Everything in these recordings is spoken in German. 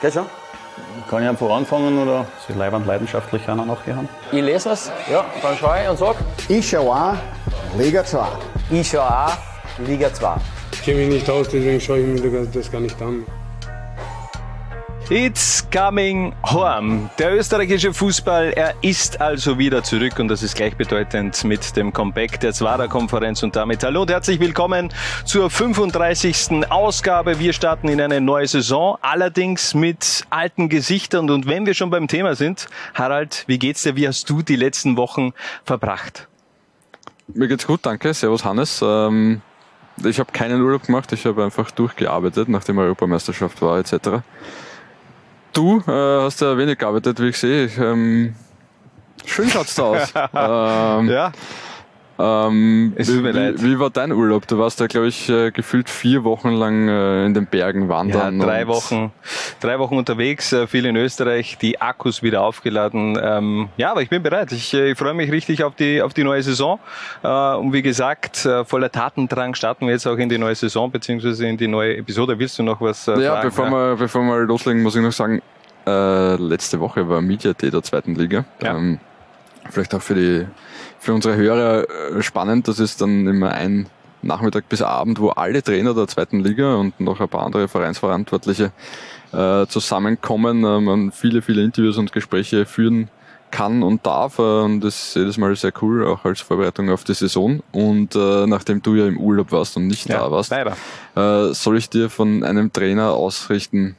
Geht schon? Kann ich einfach anfangen oder? Sie leibend leidenschaftlich einer nachgehen. Ich lese es, ja, dann schaue ich und sage. Ich schaue auch Liga 2. Ich schaue auch Liga 2. Ich kenne mich nicht aus, deswegen schaue ich mir das gar nicht an. It's coming home. Der österreichische Fußball, er ist also wieder zurück und das ist gleichbedeutend mit dem Comeback der Zwara-Konferenz und damit hallo und herzlich willkommen zur 35. Ausgabe. Wir starten in eine neue Saison, allerdings mit alten Gesichtern und wenn wir schon beim Thema sind, Harald, wie geht's dir? Wie hast du die letzten Wochen verbracht? Mir geht's gut, danke. Servus Hannes. Ähm, ich habe keinen Urlaub gemacht, ich habe einfach durchgearbeitet, nachdem Europameisterschaft war etc. Du äh, hast ja wenig gearbeitet, wie ich sehe. Ähm, schön schaut's da aus. ähm, Ja, ähm, Es tut wie, mir leid. wie, wie war dein Urlaub? Du warst da, glaube ich, äh, gefühlt vier Wochen lang äh, in den Bergen ja wandern. drei und- Wochen, drei Wochen unterwegs, äh, viel in Österreich, die Akkus wieder aufgeladen. Ähm, ja, aber ich bin bereit. Ich, ich freue mich richtig auf die auf die neue Saison. Äh, und wie gesagt, voller Tatendrang starten wir jetzt auch in die neue Saison beziehungsweise in die neue Episode. Willst du noch was äh, Ja, fragen? bevor wir, bevor wir loslegen, muss ich noch sagen, äh, letzte Woche war Media Day der zweiten Liga. Ja. Ähm, vielleicht auch für die für unsere Hörer äh, spannend. Das ist dann immer ein Nachmittag bis Abend, wo alle Trainer der zweiten Liga und noch ein paar andere Vereinsverantwortliche äh, zusammenkommen, äh, man viele, viele Interviews und Gespräche führen kann und darf. Äh, und das ist jedes Mal sehr cool, auch als Vorbereitung auf die Saison. Und äh, nachdem du ja im Urlaub warst und nicht ja, da warst, leider. äh, soll ich dir von einem Trainer ausrichten,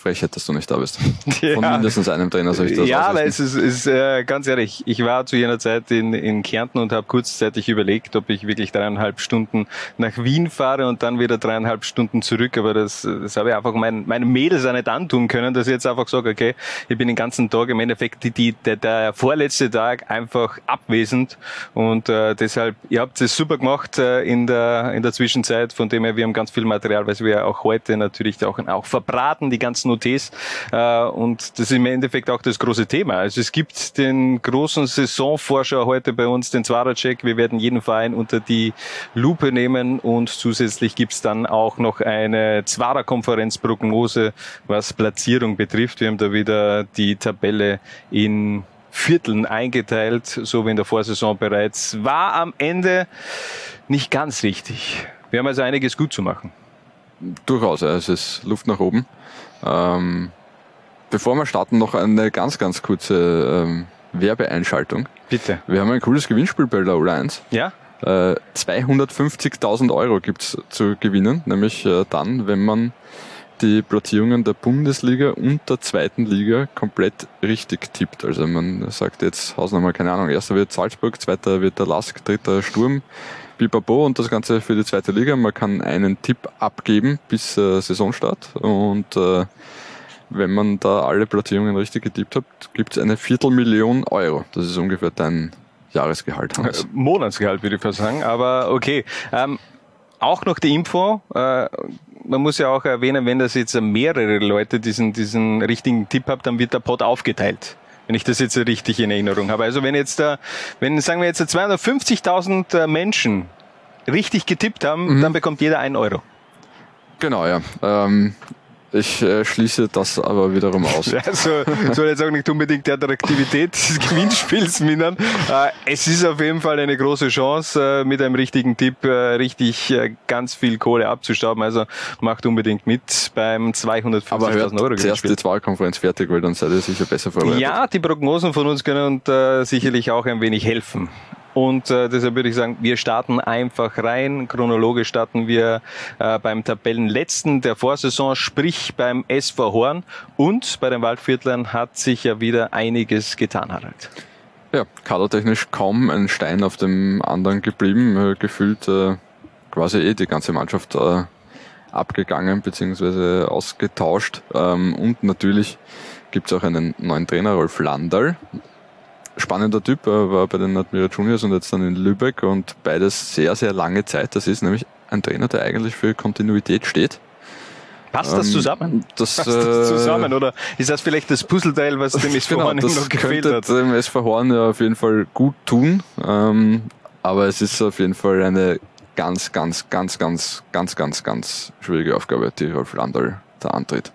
Frechheit, dass du nicht da bist. Von Ja. mindestens einem Trainer soll ich das Ja, aber ausrichten. es ist, ist äh, ganz ehrlich, ich war zu jener Zeit in, in Kärnten und habe kurzzeitig überlegt, ob ich wirklich dreieinhalb Stunden nach Wien fahre und dann wieder dreieinhalb Stunden zurück. Aber das, das habe ich einfach meinen meinen Mädels auch nicht antun können, dass ich jetzt einfach sage, okay, ich bin den ganzen Tag im Endeffekt die, die, der, der vorletzte Tag einfach abwesend und äh, deshalb, ihr habt es super gemacht äh, in der in der Zwischenzeit. Von dem her, wir haben ganz viel Material, weil wir auch heute natürlich auch, auch verbraten, die ganzen OTs. Äh, und das ist im Endeffekt auch das große Thema. Also es gibt den großen Saisonforscher heute bei uns, den Zwaracek. Wir werden jeden Verein unter die Lupe nehmen und zusätzlich gibt's dann auch noch eine Zwarer-Konferenzprognose, was Platzierung betrifft. Wir haben da wieder die Tabelle in Vierteln eingeteilt, so wie in der Vorsaison bereits. War am Ende nicht ganz richtig. Wir haben also einiges gut zu machen. Durchaus, ja, es ist Luft nach oben. Ähm, bevor wir starten, noch eine ganz, ganz kurze ähm, Werbeeinschaltung. Bitte. Wir haben ein cooles Gewinnspiel bei der O1. Ja? Äh, 250.000 Euro gibt's zu gewinnen, nämlich äh, dann, wenn man die Platzierungen der Bundesliga und der zweiten Liga komplett richtig tippt. Also man sagt jetzt Hausnummer, keine Ahnung, erster wird Salzburg, zweiter wird der Lask, dritter Sturm, Bipapo und das Ganze für die zweite Liga. Man kann einen Tipp abgeben bis äh, Saisonstart und äh, wenn man da alle Platzierungen richtig getippt hat, gibt's eine Viertelmillion Euro. Das ist ungefähr dein Jahresgehalt. Hans. Äh, Monatsgehalt würde ich fast sagen, aber okay. Ähm, auch noch die Info, äh, man muss ja auch erwähnen, wenn das jetzt mehrere Leute diesen, diesen richtigen Tipp habt, dann wird der Pot aufgeteilt. Wenn ich das jetzt richtig in Erinnerung habe. Also wenn jetzt da, wenn sagen wir jetzt 250.000 Menschen richtig getippt haben, dann bekommt jeder einen Euro. Genau, ja. Ähm, ich äh, schließe das aber wiederum aus. Ja, so, soll jetzt auch nicht unbedingt die Attraktivität des Gewinnspiels mindern. Äh, es ist auf jeden Fall eine große Chance, äh, mit einem richtigen Tipp äh, richtig äh, ganz viel Kohle abzustauben. Also macht unbedingt mit beim Aber 250.000 Euro hört zuerst Gewinnspiel. die Wahlkonferenz fertig, weil dann seid ihr sicher besser vorbereitet. Ja, die Prognosen von uns können uns äh, sicherlich auch ein wenig helfen. Und äh, deshalb würde ich sagen, wir starten einfach rein. Chronologisch starten wir äh, beim Tabellenletzten der Vorsaison, sprich beim SV Horn. Und bei den Waldviertlern hat sich ja wieder einiges getan, Harald. Ja, kadertechnisch kaum ein Stein auf dem anderen geblieben. Äh, gefühlt äh, quasi eh die ganze Mannschaft äh, abgegangen bzw. ausgetauscht. Ähm, und natürlich gibt's auch einen neuen Trainer, Rolf Landal. Spannender Typ, er war bei den Admira Juniors und jetzt dann in Lübeck und beides sehr, sehr lange Zeit. Das ist nämlich ein Trainer, der eigentlich für Kontinuität steht. Passt das Ähm, zusammen? Das, Passt das äh, zusammen? Oder ist das vielleicht das Puzzleteil, was dem SV Genau, Horn das noch gefehlt könnte hat? dem SV Horn ja auf jeden Fall gut tun. Ähm, aber es ist auf jeden Fall eine ganz, ganz, ganz, ganz, ganz, ganz, ganz schwierige Aufgabe, die Rolf Landal da antritt.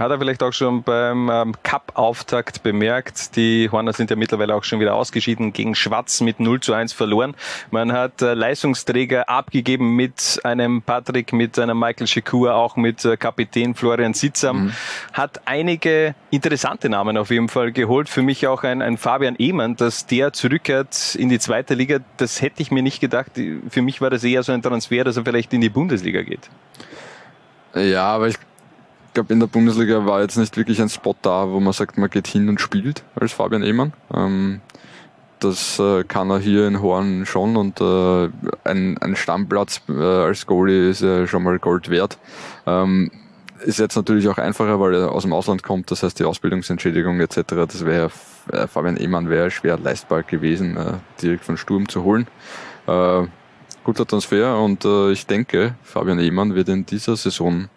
Hat er vielleicht auch schon beim ähm, Cup-Auftakt bemerkt. Die Horner sind ja mittlerweile auch schon wieder ausgeschieden gegen Schwarz mit 0 zu 1 verloren. Man hat äh, Leistungsträger abgegeben mit einem Patrick, mit einem Michael Shakur, auch mit äh, Kapitän Florian Sitzam. Mhm. Hat einige interessante Namen auf jeden Fall geholt. Für mich auch ein, ein Fabian Ehmann, dass der zurückkehrt in die zweite Liga. Das hätte ich mir nicht gedacht. Für mich war das eher so ein Transfer, dass er vielleicht in die Bundesliga geht. Ja, aber ich glaube, in der Bundesliga war jetzt nicht wirklich ein Spot da, wo man sagt, man geht hin und spielt als Fabian Ehmann. Ähm, das äh, kann er hier in Horn schon und äh, ein, ein Stammplatz äh, als Goalie ist ja schon mal Gold wert. Ähm, ist jetzt natürlich auch einfacher, weil er aus dem Ausland kommt, das heißt die Ausbildungsentschädigung etc., das wäre äh, Fabian Ehmann wäre schwer leistbar gewesen, äh, direkt von Sturm zu holen. Äh, guter Transfer und äh, ich denke, Fabian Ehmann wird in dieser Saison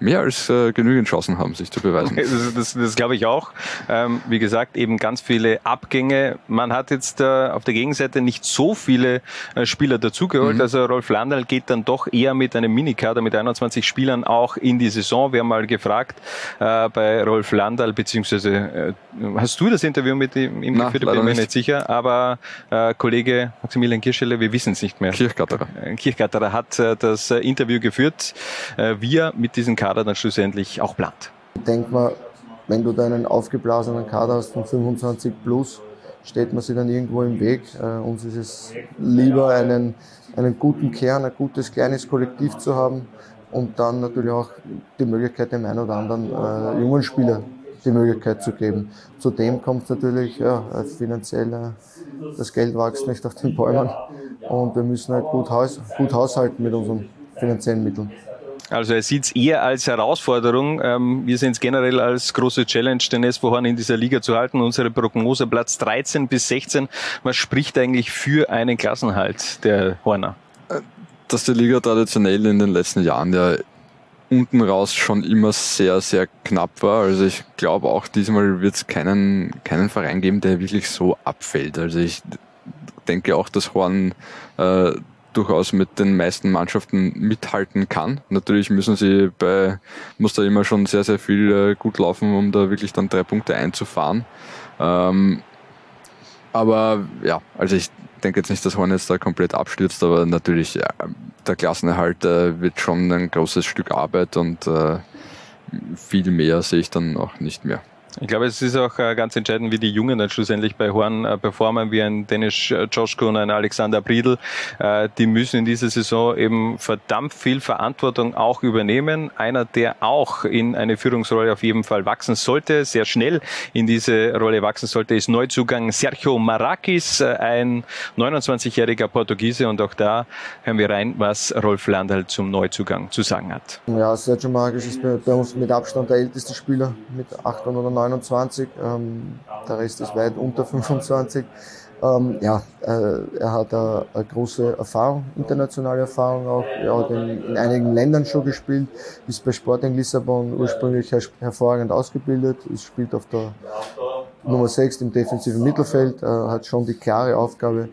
mehr als äh, genügend Chancen haben, sich zu beweisen. Das, das, das glaube ich auch. Ähm, wie gesagt, eben ganz viele Abgänge. Man hat jetzt äh, auf der Gegenseite nicht so viele äh, Spieler dazugeholt. Mhm. Also Rolf Landal geht dann doch eher mit einem Minikader mit 21 Spielern auch in die Saison. Wir haben mal gefragt äh, bei Rolf Landal, beziehungsweise äh, hast du das Interview mit ihm Na, geführt? Ich bin mir nicht sicher. Aber äh, Kollege Maximilian Kirschelle, wir wissen es nicht mehr. Kirchgatterer. Kirchgatterer hat äh, das äh, Interview geführt. Äh, wir mit diesem Kader Kader dann schlussendlich auch plant. Ich denke mal, wenn du deinen aufgeblasenen Kader hast von 25 plus, steht man sich dann irgendwo im Weg. Äh, uns ist es lieber, einen, einen guten Kern, ein gutes kleines Kollektiv zu haben und dann natürlich auch die Möglichkeit dem einen oder anderen äh, jungen Spieler die Möglichkeit zu geben. Zudem kommt natürlich ja, finanziell, äh, das Geld wächst nicht auf den Bäumen und wir müssen halt gut, haus, gut haushalten mit unseren finanziellen Mitteln. Also er sieht es eher als Herausforderung. Ähm, wir sehen es generell als große Challenge, den SV Horn in dieser Liga zu halten. Unsere Prognose Platz 13 bis 16. Was spricht eigentlich für einen Klassenhalt der Horner? Dass die Liga traditionell in den letzten Jahren ja unten raus schon immer sehr, sehr knapp war. Also ich glaube auch diesmal wird es keinen, keinen Verein geben, der wirklich so abfällt. Also ich denke auch, dass Horn äh, durchaus mit den meisten Mannschaften mithalten kann. Natürlich müssen sie bei, muss da immer schon sehr, sehr viel äh, gut laufen, um da wirklich dann drei Punkte einzufahren. Ähm, aber ja, also ich denke jetzt nicht, dass Horn jetzt da komplett abstürzt, aber natürlich, ja, der Klassenerhalt äh, wird schon ein großes Stück Arbeit und äh, viel mehr sehe ich dann auch nicht mehr. Ich glaube, es ist auch äh, ganz entscheidend, wie die Jungen dann schlussendlich bei Horn äh, performen, wie ein Dennis äh, Joschko und ein Alexander Briedl. Die müssen in dieser Saison eben verdammt viel Verantwortung auch übernehmen. Einer, der auch in eine Führungsrolle auf jeden Fall wachsen sollte, sehr schnell in diese Rolle wachsen sollte, ist Neuzugang Sergio Marakis, ein 29-jähriger Portugiese. Und auch da hören wir rein, was Rolf Landl zum Neuzugang zu sagen hat. Ja, Sergio Marakis ist bei uns mit Abstand der älteste Spieler mit 8 oder 9 29, ähm, der Rest ist weit unter 25. Ähm, ja, äh, er hat eine, große Erfahrung, internationale Erfahrung auch. Er hat in, in, einigen Ländern schon gespielt, ist bei Sporting Lissabon ursprünglich her hervorragend ausgebildet, ist, spielt auf der Nummer 6 im defensiven Mittelfeld, äh, hat schon die klare Aufgabe,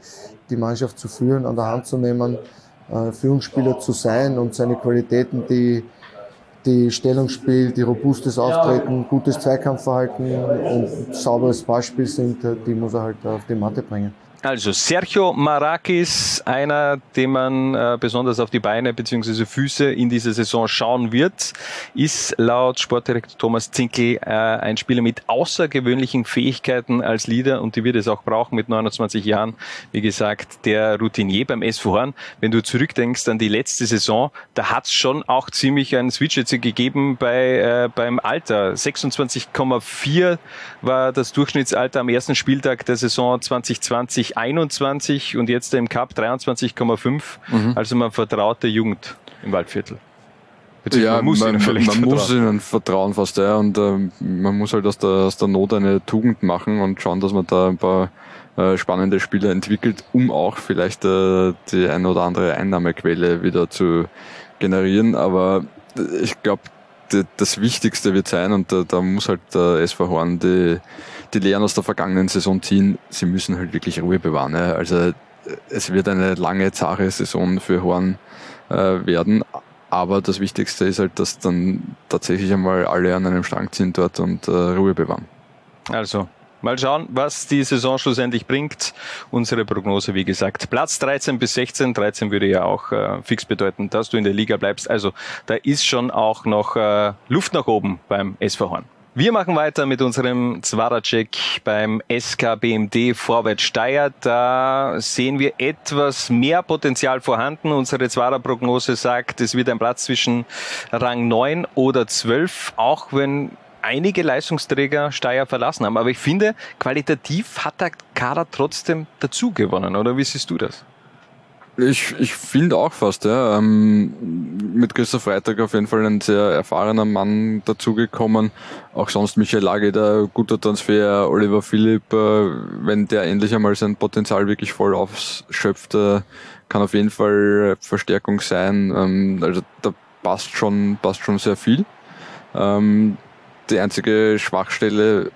die Mannschaft zu führen, an der Hand zu nehmen, äh, Führungsspieler zu sein und seine Qualitäten, die die Stellungsspiel, die robustes Auftreten, gutes Zweikampfverhalten und sauberes Beispiel sind, die muss er halt auf die Matte bringen. Also Sergio Marakis, einer, den man äh, besonders auf die Beine bzw. Füße in dieser Saison schauen wird, ist laut Sportdirektor Thomas Zinkel äh, ein Spieler mit außergewöhnlichen Fähigkeiten als Leader und die wird es auch brauchen mit 29 Jahren. Wie gesagt, der Routinier beim SV Horn. Wenn du zurückdenkst an die letzte Saison, da hat es schon auch ziemlich einen Switch jetzt gegeben bei, äh, beim Alter. 26,4 war das Durchschnittsalter am ersten Spieltag der Saison 2020 21 und jetzt im Cup 23,5. Mhm. Also man vertraut der Jugend im Waldviertel. Ja, man muss, man, ihnen, man muss ihnen vertrauen fast, ja. Und äh, man muss halt aus der, aus der Not eine Tugend machen und schauen, dass man da ein paar äh, spannende Spieler entwickelt, um auch vielleicht äh, die eine oder andere Einnahmequelle wieder zu generieren. Aber ich glaube, das Wichtigste wird sein, und da, da muss halt der SV Horn die, die Lehren aus der vergangenen Saison ziehen, sie müssen halt wirklich Ruhe bewahren. Ja. Also es wird eine lange, zahre Saison für Horn äh, werden, aber das Wichtigste ist halt, dass dann tatsächlich einmal alle an einem Strang ziehen dort und äh, Ruhe bewahren. Also, Mal schauen, was die Saison schlussendlich bringt. Unsere Prognose, wie gesagt, Platz 13 bis 16. 13 würde ja auch äh, fix bedeuten, dass du in der Liga bleibst. Also da ist schon auch noch äh, Luft nach oben beim SV Horn. Wir machen weiter mit unserem Zwarer-Check beim SKBMD Vorwärts Steyr. Da sehen wir etwas mehr Potenzial vorhanden. Unsere Zwarer-Prognose sagt, es wird ein Platz zwischen Rang 9 oder 12, auch wenn einige Leistungsträger Steyr verlassen haben. Aber ich finde, qualitativ hat der Kader trotzdem dazu gewonnen, oder wie siehst du das? Ich, ich finde auch fast, ja. Ähm, mit Christoph Freitag auf jeden Fall ein sehr erfahrener Mann dazugekommen. Auch sonst Michael Lage, der guter Transfer, Oliver Philipp, äh, wenn der endlich einmal sein Potenzial wirklich voll ausschöpft, äh, kann auf jeden Fall Verstärkung sein. Ähm, also da passt schon, passt schon sehr viel. Ähm, die einzige Schwachstelle,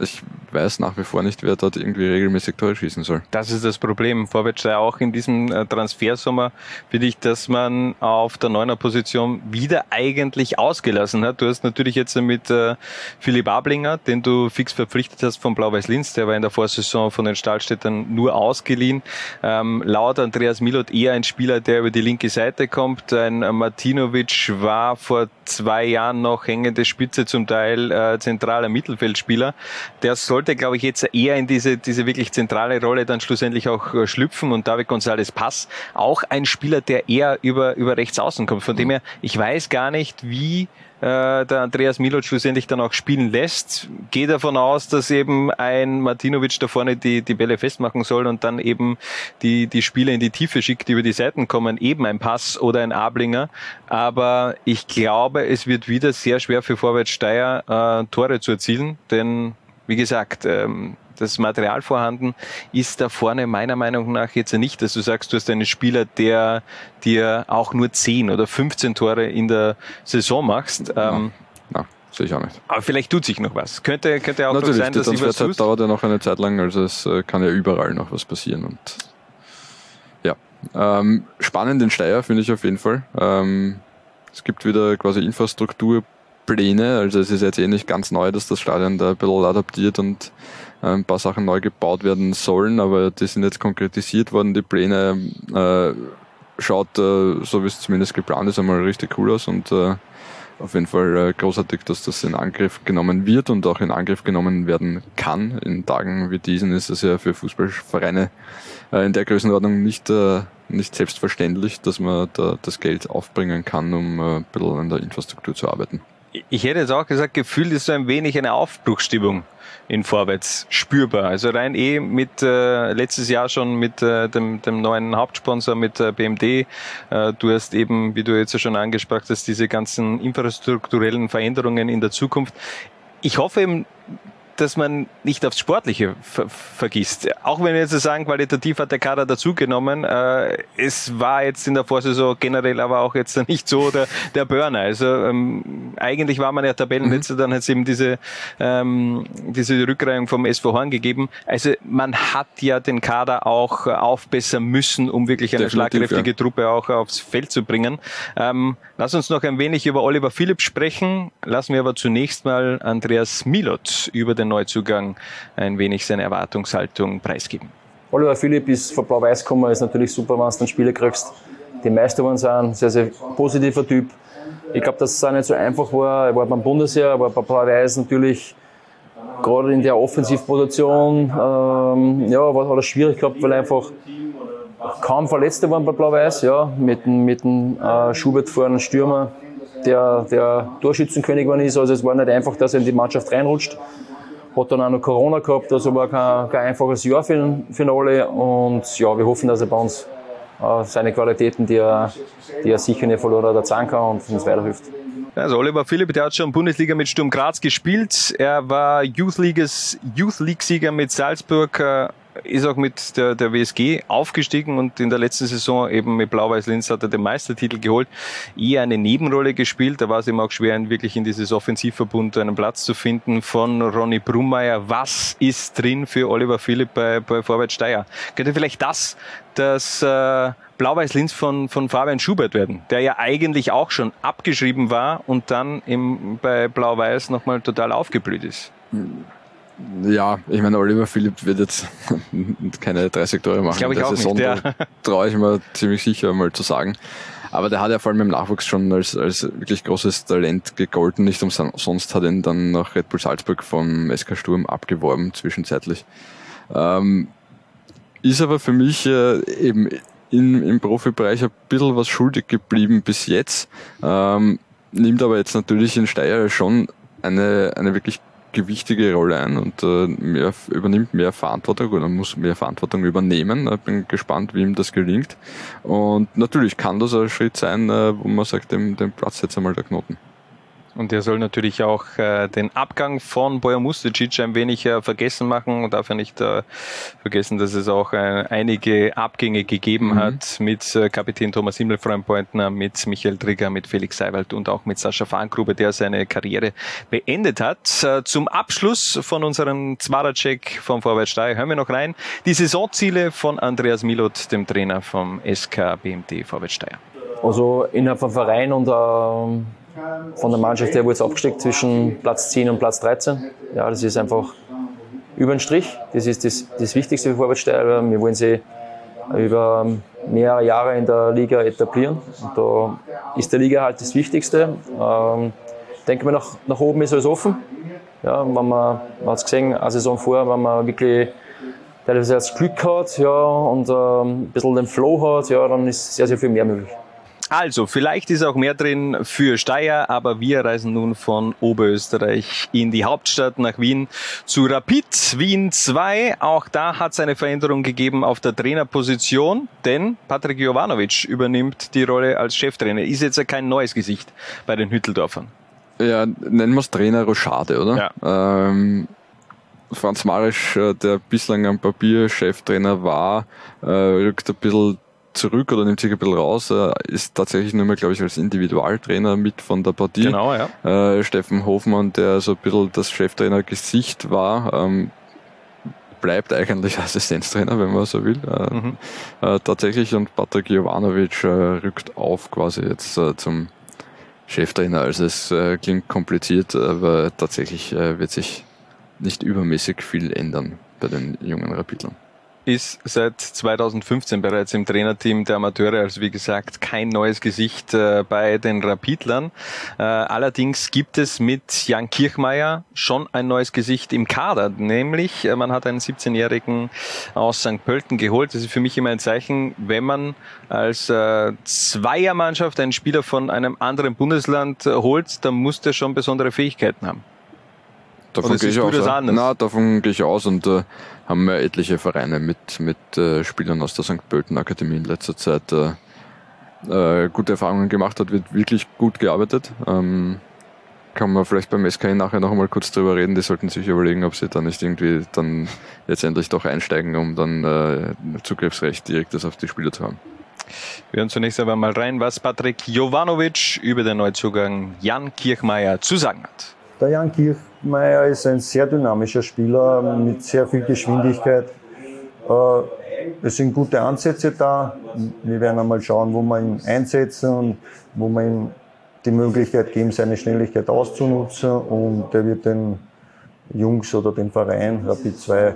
ich weiß nach wie vor nicht, wer dort irgendwie regelmäßig Tore schießen soll. Das ist das Problem. Vorwärts auch in diesem äh, Transfersommer finde ich, dass man auf der neuner Position wieder eigentlich ausgelassen hat. Du hast natürlich jetzt mit äh, Philipp Ablinger, den du fix verpflichtet hast von Blau-Weiß-Linz, der war in der Vorsaison von den Stahlstädtern nur ausgeliehen. Ähm, laut Andreas Milot eher ein Spieler, der über die linke Seite kommt. Ein Martinovic war vor zwei Jahren noch hängende Spitze, zum Teil äh, zentraler Mittelfeldspieler. Der soll sollte, glaube ich, jetzt eher in diese, diese wirklich zentrale Rolle dann schlussendlich auch äh, schlüpfen und David González Pass, auch ein Spieler, der eher über, über rechts außen kommt. Von dem her, ich weiß gar nicht, wie äh, der Andreas Miloc schlussendlich dann auch spielen lässt. Gehe davon aus, dass eben ein Martinovic da vorne die, die Bälle festmachen soll und dann eben die, die Spieler in die Tiefe schickt, die über die Seiten kommen, eben ein Pass oder ein Ablinger. Aber ich glaube, es wird wieder sehr schwer für Vorwärts Steyr, äh, Tore zu erzielen, denn wie gesagt, ähm, das Material vorhanden ist da vorne meiner Meinung nach jetzt nicht, dass du sagst, du hast einen Spieler, der dir auch nur 10 oder 15 Tore in der Saison machst. Ähm, ja, sehe ich auch nicht. Aber vielleicht tut sich noch was. Könnte, könnte auch Natürlich, sein, dass die Transferzeit dauert ja noch eine Zeit lang, also es äh, kann ja überall noch was passieren. Und ja, ähm, spannend in Steyr finde ich auf jeden Fall. Ähm, es gibt wieder quasi Infrastruktur Pläne. Also es ist jetzt eh nicht ganz neu, dass das Stadion da ein bisschen adaptiert und äh, ein paar Sachen neu gebaut werden sollen, aber die sind jetzt konkretisiert worden. Die Pläne äh, schaut, äh, so wie es zumindest geplant ist, einmal richtig cool aus und äh, auf jeden Fall äh, großartig, dass das in Angriff genommen wird und auch in Angriff genommen werden kann. In Tagen wie diesen ist es ja für Fußballvereine äh, in der Größenordnung nicht, nicht selbstverständlich, dass man da das Geld aufbringen kann, um ein bisschen an der Infrastruktur zu arbeiten ich hätte jetzt auch gesagt, gefühlt ist so ein wenig eine Aufbruchsstimmung in Vorwärts spürbar. Also rein eh mit äh, letztes Jahr schon mit äh, dem, dem neuen Hauptsponsor mit äh, BMD. Äh, du hast eben, wie du jetzt schon angesprochen hast, diese ganzen infrastrukturellen Veränderungen in der Zukunft. Ich hoffe eben, dass man nicht aufs Sportliche ver vergisst. Auch wenn wir jetzt sagen, qualitativ hat der Kader dazugenommen, äh, es war jetzt in der Vorsaison generell aber auch jetzt nicht so der, der Burner. Also ähm, eigentlich war man ja Tabellenletzter, mhm. dann hat es eben diese, ähm, diese Rückreihung vom SV Horn gegeben. Also man hat ja den Kader auch aufbessern müssen, um wirklich eine Definitiv, schlagkräftige ja. Truppe auch aufs Feld zu bringen. Ähm, lass uns noch ein wenig über Oliver Philipp sprechen. Lassen wir aber zunächst mal Andreas Milot über den Neuzugang ein wenig seine Erwartungshaltung preisgeben. Oliver Philipp ist von Blau-Weiß gekommen, ist natürlich super, wenn du dann Spiele kriegst. Die meisten waren sind, sehr, sehr positiver Typ. Ich glaube, dass es auch nicht so einfach war. Er war beim Bundesheer, er war bei Blau-Weiß natürlich gerade in der Offensivposition, ähm, ja, war, hat er schwierig gehabt, weil einfach kaum Verletzte waren bei Blau-Weiß, ja, mit, mit dem äh, Schubert vorne Stürmer, der, der Torschützenkönig geworden ist. Also es war nicht einfach, dass er in die Mannschaft reinrutscht. Hat dann auch noch Corona gehabt, also war kein, kein einfaches Jahr für, für alle. Und ja, wir hoffen, dass er bei uns äh, seine Qualitäten, die er, die er sicher nicht verloren hat, erzahlen kann und uns weiterhilft. Also Oliver Philipp, der hat schon Bundesliga mit Sturm Graz gespielt. Er war Youth League, Youth League Sieger mit Salzburg, äh, ist auch mit der, der WSG aufgestiegen und in der letzten Saison eben mit Blau-Weiß-Linz hat er den Meistertitel geholt. Eher eine Nebenrolle gespielt. Da war es ihm auch schwer, wirklich in dieses Offensivverbund einen Platz zu finden von Ronny Brummeier. Was ist drin für Oliver Philipp bei, bei Vorwärts Steyr? Könnte vielleicht das das äh, Blau-Weiß-Linz von, von Fabian Schubert werden, der ja eigentlich auch schon abgeschrieben war und dann im, bei Blau-Weiß nochmal total aufgeblüht ist. Ja, ich meine, Oliver Philipp wird jetzt keine 30 Tore machen. Glaube ich auch Saison, nicht, ja. Traue ich mir ziemlich sicher mal zu sagen. Aber der hat ja vor allem im Nachwuchs schon als, als wirklich großes Talent gegolten. Nicht umsonst hat ihn dann nach Red Bull Salzburg vom SK Sturm abgeworben, zwischenzeitlich. Ähm, ist aber für mich äh, eben in, im Profibereich ein bisschen was schuldig geblieben bis jetzt. Ähm, nimmt aber jetzt natürlich in Steyr schon eine, eine wirklich gewichtige Rolle ein und äh, mehr, übernimmt mehr Verantwortung oder muss mehr Verantwortung übernehmen. Ich bin gespannt, wie ihm das gelingt. Und natürlich kann das ein Schritt sein, äh, wo man sagt, dem, dem Platz jetzt einmal der Knoten. Und er soll natürlich auch äh, den Abgang von Bojan Musticic ein wenig äh, vergessen machen und darf ja nicht äh, vergessen, dass es auch äh, einige Abgänge gegeben mhm. hat mit äh, Kapitän Thomas Himmelfreund-Pointner, mit Michael Trigger, mit Felix Seiwald und auch mit Sascha Fahngrube, der seine Karriere beendet hat. Äh, zum Abschluss von unserem Zwaracek vom Vorwärts Steyr hören wir noch rein. Die Saisonziele von Andreas Milot, dem Trainer vom SK BMT Vorwärts Steyr. Also innerhalb vom Verein und äh von der Mannschaft her wurde es abgesteckt zwischen Platz 10 und Platz 13. Ja, das ist einfach über den Strich. Das ist das, das Wichtigste für Vorwärtssteiger. Wir wollen sie über mehrere Jahre in der Liga etablieren. Und da ist der Liga halt das Wichtigste. Ähm, denke mir, nach, nach oben ist alles offen. Ja, wenn man, man hat es gesehen, eine Saison vor, wenn man wirklich teilweise das Glück hat ja, und ähm, ein bisschen den Flow hat, ja, dann ist sehr, sehr viel mehr möglich. Also, vielleicht ist auch mehr drin für Steyr, aber wir reisen nun von Oberösterreich in die Hauptstadt nach Wien zu Rapid Wien 2. Auch da hat es eine Veränderung gegeben auf der Trainerposition, denn Patrick Jovanovic übernimmt die Rolle als Cheftrainer. Ist jetzt ja kein neues Gesicht bei den Hütteldorfern. Ja, nennen wir es Trainer Rochade, oder? Ja. Ähm, Franz Marisch, äh, der bislang am Papier Cheftrainer war, äh, rückt ein bisschen zurück oder nimmt sich ein bisschen raus, Er ist tatsächlich nur mehr, glaube ich, als Individualtrainer mit von der Partie. Genau, ja. Äh, Steffen Hofmann, der so ein bisschen das Cheftrainer-Gesicht war, ähm, bleibt eigentlich Assistenztrainer, wenn man so will. Äh, mhm. äh, tatsächlich und Patrick Jovanovic äh, rückt auf quasi jetzt äh, zum Cheftrainer. Also es äh, klingt kompliziert, aber tatsächlich wird sich nicht übermäßig viel ändern bei den jungen Rapidlern ist seit 2015 bereits im Trainerteam der Amateure, also wie gesagt kein neues Gesicht äh, bei den Rapidlern. Äh, allerdings gibt es mit Jan Kirchmeier schon ein neues Gesicht im Kader, nämlich äh, man hat einen 17-Jährigen aus St. Pölten geholt. Das ist für mich immer ein Zeichen, wenn man als Zweiermannschaft einen Spieler von einem anderen Bundesland holt, dann muss der schon besondere Fähigkeiten haben. Davon gehe ich aus. Na, davon gehe ich aus und äh, haben wir etliche Vereine mit, mit äh, Spielern aus der St. Pölten Akademie in letzter Zeit äh, äh, gute Erfahrungen gemacht hat, wird wirklich gut gearbeitet. Ähm, kann man vielleicht beim SKI nachher noch einmal kurz drüber reden. Die sollten sich überlegen, ob sie da nicht irgendwie dann letztendlich doch einsteigen, um dann äh, Zugriffsrecht direktes auf die Spieler zu haben. Wir hören zunächst aber mal rein, was Patrick Jovanovic über den Neuzugang Jan Kirchmeier zu sagen hat. Der Jan Kirchmeier ist ein sehr dynamischer Spieler mit sehr viel Geschwindigkeit. Äh, es sind gute Ansätze da. Wir werden einmal schauen, wo wir ihn einsetzen und wo wir ihm die Möglichkeit geben, seine Schnelligkeit auszunutzen. Und er wird den Jungs oder den Verein Rapid 2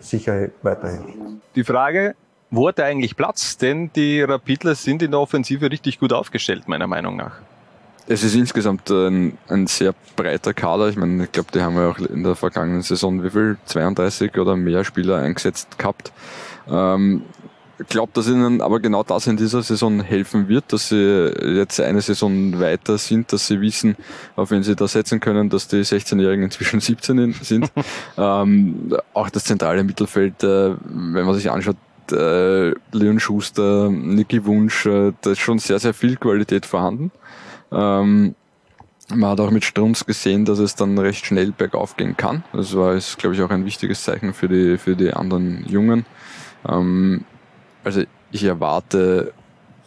sicher weiterhelfen. Die Frage, wo hat er eigentlich Platz? Denn die Rapidler sind in der Offensive richtig gut aufgestellt, meiner Meinung nach. Es ist insgesamt ein, ein sehr breiter Kader. Ich meine, ich glaube, die haben ja auch in der vergangenen Saison wie viel? 32 oder mehr Spieler eingesetzt gehabt. Ähm, ich glaube, dass ihnen aber genau das in dieser Saison helfen wird, dass sie jetzt eine Saison weiter sind, dass sie wissen, auf wen sie da setzen können, dass die 16-Jährigen inzwischen 17 sind. ähm, auch das zentrale Mittelfeld, äh, wenn man sich anschaut, äh, Leon Schuster, Niki Wunsch, äh, da ist schon sehr, sehr viel Qualität vorhanden. Ähm, Man hat auch mit Strunz gesehen, dass es dann recht schnell bergauf gehen kann. Das war, glaube ich, auch ein wichtiges Zeichen für die, für die anderen Jungen. Ähm, also ich erwarte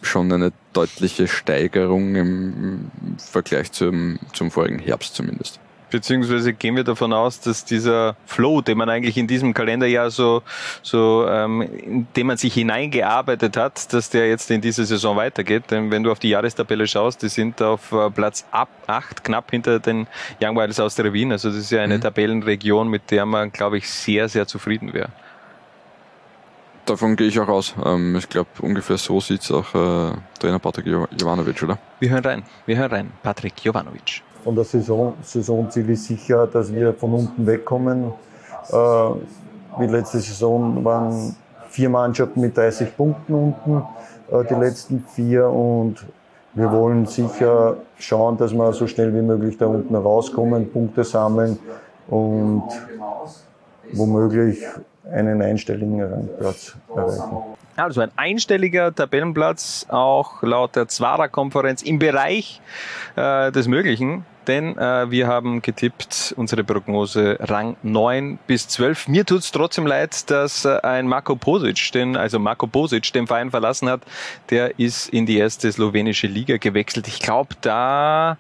schon eine deutliche Steigerung im Vergleich zum, zum vorigen Herbst zumindest. Beziehungsweise gehen wir davon aus, dass dieser Flow, den man eigentlich in diesem Kalenderjahr so, so ähm, in dem man sich hineingearbeitet hat, dass der jetzt in dieser Saison weitergeht. Denn wenn du auf die Jahrestabelle schaust, die sind auf äh, Platz ab acht, knapp hinter den Young Wilders aus der Wien. Also das ist ja eine mhm. Tabellenregion, mit der man, glaube ich, sehr, sehr zufrieden wäre davon gehe ich auch aus. Ähm, ich glaube, ungefähr so sieht es auch äh, Trainer Patrick Jovanovic, oder? Wir hören rein. Wir hören rein. Patrick Jovanovic. Von der Saison, Saisonziel ist sicher, dass wir von unten wegkommen. Äh, wie letzte Saison waren vier Mannschaften mit 30 Punkten unten, äh, die letzten vier. Und wir wollen sicher schauen, dass wir so schnell wie möglich da unten rauskommen, Punkte sammeln und womöglich einen einstelligen Rangplatz erreichen. Also ein einstelliger Tabellenplatz, auch laut der Zwarer-Konferenz im Bereich äh, des Möglichen. Denn äh, wir haben getippt, unsere Prognose Rang 9 bis 12. Mir tut's trotzdem leid, dass äh, ein Marko Posic, den, also Marko Posic, den Verein verlassen hat. Der ist in die erste slowenische Liga gewechselt. Ich glaube, da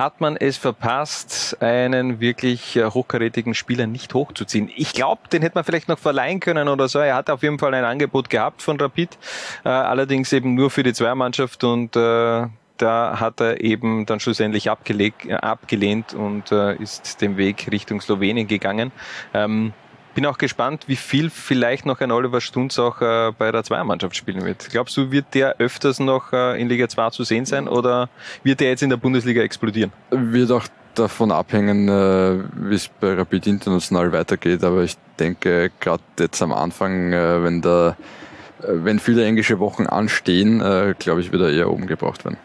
hat man es verpasst, einen wirklich äh, hochkarätigen Spieler nicht hochzuziehen. Ich glaube, den hätte man vielleicht noch verleihen können oder so. Er hat auf jeden Fall ein Angebot gehabt von Rapid, äh, allerdings eben nur für die Zweiermannschaft und äh, da hat er eben dann schlussendlich abgelehnt und ist den Weg Richtung Slowenien gegangen. Ähm, bin auch gespannt, wie viel vielleicht noch ein Oliver Stunz auch äh, bei der Zweiermannschaft spielen wird. Glaubst du, wird der öfters noch äh, in Liga 2 zu sehen sein oder wird der jetzt in der Bundesliga explodieren? Wird auch davon abhängen, äh, wie es bei Rapid international weitergeht, aber ich denke, gerade jetzt am Anfang, äh, wenn da äh, wenn viele englische Wochen anstehen, äh, glaube ich, wird er eher oben gebraucht werden.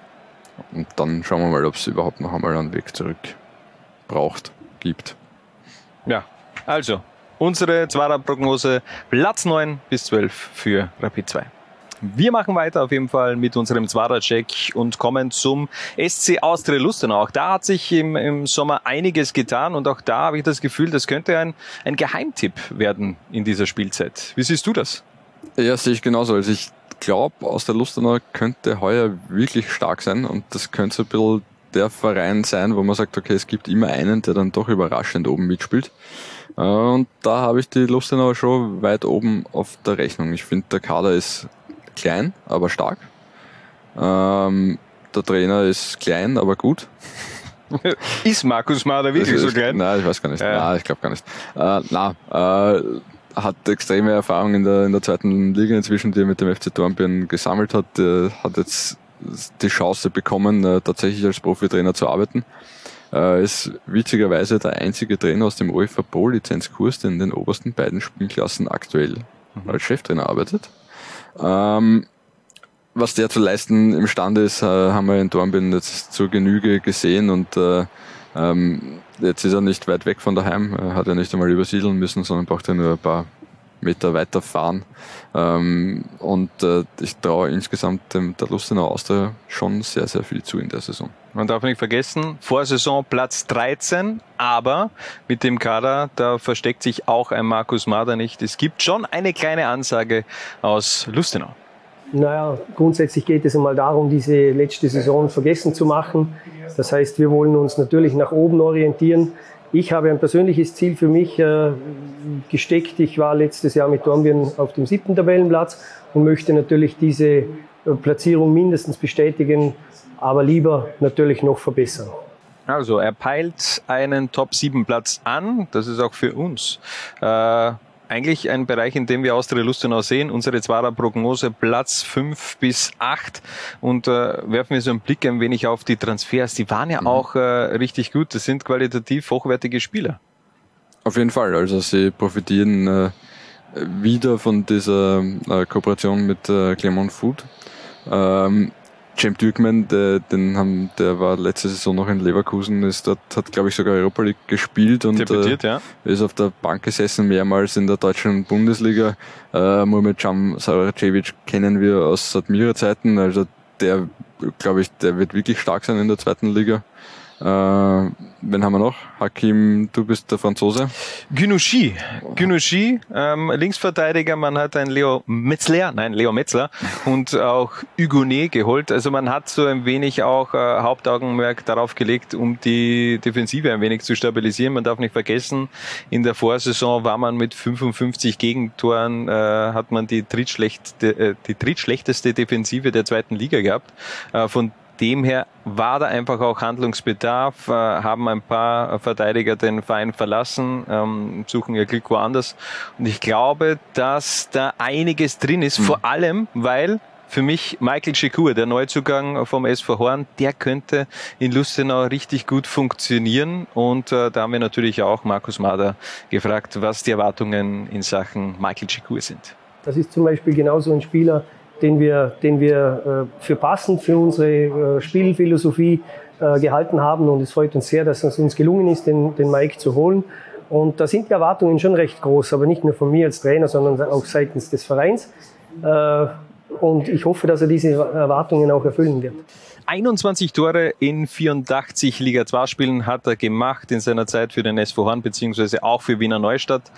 Und dann schauen wir mal, ob es überhaupt noch einmal einen Weg zurück braucht, gibt. Ja, also unsere Zwarer-Prognose Platz 9 bis 12 für Rapid 2. Wir machen weiter auf jeden Fall mit unserem Zwarer-Check und kommen zum SC Austria Lustenau. Auch da hat sich im, im Sommer einiges getan und auch da habe ich das Gefühl, das könnte ein, ein Geheimtipp werden in dieser Spielzeit. Wie siehst du das? Ja, sehe ich genauso. Also ich glaube, aus der Lustenau könnte heuer wirklich stark sein und das könnte so ein bisschen der Verein sein, wo man sagt, okay, es gibt immer einen, der dann doch überraschend oben mitspielt. Äh, und da habe ich die Lustenau schon weit oben auf der Rechnung. Ich finde, der Kader ist klein, aber stark. Ähm, der Trainer ist klein, aber gut. ist Markus Mader wirklich so klein? Nein, ich weiß gar nicht. Ja. Nein, ich glaube gar nicht. Äh, na, äh, hat extreme Erfahrung in der, in der zweiten Liga inzwischen, die er mit dem FC Dornbirn gesammelt hat. Er hat jetzt die Chance bekommen, äh, tatsächlich als Profitrainer zu arbeiten. Er ist witzigerweise der einzige Trainer aus dem UEFA Pro Lizenzkurs, der in den obersten beiden Spielklassen aktuell mhm. als Cheftrainer arbeitet. Ähm, was der zu leisten imstande ist, äh, haben wir in Dornbirn jetzt zur Genüge gesehen und äh, ähm, jetzt ist er nicht weit weg von daheim, er hat ja nicht einmal übersiedeln müssen, sondern braucht ja nur ein paar Meter weiterfahren. Ähm, und äh, ich traue insgesamt dem, der Lustenau Austria schon sehr, sehr viel zu in der Saison. Man darf nicht vergessen, Vorsaison Platz 13, aber mit dem Kader, da versteckt sich auch ein Markus Mader nicht. Es gibt schon eine kleine Ansage aus Lustenau. Naja, grundsätzlich geht es einmal darum, diese letzte Saison vergessen zu machen. Das heißt, wir wollen uns natürlich nach oben orientieren. Ich habe ein persönliches Ziel für mich äh, gesteckt. Ich war letztes Jahr mit Dornbirn auf dem siebten Tabellenplatz und möchte natürlich diese äh, Platzierung mindestens bestätigen, aber lieber natürlich noch verbessern. Also er peilt einen Top-7-Platz an. Das ist auch für uns äh, eigentlich ein Bereich, in dem wir Austria Lustenau sehen. Unsere Zwarer Prognose Platz 5 bis 8 und äh, werfen wir so einen Blick ein wenig auf die Transfers. Die waren ja mhm. auch äh, richtig gut. Das sind qualitativ hochwertige Spieler. Auf jeden Fall. Also sie profitieren äh, wieder von dieser äh, Kooperation mit äh, Clermont Food. Ähm, James Dürkman, der, den haben, der war letzte Saison noch in Leverkusen, ist dort, hat glaube ich sogar Europa League gespielt und äh, ja. ist auf der Bank gesessen mehrmals in der deutschen Bundesliga. Äh, Muhammad Cam Sarajevic kennen wir aus Admira Zeiten, also der, glaube ich, der wird wirklich stark sein in der zweiten Liga. Äh, wen haben wir noch? Hakim, du bist der Franzose. Günuschi. Günuschi, ähm, Linksverteidiger. Man hat einen Leo Metzler, nein, Leo Metzler und auch Hugonet geholt. Also man hat so ein wenig auch äh, Hauptaugenmerk darauf gelegt, um die Defensive ein wenig zu stabilisieren. Man darf nicht vergessen, in der Vorsaison war man mit 55 Gegentoren, äh, hat man die drittschlechteste, äh, die drittschlechteste Defensive der zweiten Liga gehabt. Äh, von dem her war da einfach auch Handlungsbedarf, äh, haben ein paar Verteidiger den Verein verlassen, ähm, suchen ihr Glück woanders. Und ich glaube, dass da einiges drin ist, mhm. vor allem, weil für mich Michael Schikur, der Neuzugang vom SV Horn, der könnte in Lustenau richtig gut funktionieren. Und äh, da haben wir natürlich auch Markus Mader gefragt, was die Erwartungen in Sachen Michael Schikur sind. Das ist zum Beispiel genauso ein Spieler, den wir, den wir äh, für passend für unsere äh, Spielphilosophie äh, gehalten haben. Und es freut uns sehr, dass es uns gelungen ist, den, den Mike zu holen. Und da sind die Erwartungen schon recht groß, aber nicht nur von mir als Trainer, sondern auch seitens des Vereins. Und ich hoffe, dass er diese Erwartungen auch erfüllen wird. 21 Tore in 84 Liga 2 Spielen hat er gemacht in seiner Zeit für den SV Horn beziehungsweise auch für Wiener Neustadt.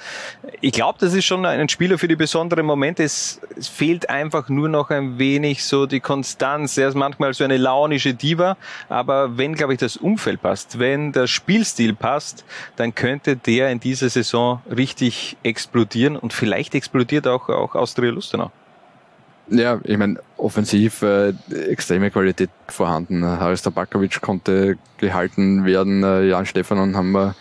Ich glaube, das ist schon ein Spieler für die besonderen Momente. Es, es, fehlt einfach nur noch ein wenig so die Konstanz. Er ist manchmal so eine launische Diva, aber wenn, glaube ich, das Umfeld passt, wenn der Spielstil passt, dann könnte der in dieser Saison richtig explodieren und vielleicht explodiert auch, auch Austria Lustenau. Ja, ich meine, offensiv äh, extreme Qualität vorhanden. Haris Tabakovic konnte gehalten werden. Äh, Jan Stefanon haben wir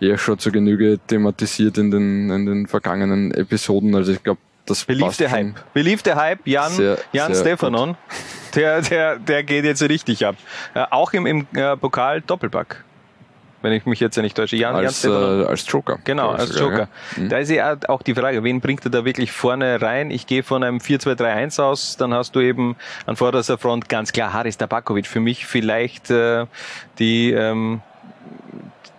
ja schon zu Genüge thematisiert in den, in den vergangenen Episoden. Also ich glaube, das Beliebte Hype. Beliebte Hype, Jan, sehr, Jan sehr Stefanon. Der, der, der geht jetzt richtig ab. Äh, auch im, im äh, Pokal Doppelpack wenn ich mich jetzt ja nicht täusche. Jan, als, Jan äh, als Joker. Genau, als sogar, Joker. Ja. Mhm. Da ist ja auch die Frage, wen bringt er da wirklich vorne rein? Ich gehe von einem 4-2-3-1 aus, dann hast du eben an vorderster Front ganz klar Haris Tabakovic. Für mich vielleicht äh, die ähm,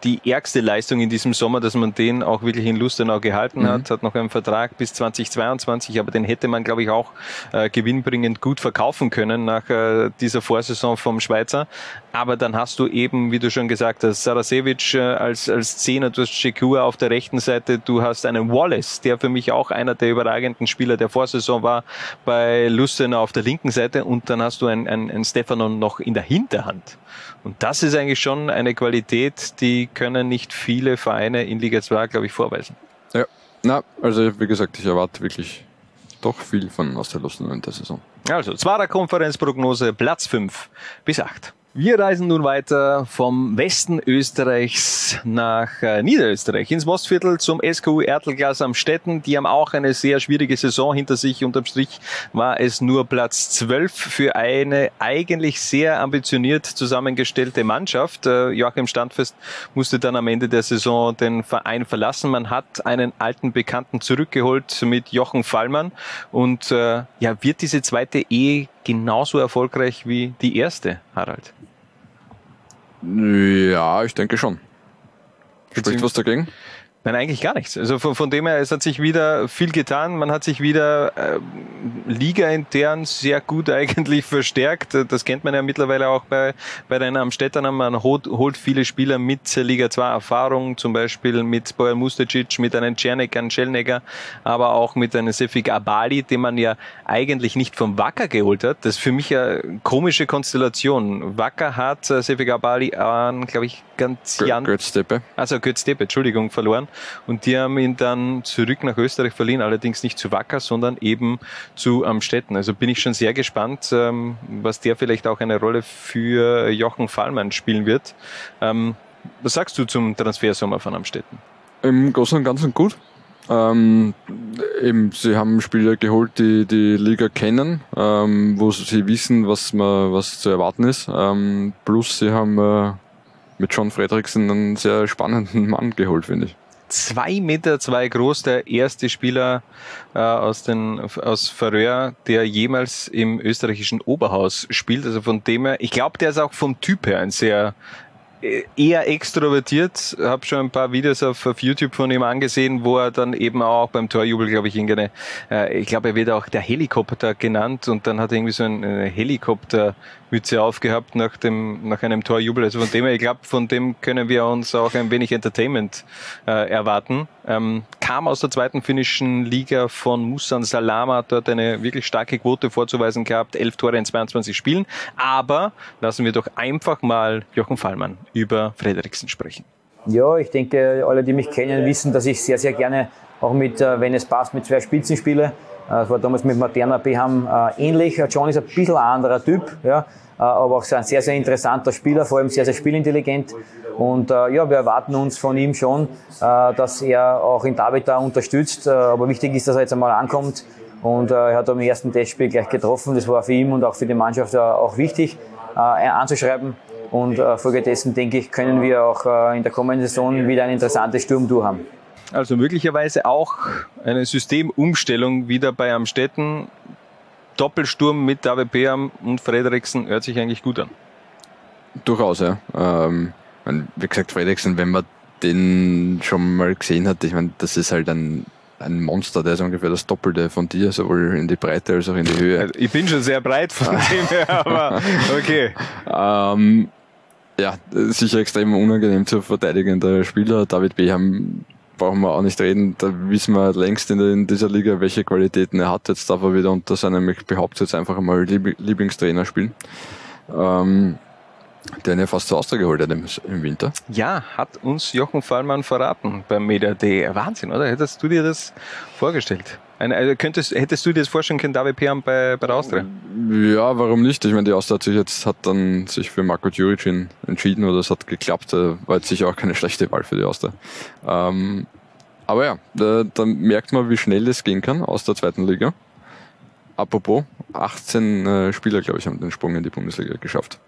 die ärgste Leistung in diesem Sommer, dass man den auch wirklich in Lustenau gehalten mhm. hat, hat noch einen Vertrag bis 2022, aber den hätte man, glaube ich, auch äh, gewinnbringend gut verkaufen können nach äh, dieser Vorsaison vom Schweizer. Aber dann hast du eben, wie du schon gesagt hast, Sarasevic äh, als, als Zehner, du hast Shekur auf der rechten Seite, du hast einen Wallace, der für mich auch einer der überragenden Spieler der Vorsaison war bei Lustenau auf der linken Seite und dann hast du einen, einen, einen Stefanon noch in der Hinterhand. Und das ist eigentlich schon eine Qualität, die können nicht viele Vereine in Liga 2, glaube ich, vorweisen. Ja, na, also wie gesagt, ich erwarte wirklich doch viel von aus der Lustenau in der Saison. Also, zweiter Konferenzprognose, Platz 5 bis 8. Wir reisen nun weiter vom Westen Österreichs nach äh, Niederösterreich, ins Mostviertel zum SKU Ertelglas am Stetten. Die haben auch eine sehr schwierige Saison hinter sich. Unterm Strich war es nur Platz 12 für eine eigentlich sehr ambitioniert zusammengestellte Mannschaft. Äh, Joachim Standfest musste dann am Ende der Saison den Verein verlassen. Man hat einen alten Bekannten zurückgeholt mit Jochen Fallmann. Und äh, ja, wird diese zweite Ehe genauso erfolgreich wie die erste, Harald? Ja, ich denke schon. Spricht was dagegen? Nein, eigentlich gar nichts. Also von, von dem her, es hat sich wieder viel getan. Man hat sich wieder äh, Liga-intern sehr gut eigentlich verstärkt. Das kennt man ja mittlerweile auch bei, bei den Amstettern. Man holt, holt viele Spieler mit Liga 2 Erfahrung, zum Beispiel mit Bojan Mustecic, mit einem Czernek, einem Schelnegger, aber auch mit einem Sefik Abali, den man ja eigentlich nicht vom Wacker geholt hat. Das ist für mich eine komische Konstellation. Wacker hat äh, Sefik Abali an, glaube ich, ganz Jan... Götztepe. Also Götztepe, Entschuldigung, verloren. Und die haben ihn dann zurück nach Österreich verliehen, allerdings nicht zu Wacker, sondern eben zu Amstetten. Also bin ich schon sehr gespannt, ähm, was der vielleicht auch eine Rolle für Jochen Fallmann spielen wird. Ähm, was sagst du zum Transfersommer von Amstetten? Im Großen und Ganzen gut. Ähm, eben, sie haben Spieler geholt, die die Liga kennen, ähm, wo sie wissen, was man, was zu erwarten ist. Ähm, plus sie haben äh, mit John Fredrickson einen sehr spannenden Mann geholt, finde ich zwei Meter zwei groß, der erste Spieler äh, aus, den, aus Färöer, der jemals im österreichischen Oberhaus spielt. Also von dem her, ich glaube, der ist auch vom Typ her ein sehr eher extrovertiert. Habe schon ein paar Videos auf, auf, YouTube von ihm angesehen, wo er dann eben auch beim Torjubel, glaube ich, irgendeine, äh, ich glaube, er wird auch der Helikopter genannt und dann hat er irgendwie so eine Helikoptermütze aufgehabt nach dem, nach einem Torjubel. Also von dem her, ich glaube, von dem können wir uns auch ein wenig Entertainment äh, erwarten. Ähm, kam aus der zweiten finnischen Liga von Musan Salama, dort eine wirklich starke Quote vorzuweisen gehabt, elf Tore in 22 Spielen. Aber lassen wir doch einfach mal Jochen Fallmann über Frederiksen sprechen. Ja, ich denke, alle, die mich kennen, wissen, dass ich sehr, sehr gerne auch mit, äh, wenn es passt, mit zwei Spitzen spiele. Äh, das war damals mit Moderna Beham äh, ähnlich. John ist ein bisschen ein anderer Typ, ja, aber auch ein sehr, sehr interessanter Spieler, vor allem sehr, sehr spielintelligent. Und ja, wir erwarten uns von ihm schon, dass er auch in David da unterstützt. Aber wichtig ist, dass er jetzt einmal ankommt. Und er hat am ersten Testspiel gleich getroffen. Das war für ihn und auch für die Mannschaft auch wichtig anzuschreiben. Und äh, folgedessen, denke ich, können wir auch äh, in der kommenden Saison wieder ein interessantes Sturmduo haben. Also möglicherweise auch eine Systemumstellung wieder bei Amstetten. Doppelsturm mit David Beam und Frederiksen hört sich eigentlich gut an. Durchaus, ja. Ähm, wie gesagt, Frederiksen, wenn man den schon mal gesehen hat, ich meine, das ist halt ein ein Monster, der ist ungefähr das Doppelte von dir, sowohl in die Breite als auch in die Höhe. Also ich bin schon sehr breit von dem her, aber okay. ähm, ja, sicher extrem unangenehm zu verteidigender Spieler. David Beham brauchen wir auch nicht reden. Da wissen wir längst in, in dieser Liga, welche Qualitäten er hat. Jetzt darf er wieder unter seinem, ich behaupte jetzt einfach mal Lieblingstrainer spielen. Ähm, der ja fast zur Austria geholt hat im, Winter. Ja, hat uns Jochen Fallmann verraten beim Media Day. Wahnsinn, oder? Hättest du dir das vorgestellt? Eine, also könntest, hättest du dir das vorstellen können, David Peam bei, bei der Austria? Ja, warum nicht? Ich meine, die Austria hat sich jetzt hat dann sich für Marco Djuricin entschieden oder es hat geklappt. War jetzt sicher auch keine schlechte Wahl für die Austria. Ähm, aber ja, da, da merkt man, wie schnell es gehen kann aus der zweiten Liga. Apropos, 18 äh, Spieler, glaube ich, haben den Sprung in die Bundesliga geschafft.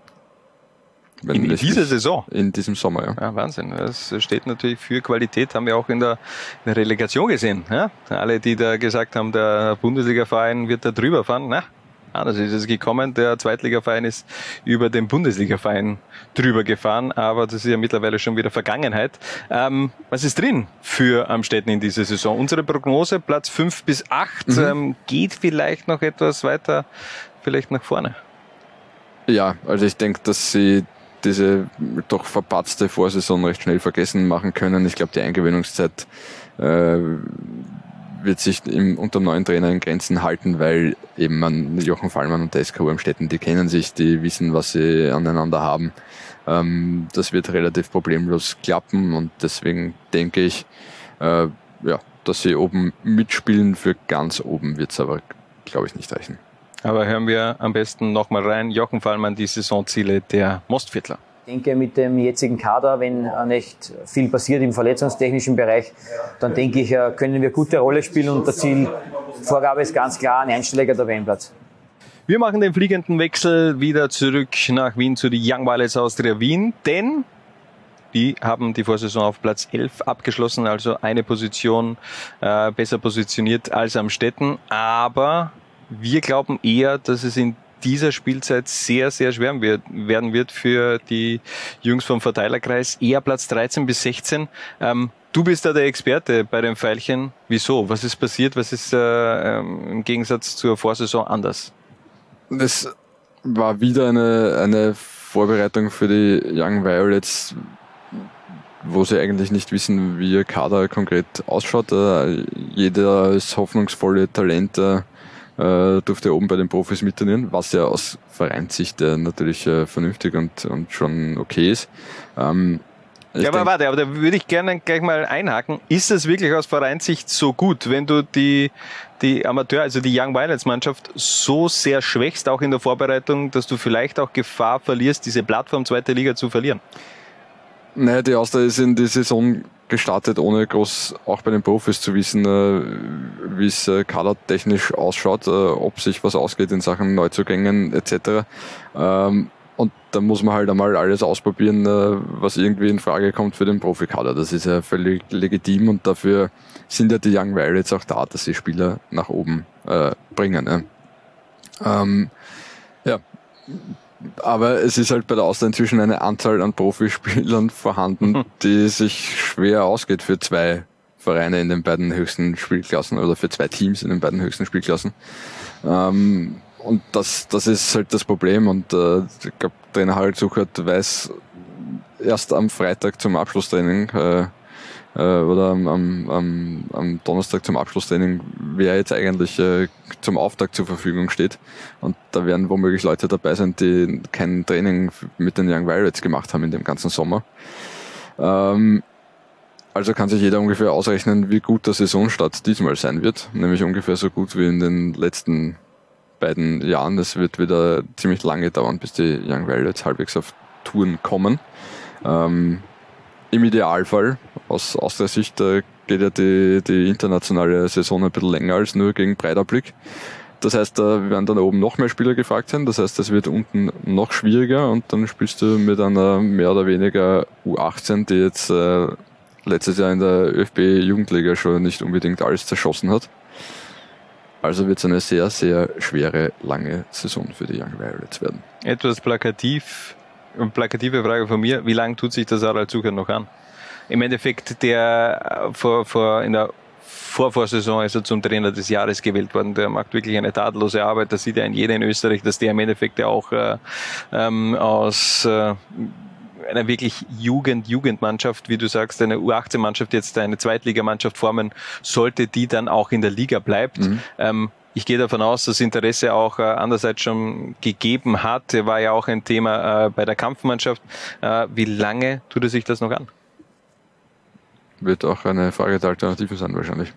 In, dieser Saison? In diesem Sommer, ja. ja. Wahnsinn. Das steht natürlich für Qualität, haben wir auch in der, in der Relegation gesehen. Ja? Alle, die da gesagt haben, der Bundesliga-Verein wird da drüber fahren, na, anders ist es gekommen. Der Zweitligaverein ist über den Bundesligaverein drüber gefahren, aber das ist ja mittlerweile schon wieder Vergangenheit. Ähm, was ist drin für Amstetten in dieser Saison? Unsere Prognose, Platz 5 bis 8, mhm. ähm, geht vielleicht noch etwas weiter, vielleicht nach vorne. Ja, also ich denke, dass sie diese doch verpatzte Vorsaison recht schnell vergessen machen können. Ich glaube, die Eingewöhnungszeit äh, wird sich im, unter dem neuen Trainer in Grenzen halten, weil eben man Jochen Fallmann und der SK Urmstetten, die kennen sich, die wissen, was sie aneinander haben. Ähm, das wird relativ problemlos klappen und deswegen denke ich, äh, ja, dass sie oben mitspielen. Für ganz oben wird es aber, glaube ich, nicht reichen. Aber hören wir am besten nochmal rein. Jochen Fallmann, die Saisonziele der Mostviertler. Ich denke, mit dem jetzigen Kader, wenn nicht viel passiert im verletzungstechnischen Bereich, dann denke ich, äh, können wir gute Rolle spielen und der Zielvorgabe ist ganz klar ein einstelliger Tabellenplatz. Wir machen den fliegenden Wechsel wieder zurück nach Wien zu den Young Violets Austria Wien, denn die haben die Vorsaison auf Platz 11 abgeschlossen, also eine Position äh, besser positioniert als am Städten, aber wir glauben eher, dass es in dieser Spielzeit sehr, sehr schwer wird, werden wird für die Jungs vom Verteilerkreis. Eher Platz 13 bis 16. Ähm, du bist da der Experte bei den Pfeilchen. Wieso? Was ist passiert? Was ist äh, ähm, im Gegensatz zur Vorsaison anders? Das war wieder eine, eine Vorbereitung für die Young Violets, wo sie eigentlich nicht wissen, wie ihr Kader konkret ausschaut. Äh, jeder ist hoffnungsvolle Talente äh, durfte oben bei den Profis mittrainieren, was ja aus Vereinssicht äh, natürlich äh, vernünftig und, und schon okay ist. Ähm, ja, aber warte, aber da würde ich gerne gleich mal einhaken. Ist es wirklich aus Vereinssicht so gut, wenn du die, die Amateur, also die Young Violets Mannschaft so sehr schwächst, auch in der Vorbereitung, dass du vielleicht auch Gefahr verlierst, diese Plattform zweite Liga zu verlieren? Naja, die Austria ist in die Saison gestartet, ohne groß auch bei den Profis zu wissen, äh, wie es äh, kadertechnisch ausschaut, äh, ob sich was ausgeht in Sachen Neuzugängen etc. Ähm, und da muss man halt einmal alles ausprobieren, äh, was irgendwie in Frage kommt für den Profikader. Das ist ja völlig legitim und dafür sind ja die Young Violets auch da, dass sie Spieler nach oben äh, bringen. Ne? Ähm, ja, Aber es ist halt bei der Austria inzwischen eine Anzahl an Profispielern vorhanden, mhm. die sich schwer ausgeht für zwei Vereine in den beiden höchsten Spielklassen oder für zwei Teams in den beiden höchsten Spielklassen. Ähm, und das, das ist halt das Problem. Und äh, ich glaube, Trainer Harald Suchert weiß erst am Freitag zum Abschlusstraining äh, äh, oder am, am, am Donnerstag zum Abschlusstraining, wer jetzt eigentlich äh, zum Auftakt zur Verfügung steht. Und da werden womöglich Leute dabei sein, die kein Training mit den Young Violets gemacht haben in dem ganzen Sommer. Ähm, also kann sich jeder ungefähr ausrechnen, wie gut der Saisonstart diesmal sein wird. Nämlich ungefähr so gut wie in den letzten beiden Jahren. Es wird wieder ziemlich lange dauern, bis die Young Violets halbwegs auf Touren kommen. Ähm, Im Idealfall, aus, aus der Sicht, äh, geht ja die, die internationale Saison ein bisschen länger als nur gegen Breiterblick. Das heißt, da werden dann oben noch mehr Spieler gefragt sein. Das heißt, es wird unten noch schwieriger und dann spielst du mit einer mehr oder weniger U18, die jetzt äh, letztes Jahr in der ÖFB-Jugendliga schon nicht unbedingt alles zerschossen hat. Also wird es eine sehr, sehr schwere, lange Saison für die Young Violets werden. Etwas plakativ, plakative Frage von mir. Wie lange tut sich das Harald Zucker noch an? Im Endeffekt, der äh, vor, vor, in der Vorvorsaison ist er zum Trainer des Jahres gewählt worden. Der macht wirklich eine tadellose Arbeit. Das sieht ja in jeder in Österreich, dass der im Endeffekt ja auch äh, ähm, aus äh, einer wirklich Jugend-Jugendmannschaft, wie du sagst, eine U18-Mannschaft jetzt eine Zweitligamannschaft formen sollte, die dann auch in der Liga bleibt. Mhm. Ähm, ich gehe davon aus, dass Interesse auch äh, andererseits schon gegeben hat. War ja auch ein Thema äh, bei der Kampfmannschaft. Äh, wie lange tut er sich das noch an? Wird auch eine Frage der Alternative sein wahrscheinlich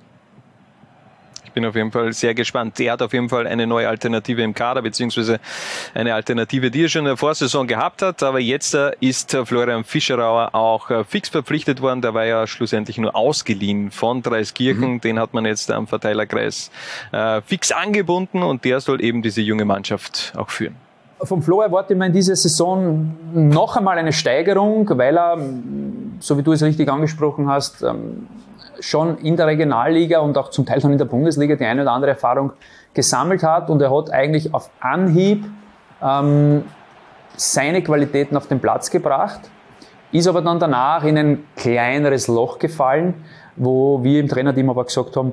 bin auf jeden Fall sehr gespannt. Er hat auf jeden Fall eine neue Alternative im Kader, beziehungsweise eine Alternative, die er schon in der Vorsaison gehabt hat. Aber jetzt äh, ist äh, Florian Fischerauer auch äh, fix verpflichtet worden. Der war ja schlussendlich nur ausgeliehen von Dreiskirchen. Mhm. Den hat man jetzt am Verteilerkreis fix angebunden und der soll eben diese junge Mannschaft auch führen. Vom Flo erwarte ich mir in dieser Saison noch einmal eine Steigerung, weil er, so wie du es richtig angesprochen hast, ähm, schon in der Regionalliga und auch zum Teil schon in der Bundesliga die eine oder andere Erfahrung gesammelt hat und er hat eigentlich auf Anhieb ähm, seine Qualitäten auf den Platz gebracht, ist aber dann danach in ein kleineres Loch gefallen, wo wir im Trainerteam aber gesagt haben,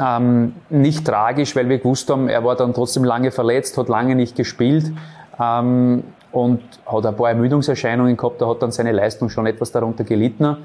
ähm, nicht tragisch, weil wir gewusst haben, er war dann trotzdem lange verletzt, hat lange nicht gespielt ähm, und hat ein paar Ermüdungserscheinungen gehabt, da hat dann seine Leistung schon etwas darunter gelitten.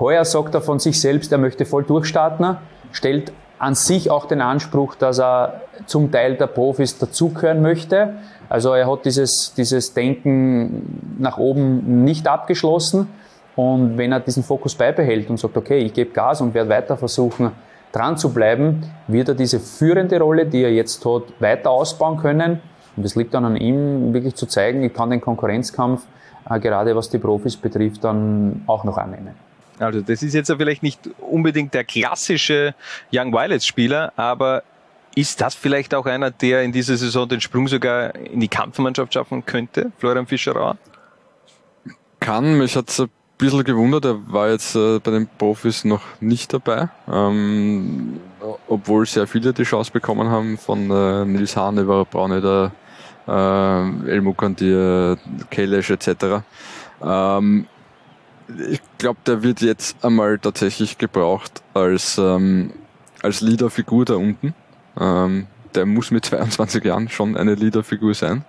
Heuer sagt er von sich selbst, er möchte voll durchstarten, stellt an sich auch den Anspruch, dass er zum Teil der Profis dazugehören möchte. Also er hat dieses, dieses Denken nach oben nicht abgeschlossen. Und wenn er diesen Fokus beibehält und sagt, okay, ich gebe Gas und werde weiter versuchen, dran zu bleiben, wird er diese führende Rolle, die er jetzt hat, weiter ausbauen können. Und es liegt dann an ihm, wirklich zu zeigen, ich kann den Konkurrenzkampf, äh, gerade was die Profis betrifft, dann auch noch annehmen. Also das ist jetzt ja vielleicht nicht unbedingt der klassische Young Violets Spieler, aber ist das vielleicht auch einer, der in dieser Saison den Sprung sogar in die Kampfmannschaft schaffen könnte, Florian Fischerauer? Kann, mich hat es ein bisschen gewundert, er war jetzt äh, bei den Profis noch nicht dabei, ähm, obwohl sehr viele die Chance bekommen haben von äh, Nils Hahn über Brauneder, äh, El Mukandir, Kelesch etc. Ähm, ich glaube, der wird jetzt einmal tatsächlich gebraucht als, ähm, als Leaderfigur da unten. Ähm, der muss mit 22 Jahren schon eine Leaderfigur sein.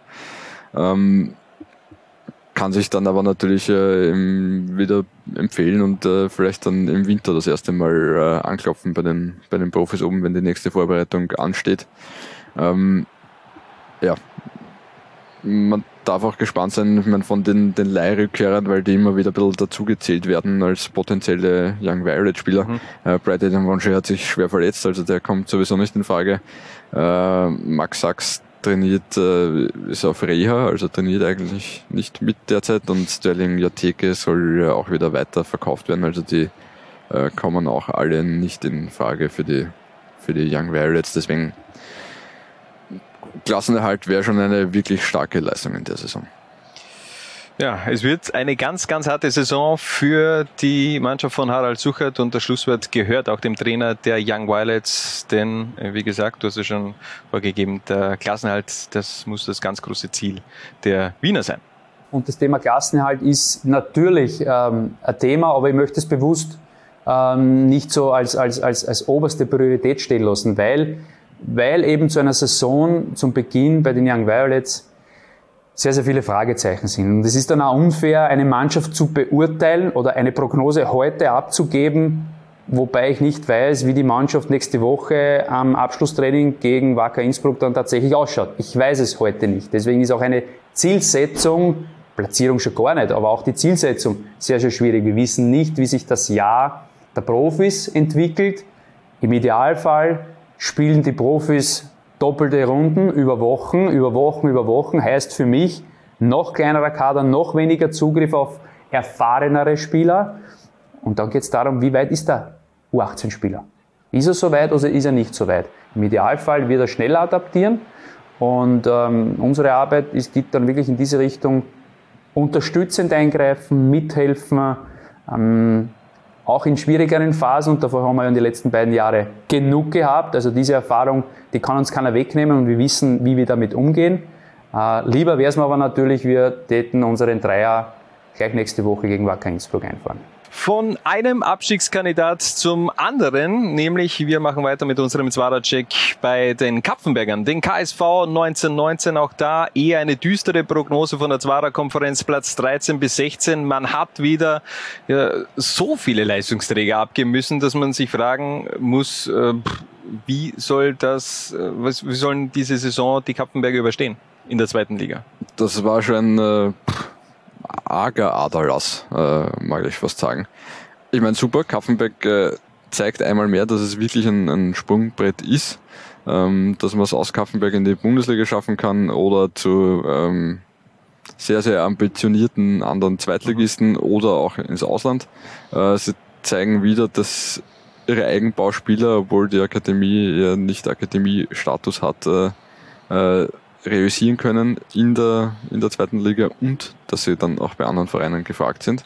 Ähm, kann sich dann aber natürlich äh, im, wieder empfehlen und äh, vielleicht dann im Winter das erste Mal äh, anklopfen bei den, bei den Profis oben, wenn die nächste Vorbereitung ansteht. Ähm, ja, man darf auch gespannt sein, meine, von den, den Leihrückkehrern, weil die immer wieder ein bisschen dazugezählt werden als potenzielle Young Violet-Spieler. Mhm. Äh, Brad Wonsche hat sich schwer verletzt, also der kommt sowieso nicht in Frage. Äh, Max Sachs trainiert, äh, ist auf Reha, also trainiert eigentlich nicht mit derzeit und Sterling Jateke soll ja auch wieder weiter verkauft werden, also die äh, kommen auch alle nicht in Frage für die, für die Young Violets, deswegen Klassenerhalt wäre schon eine wirklich starke Leistung in der Saison. Ja, es wird eine ganz, ganz harte Saison für die Mannschaft von Harald Suchert und das Schlusswort gehört auch dem Trainer der Young Violets, denn wie gesagt, du hast es schon vorgegeben, der Klassenhalt, das muss das ganz große Ziel der Wiener sein. Und das Thema Klassenhalt ist natürlich ähm, ein Thema, aber ich möchte es bewusst ähm, nicht so als, als, als, als oberste Priorität stehen lassen, weil, weil eben zu einer Saison zum Beginn bei den Young Violets sehr, sehr viele Fragezeichen sind. Und es ist dann auch unfair, eine Mannschaft zu beurteilen oder eine Prognose heute abzugeben, wobei ich nicht weiß, wie die Mannschaft nächste Woche am Abschlusstraining gegen Wacker Innsbruck dann tatsächlich ausschaut. Ich weiß es heute nicht. Deswegen ist auch eine Zielsetzung, Platzierung schon gar nicht, aber auch die Zielsetzung sehr, sehr schwierig. Wir wissen nicht, wie sich das Jahr der Profis entwickelt. Im Idealfall spielen die Profis doppelte Runden über Wochen, über Wochen, über Wochen heißt für mich noch kleinerer Kader, noch weniger Zugriff auf erfahrenere Spieler. Und dann geht es darum, wie weit ist der U18-Spieler? Ist er so weit oder ist er nicht so weit? Im Idealfall wird er schneller adaptieren. Und ähm, unsere Arbeit ist, geht dann wirklich in diese Richtung, unterstützend eingreifen, mithelfen, ähm, auch in schwierigeren Phasen, und davor haben wir ja in den letzten beiden Jahren genug gehabt. Also diese Erfahrung, die kann uns keiner wegnehmen und wir wissen, wie wir damit umgehen. Äh, lieber wäre es mir aber natürlich, wir täten unseren Dreier gleich nächste Woche gegen Wacker Innsbruck einfahren von einem Abstiegskandidat zum anderen, nämlich wir machen weiter mit unserem Zwarer-Check bei den Kapfenbergern, den KSV 1919, auch da eher eine düstere Prognose von der Zwarer-Konferenz, Platz 13 bis 16. Man hat wieder ja, so viele Leistungsträger abgeben müssen, dass man sich fragen muss, äh, wie soll das, äh, was, wie sollen diese Saison die Kapfenberger überstehen in der zweiten Liga? Das war schon äh, arger Aderlass, äh, mag ich fast sagen. Ich meine, super, Kaffenberg äh, zeigt einmal mehr, dass es wirklich ein, ein Sprungbrett ist, ähm, dass man es aus Kaffenberg in die Bundesliga schaffen kann oder zu ähm, sehr, sehr ambitionierten anderen Zweitligisten oder auch ins Ausland. Äh, sie zeigen wieder, dass ihre Eigenbauspieler, obwohl die Akademie ja nicht Akademiestatus hat, äh, äh, realisieren können in der, in der zweiten Liga und dass sie dann auch bei anderen Vereinen gefragt sind.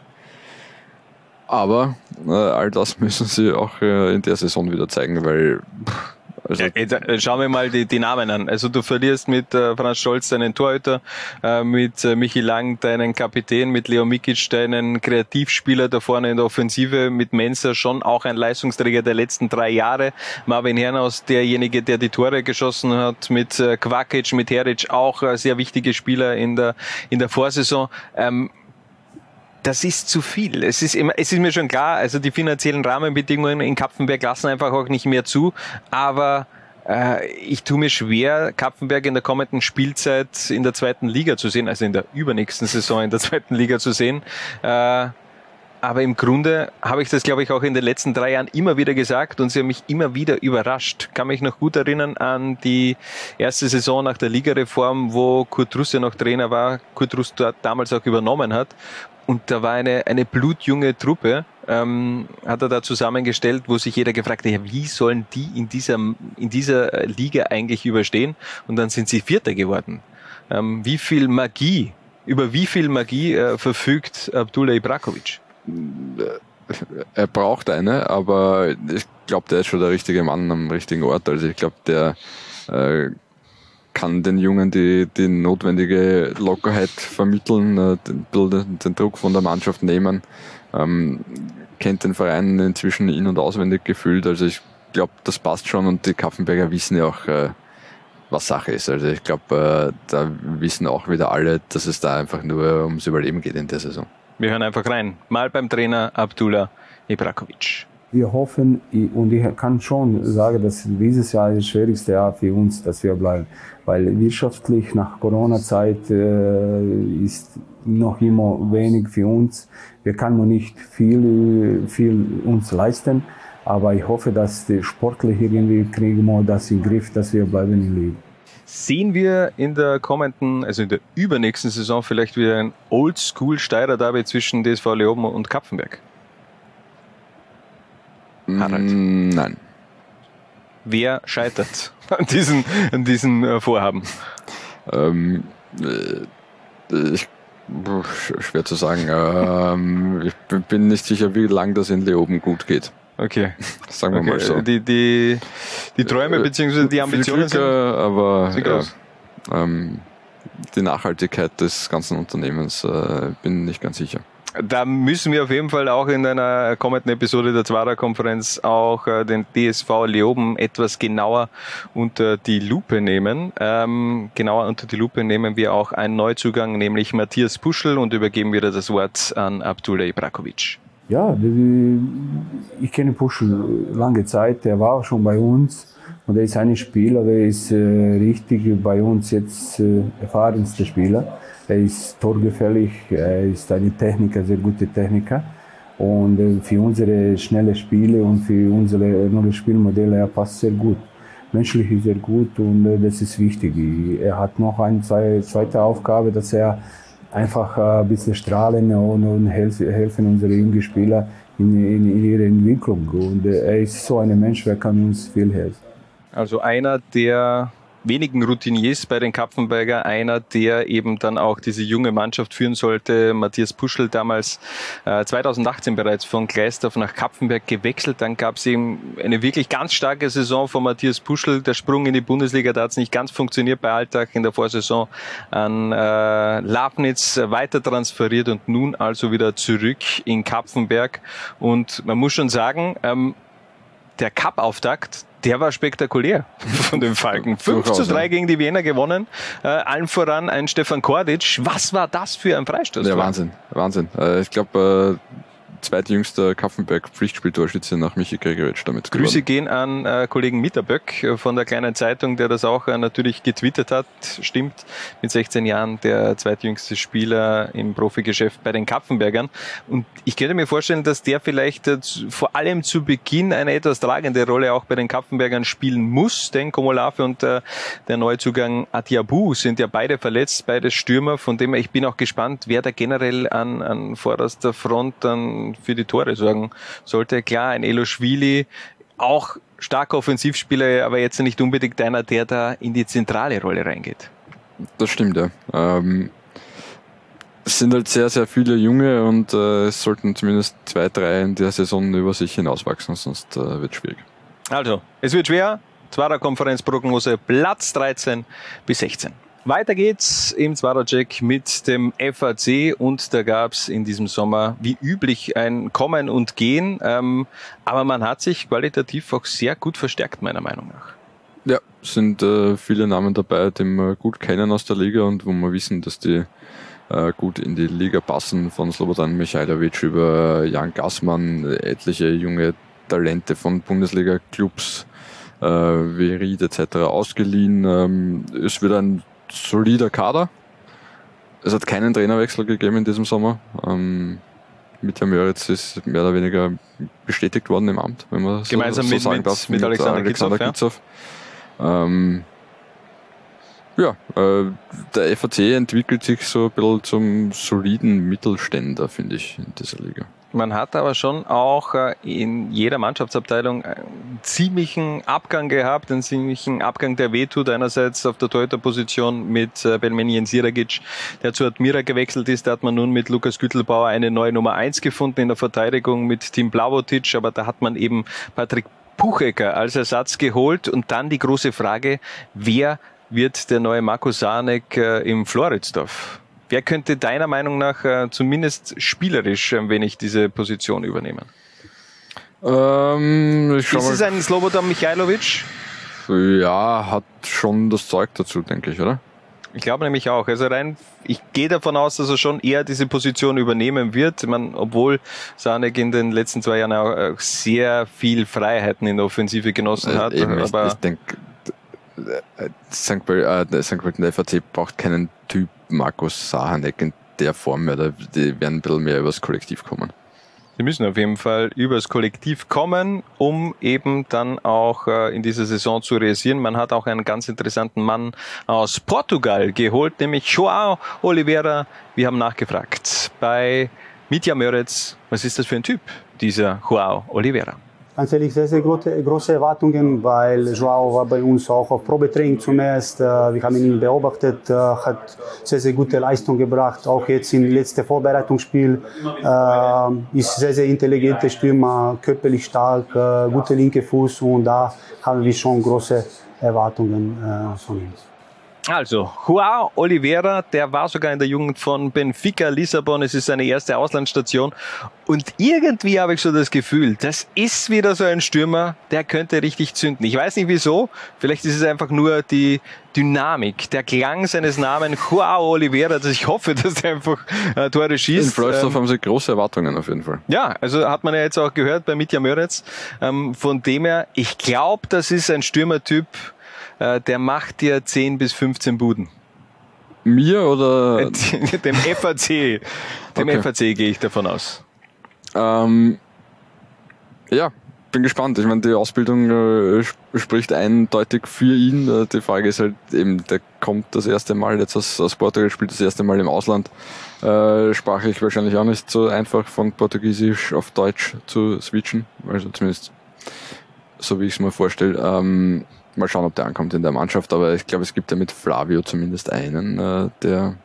Aber äh, all das müssen sie auch äh, in der Saison wieder zeigen, weil pff, also ja, äh, schauen wir mal die, die Namen an. Also du verlierst mit äh, Franz Scholz deinen Torhüter, äh, mit äh, Michi Lang deinen Kapitän, mit Leo Mikic deinen Kreativspieler da vorne in der Offensive, mit Mensa schon auch ein Leistungsträger der letzten drei Jahre. Marvin Hernaus, derjenige, der die Tore geschossen hat, mit äh, Quakic, mit Heric auch äh, sehr wichtige Spieler in der, in der Vorsaison. Ähm, das ist zu viel. Es ist, immer, es ist mir schon klar, also die finanziellen Rahmenbedingungen in Kapfenberg lassen einfach auch nicht mehr zu, aber äh, ich tue mir schwer, Kapfenberg in der kommenden Spielzeit in der zweiten Liga zu sehen, also in der übernächsten Saison in der zweiten Liga zu sehen. Äh, aber im Grunde habe ich das, glaube ich, auch in den letzten drei Jahren immer wieder gesagt und sie haben mich immer wieder überrascht. Kann mich noch gut erinnern an die erste Saison nach der Ligareform, wo Kurt Russ ja noch Trainer war, Kurt Russ damals auch übernommen hat und da war eine, eine blutjunge Truppe, ähm, hat er da zusammengestellt, wo sich jeder gefragt hat, wie sollen die in dieser, in dieser Liga eigentlich überstehen? Und dann sind sie Vierter geworden. Ähm, wie viel Magie, über wie viel Magie äh, verfügt Abdullah Ibrakovic? Er braucht eine, aber ich glaube, der ist schon der richtige Mann am richtigen Ort. Also ich glaube, der äh, kann den Jungen die, die notwendige Lockerheit vermitteln, äh, den, den Druck von der Mannschaft nehmen, ähm, kennt den Verein inzwischen in- und auswendig gefühlt. Also ich glaube, das passt schon und die Kaffenberger wissen ja auch, äh, was Sache ist. Also ich glaube, äh, da wissen auch wieder alle, dass es da einfach nur ums Überleben geht in der Saison. Wir hören einfach rein. Mal beim Trainer Abdullah Ibrakovic wir hoffen und ich kann schon sagen, dass dieses Jahr das schwierigste Jahr für uns, dass wir bleiben, weil wirtschaftlich nach Corona-Zeit äh, ist noch immer wenig für uns. Wir können nicht viel, viel uns leisten, aber ich hoffe, dass die sportlich irgendwie kriegen wir das in den Griff, dass wir bleiben im Leben. Sehen wir in der kommenden, also in der übernächsten Saison vielleicht wieder ein Oldschool-Steirer-Derby zwischen DSV Leoben und Kapfenberg? Harald? Mm, nein. Wer scheitert an diesen, an diesen äh, Vorhaben? Ähm, äh, ich Schwer zu sagen. Ähm, ich bin nicht sicher, wie lange das in Leoben gut geht. Okay. Sagen wir okay. mal so. Die, die, die Träume Äh, bzw. die Ambitionen Glück, äh, aber sind ja, groß. ähm, die Nachhaltigkeit des ganzen Unternehmens äh, bin nicht ganz sicher. Da müssen wir auf jeden Fall auch in einer kommenden Episode der Zwarer-Konferenz auch äh, den DSV Leoben etwas genauer unter die Lupe nehmen. Ähm, genauer unter die Lupe nehmen wir auch einen Neuzugang, nämlich Matthias Puschel und übergeben wieder das Wort an Abdullah Ibrakovic. Ja, ich kenne Puschel lange Zeit, der war auch schon bei uns und er ist ein Spieler, der ist äh, richtig bei uns jetzt äh, erfahrenster Spieler. Er ist torgefällig, er ist ein Techniker, sehr guter Techniker und äh, für unsere schnelle Spiele und für unsere neue Spielmodelle er passt sehr gut. Menschlich ist er gut und äh, das ist wichtig. Er hat noch eine zwei- zweite Aufgabe, dass er einfach äh, ein bisschen strahlen und, helfen, unsere jungen Spieler in, in, ihrer Entwicklung. Und er ist so ein Mensch, der kann uns viel helfen. Also einer der wenigen Routiniers bei den Kapfenberger, einer, der eben dann auch diese junge Mannschaft führen sollte. Matthias Puschel damals äh, 2018 bereits von Gleisdorf nach Kapfenberg gewechselt. Dann gab es eben eine wirklich ganz starke Saison von Matthias Puschel. Der Sprung in die Bundesliga, da hat es nicht ganz funktioniert bei Alltag in der Vorsaison an äh, Labnitz weiter transferiert und nun also wieder zurück in Kapfenberg. Und man muss schon sagen, ähm, der Cup-Auftakt, der war spektakulär von den Falken. 5 zu Durchaus, 3 ja. gegen die Wiener gewonnen. Äh, allen voran ein Stefan Kordic. Was war das für ein Freistoß? Ja, Wahnsinn, Wahnsinn. Äh, ich glaube, äh, zweitjüngster Kaffenberg Pflichtspieltorschütze nach Michi Gregoritsch damit Grüße geworden. gehen an äh, Kollegen Mitterböck von der kleinen Zeitung, der das auch äh, natürlich getwittert hat. Stimmt, mit 16 Jahren der zweitjüngste Spieler im Profigeschäft bei den Kapfenbergern. Und ich könnte mir vorstellen, dass der vielleicht äh, vor allem zu Beginn eine etwas tragende Rolle auch bei den Kapfenbergern spielen muss, denn Komolave und äh, der Neuzugang Atiabu sind ja beide verletzt, beide Stürmer, von dem her, ich bin auch gespannt, wer da generell an, an vorderster Front dann für die Tore sorgen sollte. Klar, ein Eloschwili, auch starker Offensivspieler, aber jetzt nicht unbedingt einer, der da in die zentrale Rolle reingeht. Das stimmt, ja. Ähm, es sind halt sehr, sehr viele Junge und äh, es sollten zumindest zwei, drei in der Saison über sich hinauswachsen, sonst äh, wird schwierig. Also, es wird schwer. Zwarer Konferenzprognose Platz 13 bis 16. Weiter geht's im Zwarer-Check mit dem FAC und da gab's in diesem Sommer wie üblich ein Kommen und Gehen, ähm, aber man hat sich qualitativ auch sehr gut verstärkt, meiner Meinung nach. Ja, sind äh, viele Namen dabei, die wir gut kennen aus der Liga und wo wir wissen, dass die äh, gut in die Liga passen, von Slobodan Michailovic über Jan Gassmann, etliche junge Talente von Bundesliga-Clubs äh, wie Ried etc. ausgeliehen. Ähm, es wird ein solider Kader. Es hat keinen Trainerwechsel gegeben in diesem Sommer. Ähm, Mitja Möritz ist mehr oder weniger bestätigt worden im Amt, wenn man Gemeinsam so, so mit- sagen mit- darf, mit Alexander Alexander Kitzow, ja. Ähm, ja, äh, der FAC entwickelt sich so ein bisschen zum soliden Mittelständler, finde ich, in dieser Liga. Man hat aber schon auch äh, in jeder Mannschaftsabteilung einen ziemlichen Abgang gehabt, einen ziemlichen Abgang, der wehtut. Einerseits auf der Torhüterposition mit äh, Belmenien Siragic, der zu Admira gewechselt ist. Da hat man nun mit Lukas Güttelbauer eine neue Nummer eins gefunden in der Verteidigung mit Tim Blavotic, aber da hat man eben Patrick Puchecker als Ersatz geholt. Und dann die große Frage, wer wird der neue Marco Sanek äh, im Floridsdorf? Wer könnte deiner Meinung nach äh, zumindest spielerisch ein wenig diese Position übernehmen? Ähm, ich Ist es ein Slobodan Michailovic? ja, hat schon das Zeug dazu, denke ich, oder? Ich glaube nämlich auch. Also rein, ich gehe davon aus, dass er schon eher diese Position übernehmen wird. Ich meine, obwohl Sanek in den letzten zwei Jahren auch äh, sehr viel Freiheiten in der Offensive genossen hat. Äh, eben, ich, aber ich denke, St. Pölten, äh, St. Pölten der FAC braucht keinen Typ Markus Sahanek in der Form. Da- Die werden ein bisschen mehr übers Kollektiv kommen. Sie müssen auf jeden Fall übers Kollektiv kommen, um eben dann auch äh, in dieser Saison zu realisieren. Man hat auch einen ganz interessanten Mann aus Portugal geholt, nämlich Joao Oliveira. Wir haben nachgefragt bei Mitja Möritz, was ist das für ein Typ, dieser Joao Oliveira? Ganz ehrlich sehr, sehr große, große Erwartungen, weil Joao war bei uns auch auf Probetraining zunächst. Äh, wir haben ihn beobachtet, äh, hat sehr, sehr gute Leistung gebracht, auch jetzt im letzten Vorbereitungsspiel. Äh, ist sehr, sehr intelligenter Stürmer, körperlich stark, guter linke Fuß und da haben wir schon große Erwartungen von ihm. Also, Joao Oliveira, der war sogar in der Jugend von Benfica Lissabon. Es ist seine erste Auslandsstation. Und irgendwie habe ich so das Gefühl, das ist wieder so ein Stürmer, der könnte richtig zünden. Ich weiß nicht wieso. Vielleicht ist es einfach nur die Dynamik, der Klang seines Namens, Joao Oliveira. Also ich hoffe, dass der einfach äh, Tore schießt. In Floydsdorf ähm, haben sie große Erwartungen auf jeden Fall. Ja, also hat man ja jetzt auch gehört bei Mitja Möretz. Ähm, von dem her, ich glaube, das ist ein Stürmertyp, der macht dir 10 bis 15 Buden. Mir oder? dem FAC. Dem okay. FAC gehe ich davon aus. Ähm, ja, bin gespannt. Ich meine, die Ausbildung äh, spricht eindeutig für ihn. Äh, die Frage ist halt eben, der kommt das erste Mal jetzt aus, aus Portugal, spielt das erste Mal im Ausland. Äh, sprachlich wahrscheinlich auch nicht so einfach von Portugiesisch auf Deutsch zu switchen. Also zumindest so wie ich es mir vorstelle. Ähm, Mal schauen, ob der ankommt in der Mannschaft, aber ich glaube, es gibt ja mit Flavio zumindest einen, äh, der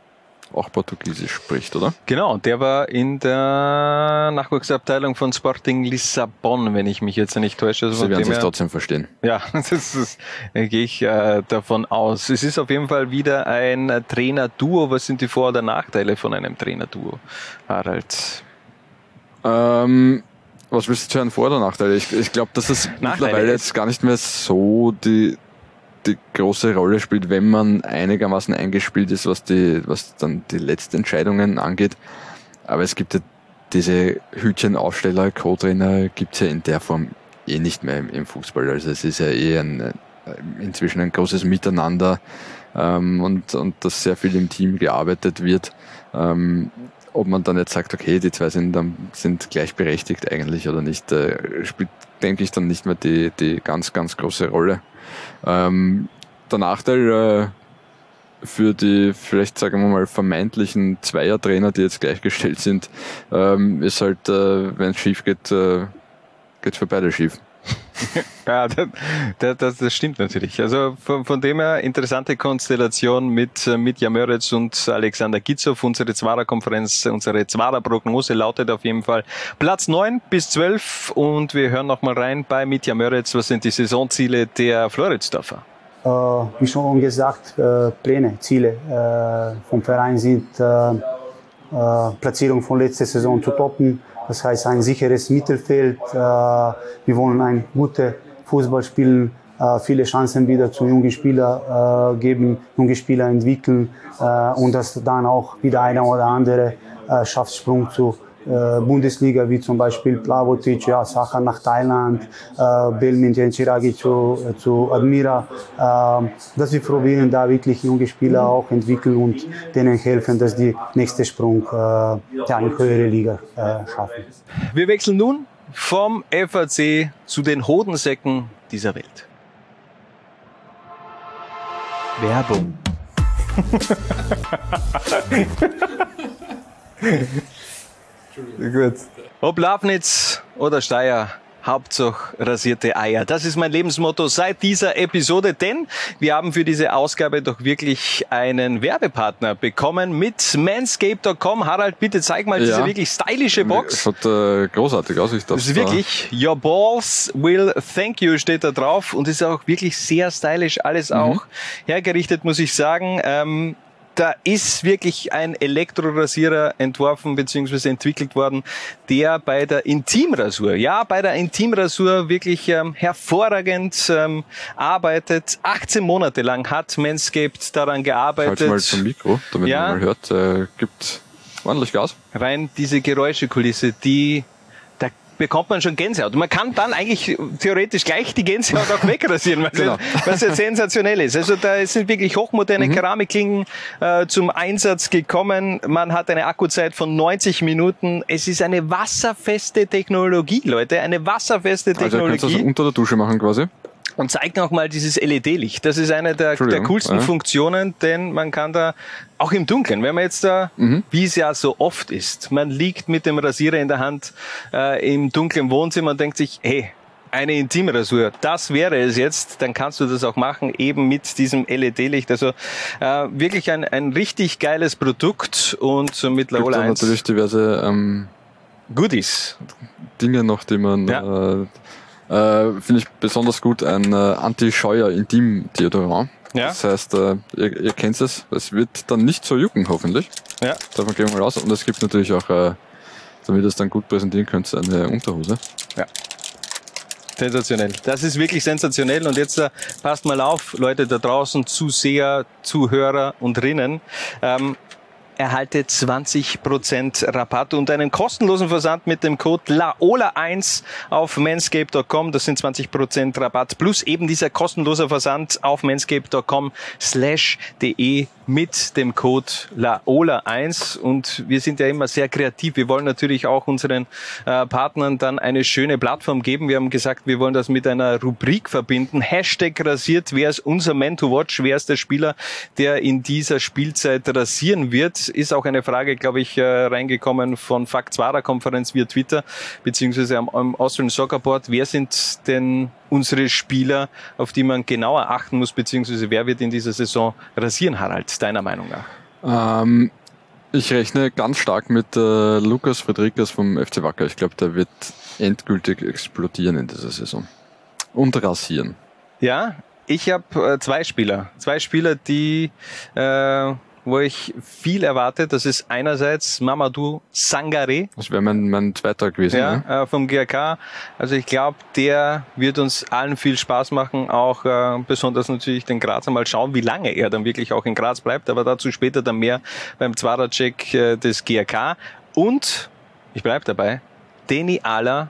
auch Portugiesisch spricht, oder? Genau, der war in der Nachwuchsabteilung von Sporting Lissabon, wenn ich mich jetzt nicht täusche. Also Sie werden sich trotzdem verstehen. Ja, das, ist, da gehe ich äh, davon aus. Es ist auf jeden Fall wieder ein Trainer-Duo. Was sind die Vor- oder Nachteile von einem Trainer-Duo, Harald? Ähm, was willst du zu hören Vor- oder Nachteile? Ich, ich glaube, dass es mittlerweile jetzt gar nicht mehr so die, die große Rolle spielt, wenn man einigermaßen eingespielt ist, was die, was dann die letzten Entscheidungen angeht. Aber es gibt ja diese Hütchenaufsteller, Co-Trainer gibt's ja in der Form eh nicht mehr im, im, Fußball. Also es ist ja eh ein, äh, inzwischen ein großes Miteinander ähm, und, und dass sehr viel im Team gearbeitet wird. Ähm, ob man dann jetzt sagt, okay, die zwei sind, sind gleichberechtigt eigentlich oder nicht, äh, spielt, denke ich, dann nicht mehr die, die ganz, ganz große Rolle. Ähm, der Nachteil äh, für die, vielleicht sagen wir mal, vermeintlichen Zweiertrainer, die jetzt gleichgestellt sind, ähm, ist halt, äh, wenn es schief geht, äh, geht für beide schief. ja, das, das, das stimmt natürlich. Also von, von dem her interessante Konstellation mit, mit Jamöritz und Alexander Gitzow. Unsere Zwarer-Konferenz, unsere Zwarer-Prognose lautet auf jeden Fall Platz 9 bis 12 und wir hören nochmal rein bei Mitja Möritz. Was sind die Saisonziele der Floridsdorfer? Äh, wie schon gesagt, äh, Pläne, Ziele äh, vom Verein sind äh, äh, Platzierung von letzter Saison zu toppen, das heißt ein sicheres Mittelfeld. Äh, wir wollen ein gutes Fußball spielen, äh, viele Chancen wieder zu jungen Spielern äh, geben, junge Spieler entwickeln und dass dann auch wieder einer oder andere schafft Sprung zu äh, Bundesliga, wie zum Beispiel Plavotic, ja, Sacha nach Thailand, äh, Belmin Chiragi zu, äh, zu Admira, äh, dass wir probieren, da wirklich junge Spieler auch entwickeln und denen helfen, dass die nächste Sprung äh, ja, in höhere Liga äh, schaffen. Wir wechseln nun vom FAC zu den Hodensäcken dieser Welt. Werbung. Gut. Ob Lafnitz oder Steyr, Hauptsache rasierte Eier. Das ist mein Lebensmotto seit dieser Episode, denn wir haben für diese Ausgabe doch wirklich einen Werbepartner bekommen mit manscape.com. Harald, bitte zeig mal ja. diese wirklich stylische Box. Schaut äh, großartig aus. Ich das ist wirklich Your Balls will thank you steht da drauf und ist auch wirklich sehr stylisch alles mhm. auch hergerichtet, muss ich sagen. Ähm, da ist wirklich ein Elektrorasierer entworfen bzw. entwickelt worden, der bei der Intimrasur, ja, bei der Intimrasur wirklich ähm, hervorragend ähm, arbeitet. 18 Monate lang hat Manscaped daran gearbeitet. Halt mal zum Mikro, damit ja. man mal hört, äh, gibt ordentlich Gas. Rein diese Geräuschekulisse, die bekommt man schon Gänsehaut. Und man kann dann eigentlich theoretisch gleich die Gänsehaut auch wegrasieren, was, genau. was ja sensationell ist. Also da sind wirklich hochmoderne mhm. Keramikklingen äh, zum Einsatz gekommen. Man hat eine Akkuzeit von 90 Minuten. Es ist eine wasserfeste Technologie, Leute, eine wasserfeste Technologie. Also kannst du das unter der Dusche machen quasi? Und zeigt nochmal dieses LED-Licht. Das ist eine der, der coolsten ja. Funktionen, denn man kann da auch im Dunkeln, wenn man jetzt da, mhm. wie es ja so oft ist, man liegt mit dem Rasierer in der Hand äh, im dunklen Wohnzimmer und denkt sich, hey, eine Intimrasur. Das wäre es jetzt. Dann kannst du das auch machen, eben mit diesem LED-Licht. Also äh, wirklich ein, ein richtig geiles Produkt und mit Laola 1. natürlich diverse ähm, Goodies. Dinge noch, die man ja. äh, äh, finde ich besonders gut, ein äh, Anti-Scheuer-Intim-Deodorant. Ja. Das heißt, äh, ihr, ihr kennt es, es wird dann nicht so jucken, hoffentlich. Ja. Davon gehen wir mal raus. Und es gibt natürlich auch, äh, damit ihr es dann gut präsentieren könnt, eine Unterhose. Ja. Sensationell. Das ist wirklich sensationell. Und jetzt äh, passt mal auf, Leute da draußen, Zuseher, Zuhörer und Rinnen. Ähm, erhalte 20% Rabatt und einen kostenlosen Versand mit dem Code LAOLA1 auf manscape.com. Das sind 20% Rabatt plus eben dieser kostenlose Versand auf manscape.com slash de mit dem Code LAOLA1 und wir sind ja immer sehr kreativ. Wir wollen natürlich auch unseren äh, Partnern dann eine schöne Plattform geben. Wir haben gesagt, wir wollen das mit einer Rubrik verbinden. Hashtag rasiert, wer ist unser Man to Watch, wer ist der Spieler, der in dieser Spielzeit rasieren wird ist auch eine Frage, glaube ich, äh, reingekommen von Fakt Zwara Konferenz via Twitter, beziehungsweise am, am Austrian Soccer Board. Wer sind denn unsere Spieler, auf die man genauer achten muss, beziehungsweise wer wird in dieser Saison rasieren, Harald, deiner Meinung nach? Ähm, ich rechne ganz stark mit äh, Lukas Friedrichs vom FC Wacker. Ich glaube, der wird endgültig explodieren in dieser Saison. Und rasieren. Ja, ich habe äh, zwei Spieler. Zwei Spieler, die äh, wo ich viel erwarte. Das ist einerseits Mamadou Sangare. Das wäre mein, mein zweiter gewesen. Ja, ne? äh, vom GRK. Also ich glaube, der wird uns allen viel Spaß machen, auch äh, besonders natürlich den Grazer. Mal schauen, wie lange er dann wirklich auch in Graz bleibt, aber dazu später dann mehr beim Zwarer-Check äh, des GRK. Und, ich bleibe dabei, Deni Ala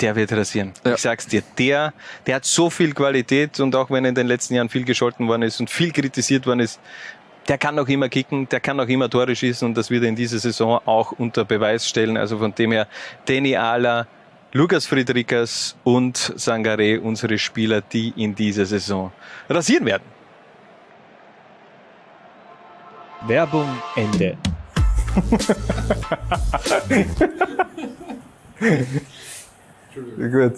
der wird rasieren. Ja. Ich sag's dir, der, der hat so viel Qualität und auch wenn er in den letzten Jahren viel gescholten worden ist und viel kritisiert worden ist, der kann auch immer kicken, der kann auch immer Tore schießen und das wird er in dieser Saison auch unter Beweis stellen. Also von dem her, Danny Ala, Lukas Friedrichs und Sangare, unsere Spieler, die in dieser Saison rasieren werden. Werbung Ende. Gut.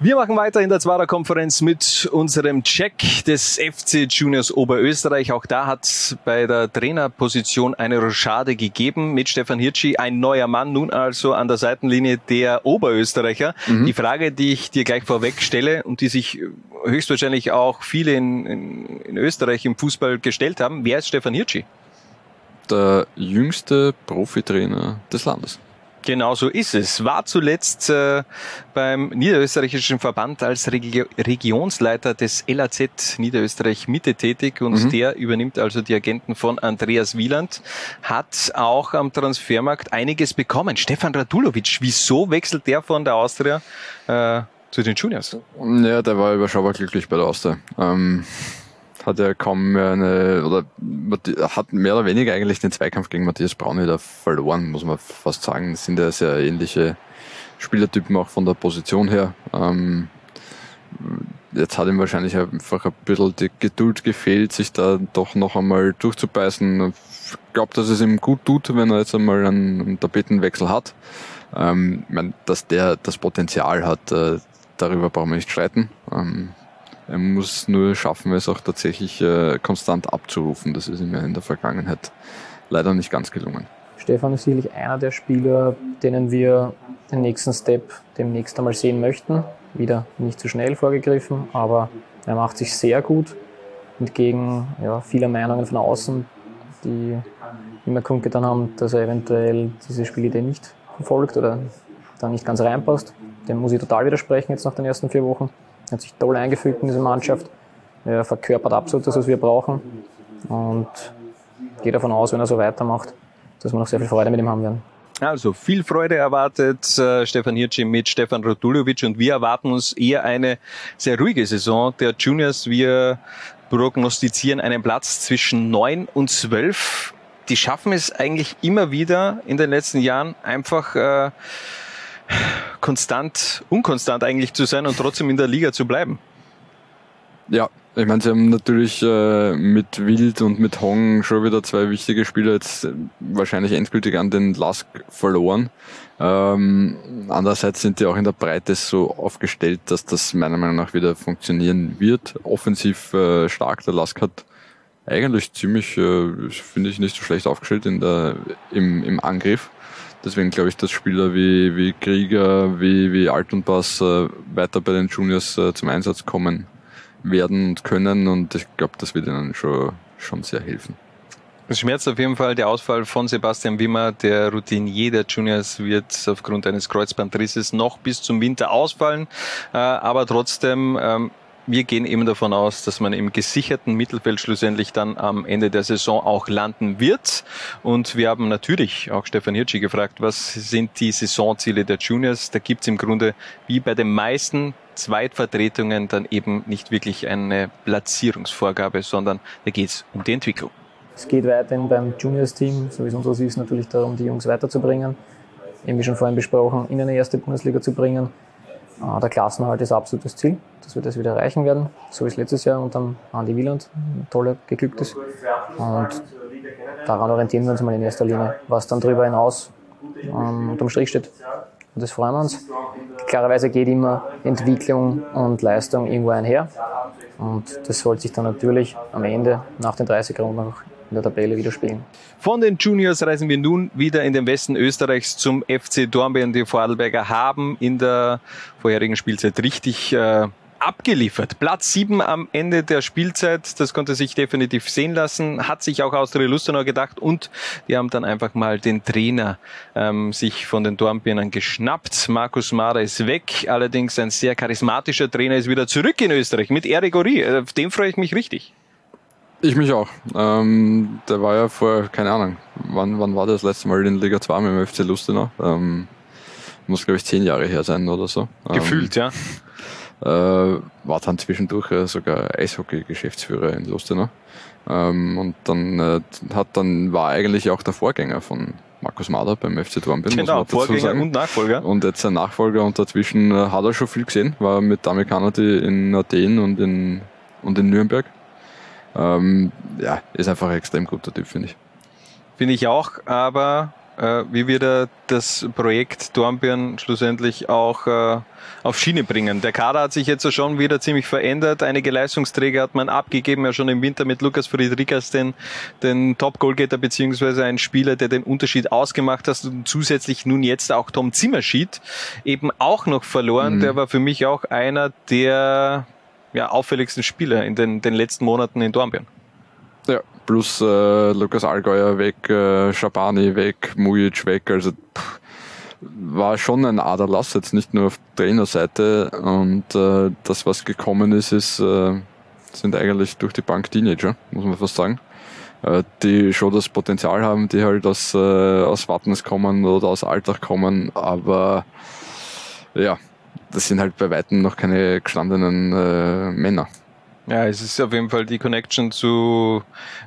Wir machen weiter in der Zwarer Konferenz mit unserem Check des FC Juniors Oberösterreich. Auch da hat bei der Trainerposition eine Rochade gegeben mit Stefan Hirschi, ein neuer Mann, nun also an der Seitenlinie der Oberösterreicher. Mhm. Die Frage, die ich dir gleich vorweg stelle und die sich höchstwahrscheinlich auch viele in, in, in Österreich im Fußball gestellt haben, wer ist Stefan Hirschi? Der jüngste Profitrainer des Landes. Genau so ist es. War zuletzt äh, beim niederösterreichischen Verband als Regi Regionsleiter des LAZ Niederösterreich Mitte tätig und mhm. der übernimmt also die Agenten von Andreas Wieland, hat auch am Transfermarkt einiges bekommen. Stefan Radulovic, wieso wechselt der von der Austria äh, zu den Juniors? Ja, der war überschaubar glücklich bei der Austria. Ähm hat er kaum mehr eine, oder hat mehr oder weniger eigentlich den Zweikampf gegen Matthias Braun wieder verloren, muss man fast sagen. Das sind ja sehr ähnliche Spielertypen auch von der Position her. Ähm, jetzt hat ihm wahrscheinlich einfach ein bisschen die Geduld gefehlt, sich da doch noch einmal durchzubeißen. Ich glaube, dass es ihm gut tut, wenn er jetzt einmal einen Tapetenwechsel hat. Ähm, ich meine, dass der das Potenzial hat, äh, darüber brauchen wir nicht streiten. Ähm, er muss nur schaffen, es auch tatsächlich äh, konstant abzurufen. Das ist ihm ja in der Vergangenheit leider nicht ganz gelungen. Stefan ist sicherlich einer der Spieler, denen wir den nächsten Step demnächst einmal sehen möchten. Wieder nicht zu schnell vorgegriffen, aber er macht sich sehr gut entgegen ja, vieler Meinungen von außen, die immer kundgetan haben, dass er eventuell diese Spielidee nicht verfolgt oder da nicht ganz reinpasst. Dem muss ich total widersprechen jetzt nach den ersten vier Wochen. Hat sich toll eingefügt in diese Mannschaft. Er verkörpert absolut das, was wir brauchen. Und gehe davon aus, wenn er so weitermacht, dass wir noch sehr viel Freude mit ihm haben werden. Also viel Freude erwartet äh, Stefan Hirschi mit Stefan Rodulovic und wir erwarten uns eher eine sehr ruhige Saison der Juniors. Wir prognostizieren einen Platz zwischen neun und zwölf. Die schaffen es eigentlich immer wieder in den letzten Jahren einfach äh, konstant, unkonstant eigentlich zu sein und trotzdem in der Liga zu bleiben. Ja, ich meine, sie haben natürlich äh, mit Wild und mit Hong schon wieder zwei wichtige Spieler jetzt wahrscheinlich endgültig an den Lask verloren. Ähm, andererseits sind die auch in der Breite so aufgestellt, dass das meiner Meinung nach wieder funktionieren wird. Offensiv äh, stark. Der Lask hat eigentlich ziemlich, äh, finde ich, nicht so schlecht aufgestellt in der, im, im Angriff. Deswegen glaube ich, dass Spieler wie, wie Krieger, wie, wie Altenpass äh, weiter bei den Juniors äh, zum Einsatz kommen werden und können und ich glaube, das wird ihnen schon, schon sehr helfen. Es schmerzt auf jeden Fall der Ausfall von Sebastian Wimmer. Der Routinier der Juniors wird aufgrund eines Kreuzbandrisses noch bis zum Winter ausfallen. Äh, aber trotzdem, ähm, wir gehen eben davon aus, dass man im gesicherten Mittelfeld schlussendlich dann am Ende der Saison auch landen wird. Und wir haben natürlich auch Stefan Hirschi gefragt, was sind die Saisonziele der Juniors? Da gibt es im Grunde wie bei den meisten Zweitvertretungen dann eben nicht wirklich eine Platzierungsvorgabe, sondern da geht es um die Entwicklung. Es geht weiterhin beim Juniors-Team, so wie es unseres ist, natürlich darum, die Jungs weiterzubringen. Eben wie schon vorhin besprochen, in eine erste Bundesliga zu bringen. Ah, der Klassenhalt ist absolutes Ziel, dass wir das wieder erreichen werden, so wie es letztes Jahr unter Andy Wieland toll geglückt ist. Und daran orientieren wir uns mal in erster Linie. Was dann darüber hinaus ähm, unterm Strich steht, und das freuen wir uns. Klarerweise geht immer Entwicklung und Leistung irgendwo einher. Und das soll sich dann natürlich am Ende nach den 30 Runden auch in der Tabelle widerspiegeln. Von den Juniors reisen wir nun wieder in den Westen Österreichs zum FC Dornbirn. Die Vorarlberger haben in der vorherigen Spielzeit richtig äh, abgeliefert. Platz 7 am Ende der Spielzeit, das konnte sich definitiv sehen lassen, hat sich auch Austria Lustenau gedacht und die haben dann einfach mal den Trainer ähm, sich von den Dornbirnern geschnappt. Markus Mara ist weg, allerdings ein sehr charismatischer Trainer ist wieder zurück in Österreich mit Eric Ori. Auf den freue ich mich richtig. Ich mich auch. Ähm, der war ja vor, keine Ahnung, wann, wann war das letzte Mal in Liga 2 mit dem FC Lustenau? Ähm, muss, glaube ich, zehn Jahre her sein oder so. Gefühlt, ähm, ja äh, war dann zwischendurch äh, sogar Eishockey-Geschäftsführer in Lustenau. Ähm, und dann äh, hat dann war eigentlich auch der Vorgänger von Markus Mader beim FC Dornbirn. Genau, Vorgänger und Nachfolger. Und jetzt ein Nachfolger und dazwischen äh, hat er schon viel gesehen, war mit Dami Kanadi in Athen und in, und in Nürnberg. Ähm, ja, ist einfach ein extrem guter Typ, finde ich. Finde ich auch, aber äh, wie wir da das Projekt Dornbirn schlussendlich auch äh, auf Schiene bringen. Der Kader hat sich jetzt schon wieder ziemlich verändert. Einige Leistungsträger hat man abgegeben, ja schon im Winter mit Lukas Friedrichs, den, den Top-Goalgetter beziehungsweise ein Spieler, der den Unterschied ausgemacht hat und zusätzlich nun jetzt auch Tom Zimmerschied eben auch noch verloren. Mhm. Der war für mich auch einer der ja, auffälligsten Spieler in den, den letzten Monaten in Dornbirn. Ja, plus äh, Lukas Allgäuer weg, äh, Schabani weg, Mujic weg, also pff, war schon ein Aderlass, jetzt nicht nur auf Trainerseite. Und äh, das, was gekommen ist, ist äh, sind eigentlich durch die Bank Teenager, muss man fast sagen, äh, die schon das Potenzial haben, die halt aus, äh, aus Wattens kommen oder aus Alltag kommen, aber ja, das sind halt bei Weitem noch keine gestandenen äh, Männer. Ja, es ist auf jeden Fall die Connection zu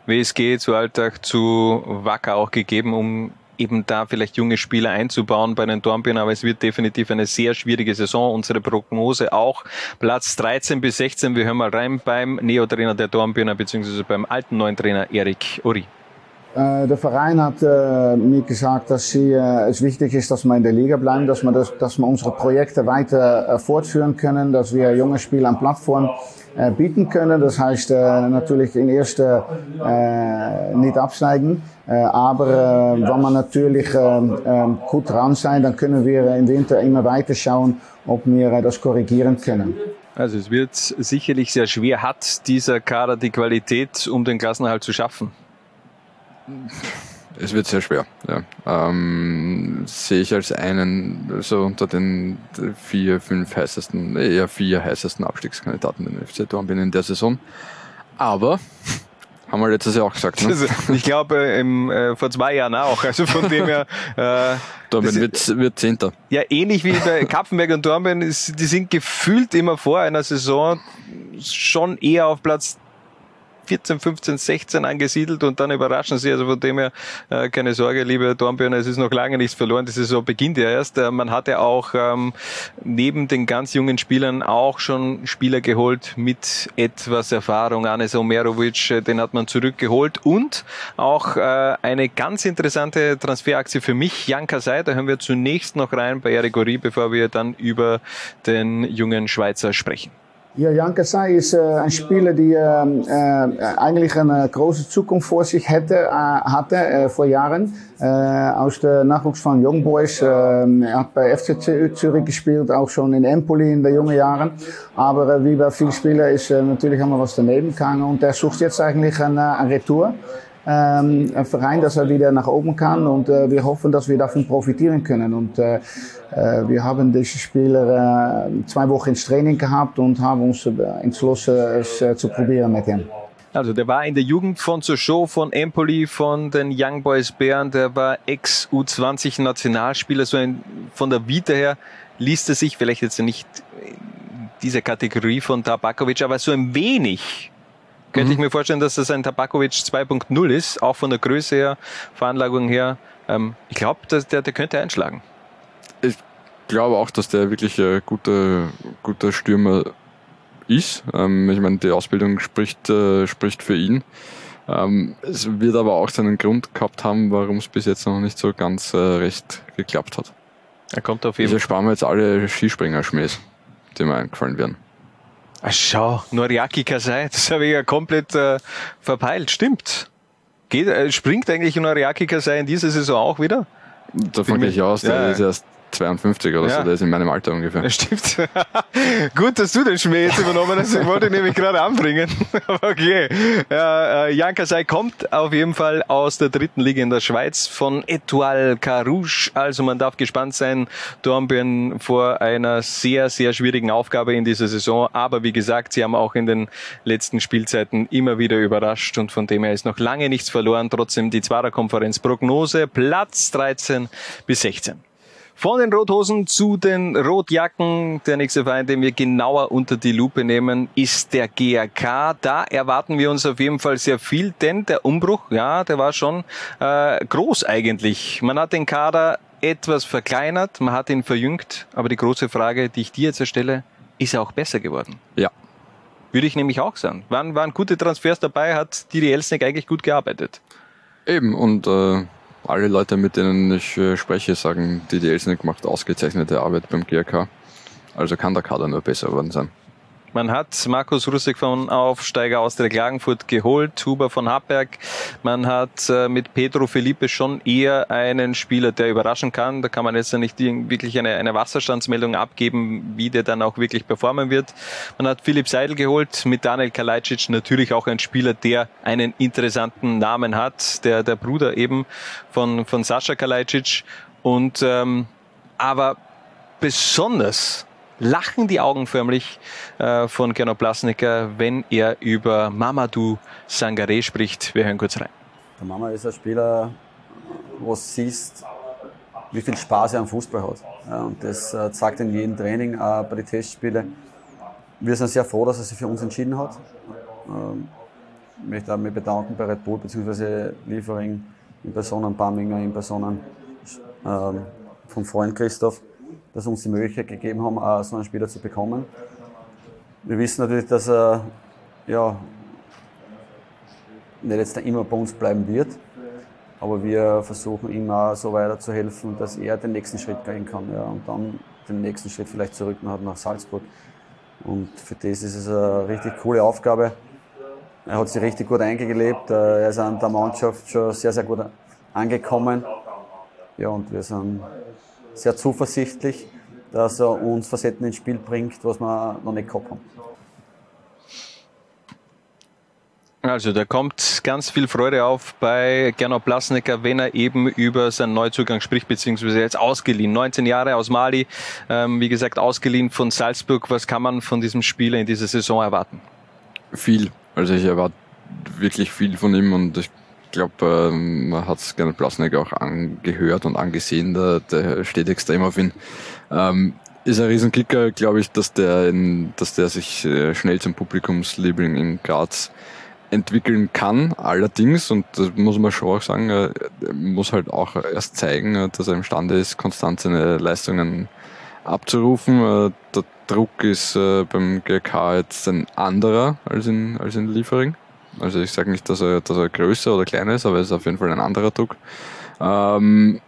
WSG, zu Alltag, zu Wacker auch gegeben, um eben da vielleicht junge Spieler einzubauen bei den Dornbirnen, aber es wird definitiv eine sehr schwierige Saison. Unsere Prognose auch Platz 13 bis 16. Wir hören mal rein beim Neo-Trainer der Dornbirner beziehungsweise beim alten neuen Trainer Erik Uri. Äh, der Verein hat äh, mir gesagt, dass sie, äh, es wichtig ist, dass wir in der Liga bleiben, dass wir, das, dass wir unsere Projekte weiter äh, fortführen können, dass wir junge Spieler an Plattform äh, bieten können. Das heißt äh, natürlich in erster äh, nicht absteigen, äh, aber äh, wenn wir natürlich äh, äh, gut dran sein, dann können wir im Winter immer weiter schauen, ob wir das korrigieren können. Also es wird sicherlich sehr schwer. Hat dieser Kader die Qualität, um den Klassenerhalt zu schaffen? Es wird sehr schwer, ja. Ähm, sehe ich als einen, so unter den vier, fünf heißesten, eher vier heißesten Abstiegskandidaten den FC Dornbirn in der Saison. Aber, haben wir letztes Jahr auch gesagt, ne? Ich glaube, äh, vor zwei Jahren auch. Also von dem her. Äh, Dornbirn wird, wird Zehnter. Ja, ähnlich wie bei Kapfenberg und Dornbirn, ist, die sind gefühlt immer vor einer Saison schon eher auf Platz 14, 15, 16 angesiedelt und dann überraschen sie. Also von dem her äh, keine Sorge, liebe Dornbirner, es ist noch lange nichts verloren. Die Saison beginnt ja erst. Äh, man hatte auch ähm, neben den ganz jungen Spielern auch schon Spieler geholt mit etwas Erfahrung. Anes Omerovic, äh, den hat man zurückgeholt und auch eine ganz interessante Transferaktie für mich, Jan Kasai, da hören wir zunächst noch rein bei Eric Ori, bevor wir dann über den jungen Schweizer sprechen. Ja, Jan Kasai ist äh, ein Spieler, der äh, eigentlich eine große Zukunft vor sich hätte, äh, hatte äh, vor Jahren. Äh, aus der Nachwuchs von Young Boys. Er hat bei FC Zürich gespielt, auch schon in Empoli in den jungen Jahren. Aber äh, wie bei vielen Spielern ist äh, natürlich wir was daneben gegangen und er sucht jetzt eigentlich eine, eine Retour. Ähm, ein Verein, dass er wieder nach oben kann und äh, wir hoffen, dass wir davon profitieren können. Und äh, äh, wir haben diese Spieler äh, zwei Wochen ins Training gehabt und haben uns äh, entschlossen, es äh, zu probieren mit ihm. Also der war in der Jugend von Sochaux, von Empoli, von den Young Boys Bern, der war Ex-U20 Nationalspieler, so ein, von der Vita her liest er sich vielleicht jetzt nicht in dieser Kategorie von Tabakovic, aber so ein wenig könnte ich mir vorstellen, dass das ein Tabakovic 2.0 ist, auch von der Größe her, Veranlagung her. Ähm, ich glaube, der, der könnte einschlagen. Ich glaube auch, dass der wirklich ein guter, guter Stürmer ist. Ähm, ich meine, die Ausbildung spricht, äh, spricht für ihn. Ähm, es wird aber auch seinen Grund gehabt haben, warum es bis jetzt noch nicht so ganz äh, recht geklappt hat. Er kommt auf jeden Fall. Also sparen wir jetzt alle Skispringer-Schmähs, die mir eingefallen werden. Ach, schau, Noriaki Kasai, das habe ich ja komplett äh, verpeilt. Stimmt. Geht, äh, springt eigentlich Noriaki Kasai in dieser Saison auch wieder? Davon gehe ich aus, der ja. ist erst 52 oder ja. so, der ist in meinem Alter ungefähr. Das stimmt. Gut, dass du den Schmäh jetzt übernommen hast. Ich wollte ihn nämlich gerade anbringen. okay. Ja, äh, Jan Kasai kommt auf jeden Fall aus der dritten Liga in der Schweiz von Etoile Carouge. Also man darf gespannt sein. Dornbirn vor einer sehr, sehr schwierigen Aufgabe in dieser Saison. Aber wie gesagt, sie haben auch in den letzten Spielzeiten immer wieder überrascht und von dem her ist noch lange nichts verloren. Trotzdem die Zwarer-Konferenz Prognose Platz 13 bis 16. Von den Rothosen zu den Rotjacken. Der nächste Verein, den wir genauer unter die Lupe nehmen, ist der GRK. Da erwarten wir uns auf jeden Fall sehr viel, denn der Umbruch, ja, der war schon äh, groß eigentlich. Man hat den Kader etwas verkleinert, man hat ihn verjüngt, aber die große Frage, die ich dir jetzt erstelle, ist er auch besser geworden? Ja. Würde ich nämlich auch sagen. Waren, waren gute Transfers dabei, hat die Elsneck eigentlich gut gearbeitet. Eben, und äh, alle Leute, mit denen ich äh, spreche, sagen, die die Elsnick macht ausgezeichnete Arbeit beim GRK. Also kann der Kader nur besser geworden sein. Man hat Markus Russig von Aufsteiger aus der Klagenfurt geholt, Huber von Happberg. Man hat äh, mit Pedro Felipe schon eher einen Spieler, der überraschen kann. Da kann man jetzt nicht wirklich eine, eine Wasserstandsmeldung abgeben, wie der dann auch wirklich performen wird. Man hat Philipp Seidel geholt, mit Daniel Kalajdzic natürlich auch ein Spieler, der einen interessanten Namen hat, der, der Bruder eben von, von Sascha Kalajdzic. Und, ähm, aber besonders lachen die Augen förmlich äh, von Gernot Blasnicker, wenn er über Mamadou Sangare spricht. Wir hören kurz rein. Der Mama ist ein Spieler, wo du siehst, wie viel Spaß er am Fußball hat. Und das äh, zeigt in jedem Training, auch bei den Testspielen. Wir sind sehr froh, dass er sich für uns entschieden hat. Ähm, ich möchte mich bedanken bei Red Bull bzw. Liefering in Personen Bamminger, in Personen ähm, vom Freund Christoph dass uns die Möglichkeit gegeben haben, auch so einen Spieler zu bekommen. Wir wissen natürlich, dass er ja, nicht jetzt immer bei uns bleiben wird, aber wir versuchen ihm auch so weiter zu helfen, dass er den nächsten Schritt gehen kann ja, und dann den nächsten Schritt vielleicht zurück nach Salzburg. Und für das ist es eine richtig coole Aufgabe. Er hat sich richtig gut eingelebt, er ist an der Mannschaft schon sehr, sehr gut angekommen. Ja, und wir sind sehr zuversichtlich, dass er uns Facetten ins Spiel bringt, was wir noch nicht gehabt haben. Also da kommt ganz viel Freude auf bei Gernot Blasnecker, wenn er eben über seinen Neuzugang spricht, beziehungsweise jetzt ausgeliehen. 19 Jahre aus Mali, ähm, wie gesagt ausgeliehen von Salzburg. Was kann man von diesem Spieler in dieser Saison erwarten? Viel. Also ich erwarte wirklich viel von ihm und ich glaube, ähm, man hat es gerne Plasnik auch angehört und angesehen, der, der steht extrem auf ihn. Ähm, ist ein Riesenkicker, glaube ich, dass der, in, dass der sich äh, schnell zum Publikumsliebling in Graz entwickeln kann. Allerdings, und das muss man schon auch sagen, er muss halt auch erst zeigen, dass er imstande ist, konstant seine Leistungen abzurufen. Der Druck ist beim GK jetzt ein anderer als in, als in Liefering. Also ich sage nicht, dass er, dass er größer oder kleiner ist, aber es ist auf jeden Fall ein anderer Druck. Ähm,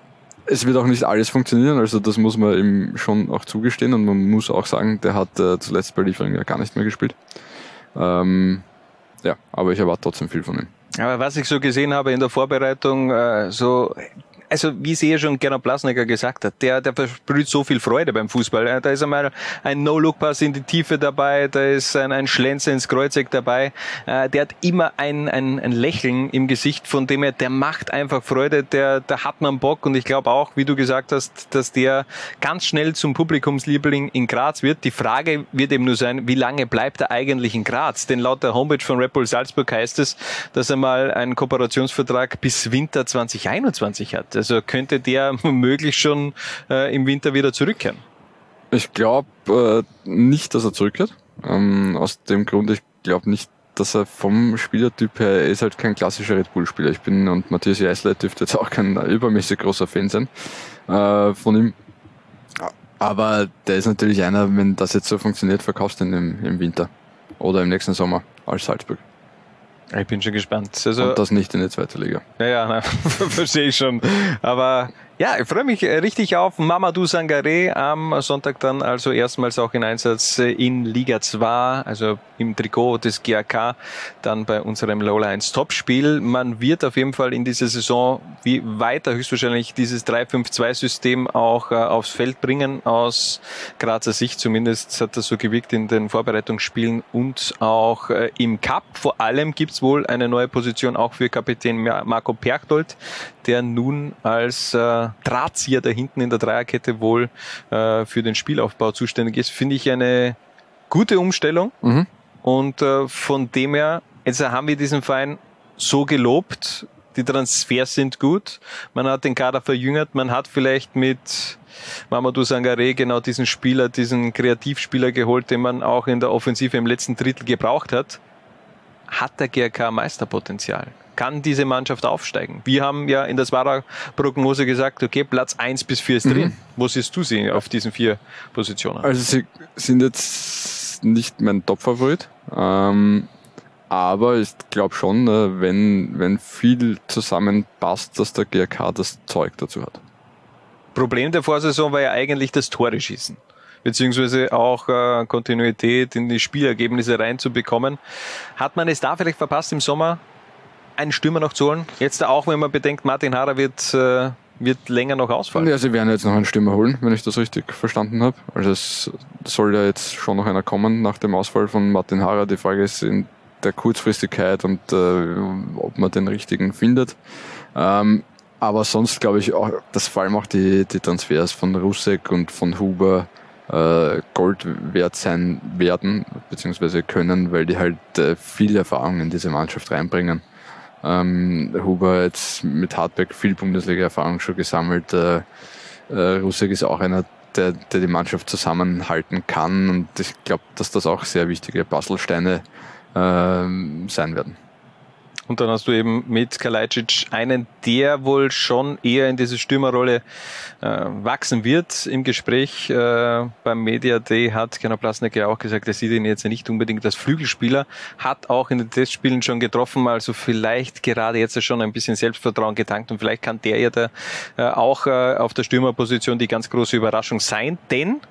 es wird auch nicht alles funktionieren, also das muss man ihm schon auch zugestehen und man muss auch sagen, der hat äh, zuletzt bei Liefering ja gar nicht mehr gespielt. Ähm, ja, aber ich erwarte trotzdem viel von ihm. Aber was ich so gesehen habe in der Vorbereitung, äh, so also wie es eh schon Gernot Blasnecker gesagt hat, der, der versprüht so viel Freude beim Fußball. Da ist einmal ein No-Look-Pass in die Tiefe dabei, da ist ein, ein Schlenzer ins Kreuzeck dabei. Äh, der hat immer ein, ein, ein Lächeln im Gesicht, von dem er, der macht einfach Freude, der, der hat man Bock und ich glaube auch, wie du gesagt hast, dass der ganz schnell zum Publikumsliebling in Graz wird. Die Frage wird eben nur sein, wie lange bleibt er eigentlich in Graz? Denn laut der Homepage von Red Bull Salzburg heißt es, dass er mal einen Kooperationsvertrag bis Winter 2021 hat. Also könnte der möglich schon äh, im Winter wieder zurückkehren? Ich glaube äh, nicht, dass er zurückkehrt. Ähm, aus dem Grund, ich glaube nicht, dass er vom Spielertyp her, er ist halt kein klassischer Red Bull-Spieler. Ich bin, und Matthias Eisler dürfte jetzt auch kein übermäßig großer Fan sein äh, von ihm. Aber der ist natürlich einer, wenn das jetzt so funktioniert, verkaufst du ihn im, im Winter oder im nächsten Sommer als Salzburg. Ich bin schon gespannt. Also, Und das nicht in der zweiten Liga. Ja, ja, verstehe ich schon. Aber ja, ich freue mich richtig auf Mamadou Sangaré am Sonntag dann also erstmals auch in Einsatz in Liga 2, also im Trikot des GAK, dann bei unserem Lowlines Topspiel. Man wird auf jeden Fall in dieser Saison wie weiter höchstwahrscheinlich dieses 3-5-2-System auch äh, aufs Feld bringen, aus Grazer Sicht zumindest hat das so gewirkt in den Vorbereitungsspielen und auch äh, im Cup. Vor allem gibt's wohl eine neue Position auch für Kapitän Marco Perchtold, der nun als äh, Drahtzieher da hinten in der Dreierkette wohl äh, für den Spielaufbau zuständig ist, finde ich eine gute Umstellung. Mhm. Und äh, von dem her, jetzt haben wir diesen Verein so gelobt, die Transfers sind gut, man hat den Kader verjüngert, man hat vielleicht mit Mamadou Sangaré genau diesen Spieler, diesen Kreativspieler geholt, den man auch in der Offensive im letzten Drittel gebraucht hat. Hat der GRK Meisterpotenzial? Kann diese Mannschaft aufsteigen? Wir haben ja in der Swara-Prognose gesagt, okay, Platz 1 bis 4 ist drin. Mhm. Wo siehst du sie auf diesen vier Positionen? Also sie sind jetzt nicht mein Top-Favorit. Ähm, aber ich glaube schon, äh, wenn, wenn viel zusammenpasst, dass der GRK das Zeug dazu hat. Problem der Vorsaison war ja eigentlich das Tore schießen beziehungsweise auch äh, Kontinuität in die Spielergebnisse reinzubekommen. Hat man es da vielleicht verpasst im Sommer, einen Stürmer noch zu holen? Jetzt auch, wenn man bedenkt, Martin Harrer wird, äh, wird länger noch ausfallen. Ja, sie werden jetzt noch einen Stürmer holen, wenn ich das richtig verstanden habe. Also es soll ja jetzt schon noch einer kommen nach dem Ausfall von Martin Harrer. Die Frage ist in der Kurzfristigkeit und äh, ob man den richtigen findet. Ähm, aber sonst glaube ich auch, dass vor allem auch die, die Transfers von Rusek und von Huber äh, Gold wert sein werden, beziehungsweise können, weil die halt äh, viel Erfahrung in diese Mannschaft reinbringen. Ähm, Huber jetzt mit Hardback viel Bundesliga-Erfahrung schon gesammelt. Äh, äh, Rusek ist auch einer, der, der die Mannschaft zusammenhalten kann und ich glaube, dass das auch sehr wichtige Puzzlesteine äh, sein werden. Und dann hast du eben mit Kalajdzic einen, der wohl schon eher in diese Stürmerrolle äh, wachsen wird. Im Gespräch äh, beim Media Day hat Gernot Plasnek ja auch gesagt, er sieht ihn jetzt nicht unbedingt als Flügelspieler, hat auch in den Testspielen schon getroffen, also vielleicht gerade jetzt schon ein bisschen Selbstvertrauen getankt. Und vielleicht kann der ja da äh, auch äh, auf der Stürmerposition die ganz große Überraschung sein, denn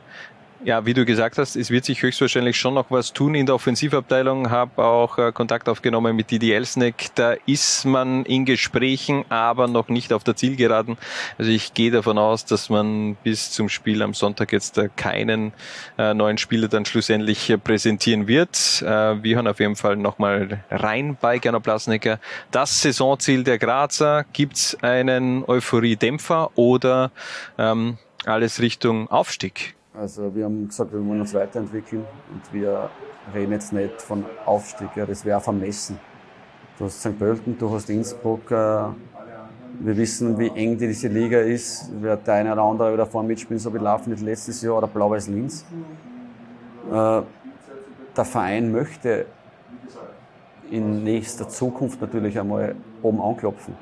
ja, wie du gesagt hast, es wird sich höchstwahrscheinlich schon noch was tun in der Offensivabteilung. Habe auch äh, Kontakt aufgenommen mit Didi Elsneck. Da ist man in Gesprächen, aber noch nicht auf der Zielgeraden. Also ich gehe davon aus, dass man bis zum Spiel am Sonntag jetzt äh, keinen äh, neuen Spieler dann schlussendlich äh, präsentieren wird. Äh, wir hören auf jeden Fall nochmal rein bei Gernot Blasnecker. Das Saisonziel der Grazer, gibt's einen Euphorie-Dämpfer oder ähm, alles Richtung Aufstieg? Also wir haben gesagt, wir wollen uns weiterentwickeln und wir reden jetzt nicht von Aufstieg, ja, das wäre vermessen. Du hast St. Pölten, du hast Innsbruck, äh, wir wissen, wie eng diese Liga ist. Wird der eine oder andere wieder vorne mitspielen, so wie Laufnet letztes Jahr oder Blau-Weiß Linz. Äh, der Verein möchte in nächster Zukunft natürlich einmal oben anklopfen.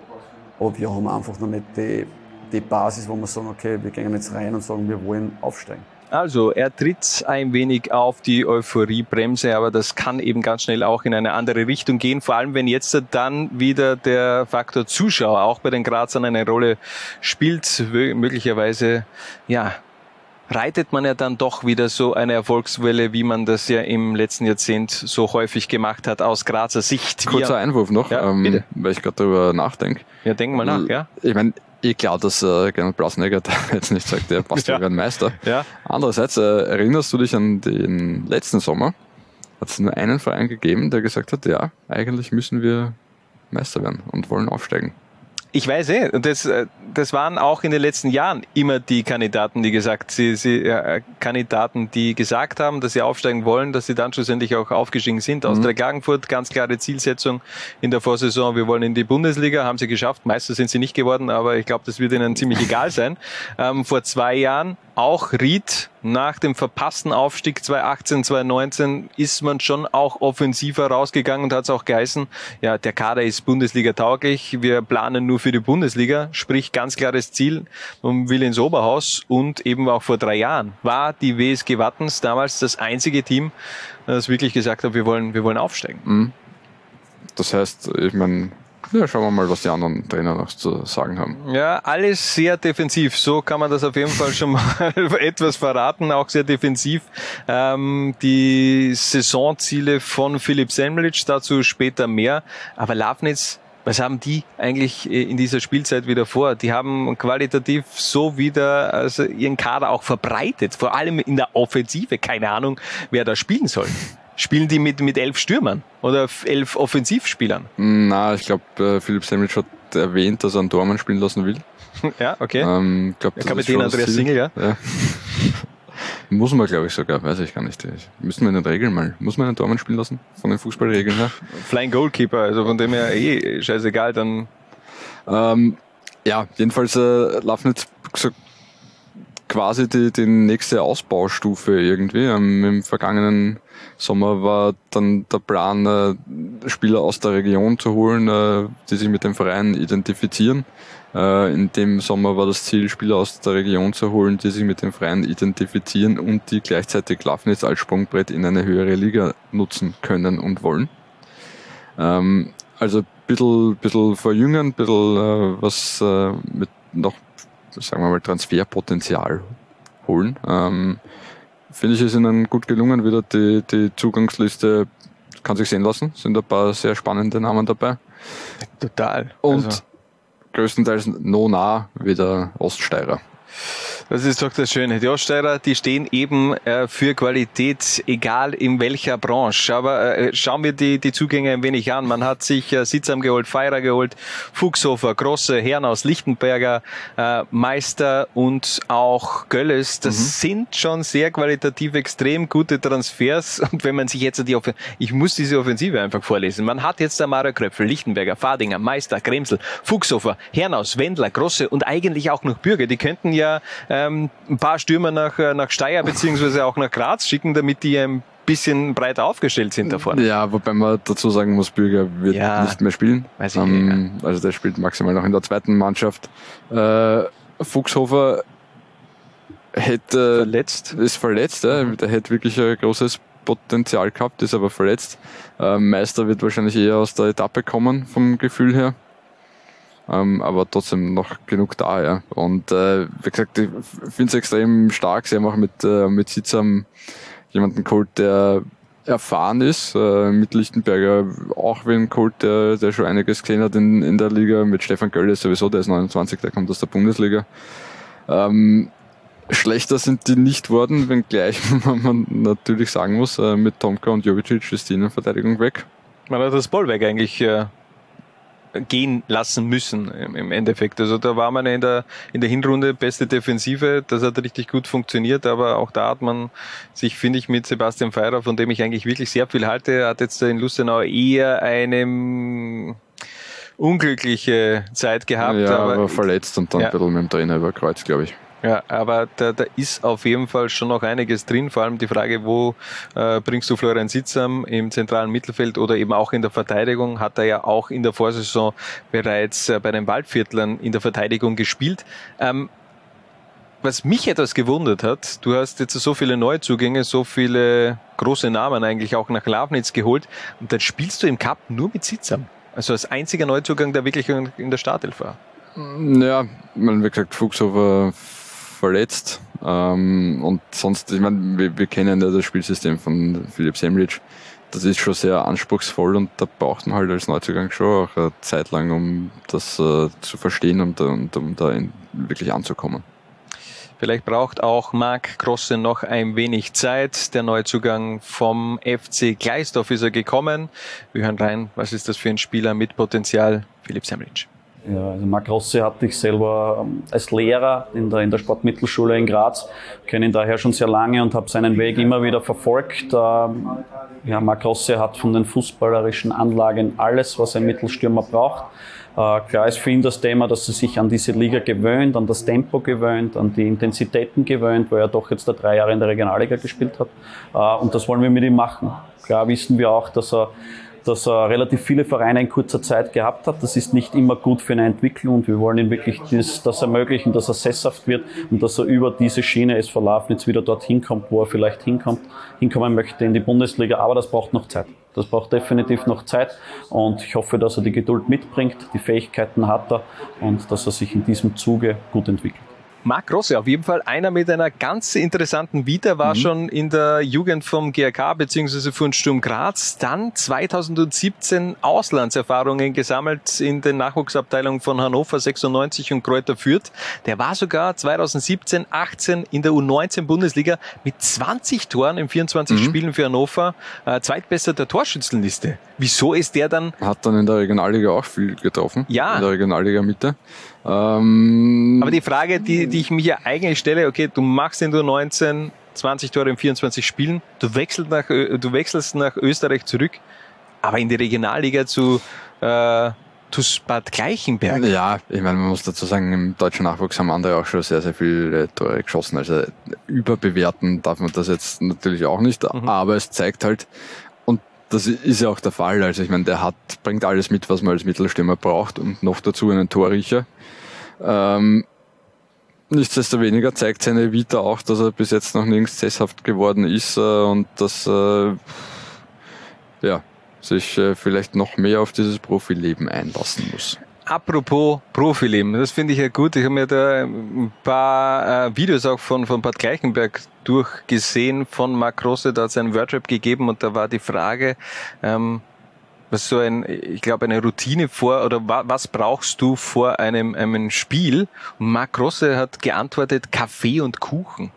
Aber wir haben einfach noch nicht die, die Basis, wo wir sagen, okay, wir gehen jetzt rein und sagen, wir wollen aufsteigen. Also, er tritt ein wenig auf die Euphoriebremse, aber das kann eben ganz schnell auch in eine andere Richtung gehen. Vor allem, wenn jetzt dann wieder der Faktor Zuschauer auch bei den Grazern eine Rolle spielt, möglicherweise, ja, reitet man ja dann doch wieder so eine Erfolgswelle, wie man das ja im letzten Jahrzehnt so häufig gemacht hat, aus Grazer Sicht. Kurzer Einwurf noch, ja, ähm, weil ich gerade darüber nachdenke. Ja, denk mal nach, ja. Ich meine, eh klar, dass äh, Gernot Blasnegger jetzt nicht sagt, der passt ja. ein Meister. Ja. Andererseits äh, erinnerst du dich an den letzten Sommer? Hat es nur einen Verein gegeben, der gesagt hat, ja, eigentlich müssen wir Meister werden und wollen aufsteigen. Ich weiß eh, und das, äh, das waren auch in den letzten Jahren immer die Kandidaten, die gesagt, sie, sie äh, Kandidaten, die gesagt haben, dass sie aufsteigen wollen, dass sie dann schlussendlich auch aufgestiegen sind. Mhm. Austria Klagenfurt, ganz klare Zielsetzung in der Vorsaison, wir wollen in die Bundesliga, haben sie geschafft. Meister sind sie nicht geworden, aber ich glaube, das wird ihnen ziemlich egal sein. Ähm, vor zwei Jahren auch Ried nach dem verpassten Aufstieg 2018, 2019 ist man schon auch offensiver rausgegangen und hat es auch geheißen, ja, der Kader ist Bundesliga tauglich, wir planen nur für die Bundesliga, sprich ganz klares Ziel, man will ins Oberhaus und eben auch vor drei Jahren war die WSG Wattens damals das einzige Team, das wirklich gesagt hat, wir wollen, wir wollen aufsteigen. Mhm. Das heißt, ich meine, ja, schauen wir mal, was die anderen Trainer noch zu sagen haben. Ja, alles sehr defensiv. So kann man das auf jeden Fall schon mal etwas verraten, auch sehr defensiv. Ähm, die Saisonziele von Philipp Semlic, dazu später mehr. Aber Lafnitz was haben die eigentlich äh, in dieser Spielzeit wieder vor? Die haben qualitativ so wieder also ihren Kader auch verbreitet, vor allem in der Offensive. Keine Ahnung, wer da spielen soll. Spielen die mit, mit elf Stürmern oder elf Offensivspielern? Na, ich glaube, äh, Philipp Sandwich hat erwähnt, dass er einen Dormann spielen lassen will. ja, okay. Ähm, glaub, Der Kapitän Andreas Singel, ja. ja. Muss man, glaube ich, sogar, weiß ich gar nicht. Müssen wir in den Regeln mal. Muss man einen Dormann spielen lassen? Von den Fußballregeln her? Flying Goalkeeper, also von dem her eh scheißegal, dann. Ähm, ja, jedenfalls äh, Lafnitz gesagt, quasi die, die nächste Ausbaustufe irgendwie. Ähm, Im vergangenen Sommer war dann der Plan, äh, Spieler aus der Region zu holen, äh, die sich mit dem Verein identifizieren. Äh, in dem Sommer war das Ziel, Spieler aus der Region zu holen, die sich mit dem Verein identifizieren und die gleichzeitig Lafnitz als Sprungbrett in eine höhere Liga nutzen können und wollen. Ähm, also ein bisschen, bisschen verjüngen, ein bisschen äh, was äh, mit noch sagen wir mal, Transferpotenzial holen. Ähm, Finde ich, ist ihnen gut gelungen, wieder die, die Zugangsliste kann sich sehen lassen. Sind ein paar sehr spannende Namen dabei. Total. Und also. größtenteils no nah wieder Oststeirer. Das ist doch das Schöne. Die Oststeirer, die stehen eben äh, für Qualität, egal in welcher Branche. Aber äh, schauen wir die, die Zugänge ein wenig an. Man hat sich äh, Sitzam geholt, Feirer geholt, Fuchshofer, Grosse, Herrn aus Lichtenberger, äh, Meister und auch Gölles. Das mhm. sind schon sehr qualitativ extrem gute Transfers. Und wenn man sich jetzt die Offen ich muss diese Offensive einfach vorlesen. Man hat jetzt der Mara Kröpfel, Lichtenberger, Fadinger, Meister, Kremsel, Fuchshofer, Hernaus, Wendler, Grosse und eigentlich auch noch Bürger. Die könnten ja ähm, ein paar Stürmer nach, äh, nach Steyr beziehungsweise auch nach Graz schicken, damit die ein bisschen breiter aufgestellt sind da vorne. Ja, wobei man dazu sagen muss, Bürger wird ja, nicht mehr spielen. Weiß ich ähm, ja. Also der spielt maximal noch in der zweiten Mannschaft. Äh, Fuchshofer hätte verletzt. ist verletzt, ja. Mhm. der hätte wirklich ein großes Potenzial gehabt, ist aber verletzt. Äh, Meister wird wahrscheinlich eher aus der Etappe kommen vom Gefühl her ähm, aber trotzdem noch genug da, ja. Und äh, wie gesagt, ich finde es extrem stark. Sie haben auch mit, äh, mit Sitzam jemanden geholt, der erfahren ist, äh, mit Lichtenberger auch wen geholt, der, der schon einiges gesehen hat in, in der Liga, mit Stefan Gölle sowieso, der ist 29, der kommt aus der Bundesliga. Ähm, schlechter sind die nicht worden, wenngleich man natürlich sagen muss, äh, mit Tomka und Jovicic ist die Innenverteidigung weg. Man hat das Bollwerk eigentlich äh, gehen lassen müssen im Endeffekt. Also da war man in der, in der Hinrunde beste Defensive, das hat richtig gut funktioniert, aber auch da hat man sich, finde ich, mit Sebastian Feirer, von dem ich eigentlich wirklich sehr viel halte, hat jetzt in Lustenau eher eine unglückliche Zeit gehabt. Ja, aber, aber verletzt und dann ja. ein bisschen mit dem Trainer überkreuzt, glaube ich. Ja, aber da, da ist auf jeden Fall schon noch einiges drin, vor allem die Frage, wo äh, bringst du Florian Sitzam im zentralen Mittelfeld oder eben auch in der Verteidigung, hat er ja auch in der Vorsaison bereits äh, bei den Waldviertlern in der Verteidigung gespielt. Ähm, was mich etwas gewundert hat, du hast jetzt so viele Neuzugänge, so viele große Namen eigentlich auch nach Lavnitz geholt und dann spielst du im Cup nur mit Sitzam. Also als einziger Neuzugang, der wirklich in der Startelf war. Ja, wie gesagt, Fuchshofer verletzt. Ähm, und sonst, ich meine, wir, wir kennen ja das Spielsystem von Philipp Semlic. Das ist schon sehr anspruchsvoll und da braucht man halt als Neuzugang schon auch eine Zeit lang, um das äh, zu verstehen und, und um da in, wirklich anzukommen. Vielleicht braucht auch Marc Grosse noch ein wenig Zeit. Der Neuzugang vom FC Gleisdorf ist er gekommen. Wir hören rein, was ist das für ein Spieler mit Potenzial? Philipp Semlic. Ja, also Marc Rossi hatte ich selber ähm, als Lehrer in der, in der Sportmittelschule in Graz, kenne ihn daher schon sehr lange und habe seinen Weg immer wieder verfolgt. Ähm, ja, Marc Rossi hat von den fußballerischen Anlagen alles, was ein Mittelstürmer braucht. Äh, klar ist für ihn das Thema, dass er sich an diese Liga gewöhnt, an das Tempo gewöhnt, an die Intensitäten gewöhnt, weil er doch jetzt da drei Jahre in der Regionalliga gespielt hat. Äh, und das wollen wir mit ihm machen. Klar wissen wir auch, dass er dass er relativ viele Vereine in kurzer Zeit gehabt hat. Das ist nicht immer gut für eine Entwicklung und wir wollen ihm wirklich das, das ermöglichen, dass er sesshaft wird und dass er über diese Schiene es verlaufen jetzt wieder dorthin kommt, wo er vielleicht hinkommt, hinkommen möchte in die Bundesliga. Aber das braucht noch Zeit. Das braucht definitiv noch Zeit und ich hoffe, dass er die Geduld mitbringt, die Fähigkeiten hat er und dass er sich in diesem Zuge gut entwickelt. Marc Rosse, auf jeden Fall einer mit einer ganz interessanten Vita, war mhm. schon in der Jugend vom GRK bzw. von Sturm Graz, dann 2017 Auslandserfahrungen gesammelt in den Nachwuchsabteilungen von Hannover 96 und Kräuter Fürth. Der war sogar 2017, 18 in der U19 Bundesliga mit 20 Toren in 24 mhm. Spielen für Hannover, äh, zweitbester der Torschützenliste. Wieso ist der dann? Hat dann in der Regionalliga auch viel getroffen. Ja. In der Regionalliga Mitte. Ähm, Aber die Frage, die, die ich mir ja eigentlich stelle, okay, du machst in der 19 20 Tore in 24 Spielen, du wechselst nach, du wechselst nach Österreich zurück, aber in die Regionalliga zu, äh, zu Bad Gleichenberg. Ja, ich meine, man muss dazu sagen, im deutschen Nachwuchs haben andere auch schon sehr, sehr viele Tore geschossen. Also überbewerten darf man das jetzt natürlich auch nicht, mhm. aber es zeigt halt, und das ist ja auch der Fall. Also ich meine, der hat, bringt alles mit, was man als Mittelstürmer braucht und noch dazu einen Torriecher. Ähm, nichtsdestoweniger zeigt seine Vita auch, dass er bis jetzt noch nirgends sesshaft geworden ist äh, und dass äh, ja, sich äh, vielleicht noch mehr auf dieses Profileben einlassen muss. Apropos Profileben, das finde ich ja gut. Ich habe mir da ein paar äh, Videos auch von, von Bad Gleichenberg durchgesehen von Mark Grosse, da hat es einen Wordrap gegeben und da war die Frage, ähm, was so ein, ich glaube, eine Routine vor oder was brauchst du vor einem, einem Spiel? Und Marc Grosse hat geantwortet, Kaffee und Kuchen.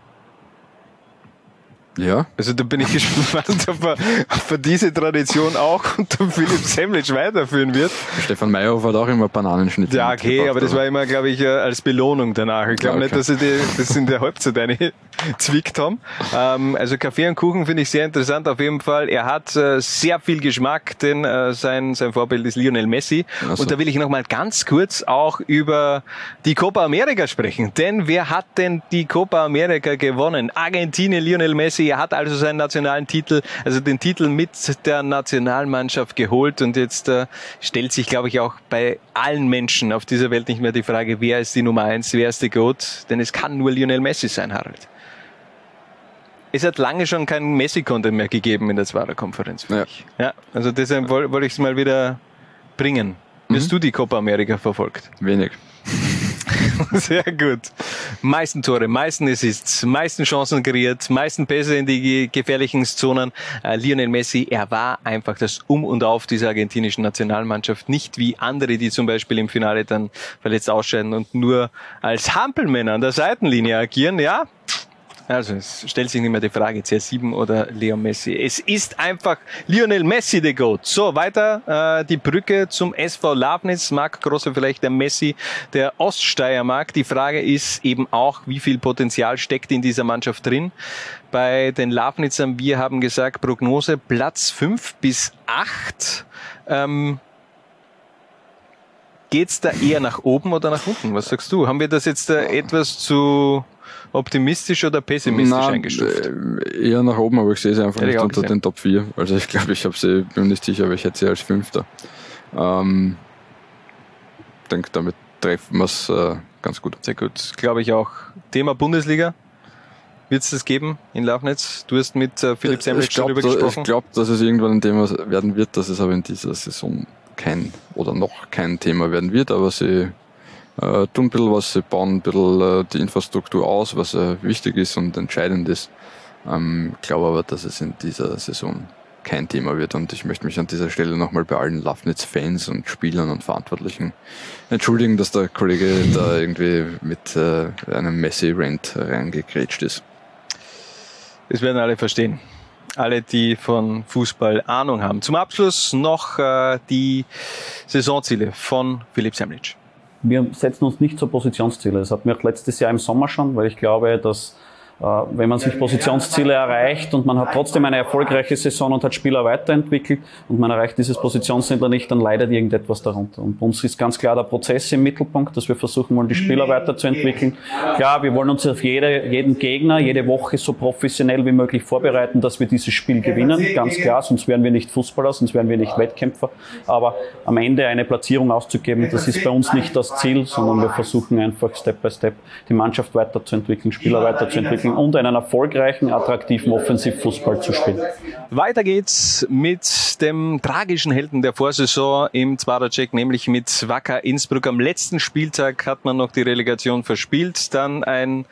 Ja. Also da bin ich gespannt, ob er, ob er diese Tradition auch unter Philipp Semlitsch weiterführen wird. Stefan Meyerhofer hat auch immer Bananenschnitte. Ja, okay, gebracht, aber das war immer, glaube ich, als Belohnung danach. Ich glaube ja, okay. nicht, dass sie die, das in der Halbzeit eine zwickt haben. Ähm, also Kaffee und Kuchen finde ich sehr interessant auf jeden Fall. Er hat äh, sehr viel Geschmack, denn äh, sein, sein Vorbild ist Lionel Messi. So. Und da will ich nochmal ganz kurz auch über die Copa America sprechen. Denn wer hat denn die Copa America gewonnen? Argentinien, Lionel Messi. Er hat also seinen nationalen Titel, also den Titel mit der Nationalmannschaft geholt. Und jetzt äh, stellt sich, glaube ich, auch bei allen Menschen auf dieser Welt nicht mehr die Frage, wer ist die Nummer eins, wer ist der Goat? Denn es kann nur Lionel Messi sein, Harald. Es hat lange schon keinen Messi-Content mehr gegeben in der Zwarer-Konferenz für ja. mich. Ja, also deshalb wollte ich es mal wieder bringen. Mhm. Hast du die Copa America verfolgt? Wenig. Sehr gut. Meisten Tore, meisten Assists, meisten Chancen kreiert, meisten Pässe in die gefährlichen Zonen. Äh, Lionel Messi, er war einfach das Um und Auf dieser argentinischen Nationalmannschaft. Nicht wie andere, die zum Beispiel im Finale dann verletzt ausscheiden und nur als Hampelmänner an der Seitenlinie agieren. Ja, also es stellt sich nicht mehr die Frage, CR7 oder Leo Messi. Es ist einfach Lionel Messi der Goat. So, weiter äh, die Brücke zum SV Labnitz. Marc Grosse vielleicht der Messi der Oststeiermark. Die Frage ist eben auch, wie viel Potenzial steckt in dieser Mannschaft drin. Bei den Labnitzern, wir haben gesagt, Prognose Platz fünf bis acht. Ähm, Geht's da eher nach oben oder nach unten? Was sagst du? Haben wir das jetzt äh, etwas zu optimistisch oder pessimistisch Nein, eingestuft? äh, Eher nach oben, aber ich sehe sie einfach Hätte ich nicht unter gesehen. den Top 4. Also ich glaube, ich habe sie, bin mir nicht sicher, aber ich hätte sie als Fünfter. Ähm, denke, damit treffen wir es äh, ganz gut. Sehr gut, glaube ich auch. Thema Bundesliga. Wird es das geben in Lafnitz? Du hast mit äh, Philipp Semlitsch ich glaube, darüber gesprochen. ich glaub, dass es irgendwann ein Thema werden wird, dass es aber in dieser Saison kein oder noch kein Thema werden wird, aber sie äh, tun ein bisschen was, sie bauen ein bisschen äh, die Infrastruktur aus, was äh, wichtig ist und entscheidend ist. Ähm, glaube aber, dass es in dieser Saison kein Thema wird und ich möchte mich an dieser Stelle nochmal bei allen Lafnitz-Fans und Spielern und Verantwortlichen entschuldigen, dass der Kollege da irgendwie mit äh, einem Messi-Rant reingekrätscht ist. Das werden alle verstehen. Alle, die von Fußball Ahnung haben. Zum Abschluss noch äh, die Saisonziele von Philipp Semlitsch. Wir setzen uns nicht so Positionsziele. Das hatten wir auch letztes Jahr im Sommer schon, weil ich glaube, dass wenn man sich Positionsziele erreicht und man hat trotzdem eine erfolgreiche Saison und hat Spieler weiterentwickelt und man erreicht dieses Positionsziel nicht, dann leidet irgendetwas darunter. Und uns ist ganz klar der Prozess im Mittelpunkt, dass wir versuchen wollen, die Spieler weiterzuentwickeln. Klar, wir wollen uns auf jede, jeden Gegner, jede Woche so professionell wie möglich vorbereiten, dass wir dieses Spiel gewinnen. Ganz klar, sonst wären wir nicht Fußballer, sonst wären wir nicht Wettkämpfer. Aber am Ende eine Platzierung auszugeben, das ist bei uns nicht das Ziel, sondern wir versuchen einfach Step by Step die Mannschaft weiterzuentwickeln, Spieler weiterzuentwickeln und einen erfolgreichen, attraktiven Offensivfußball zu spielen. Weiter geht's mit dem tragischen Helden der Vorsaison im Zwarer-Check, nämlich mit Wacker Innsbruck. Am letzten Spieltag hat man noch die Relegation verspielt. Dann ein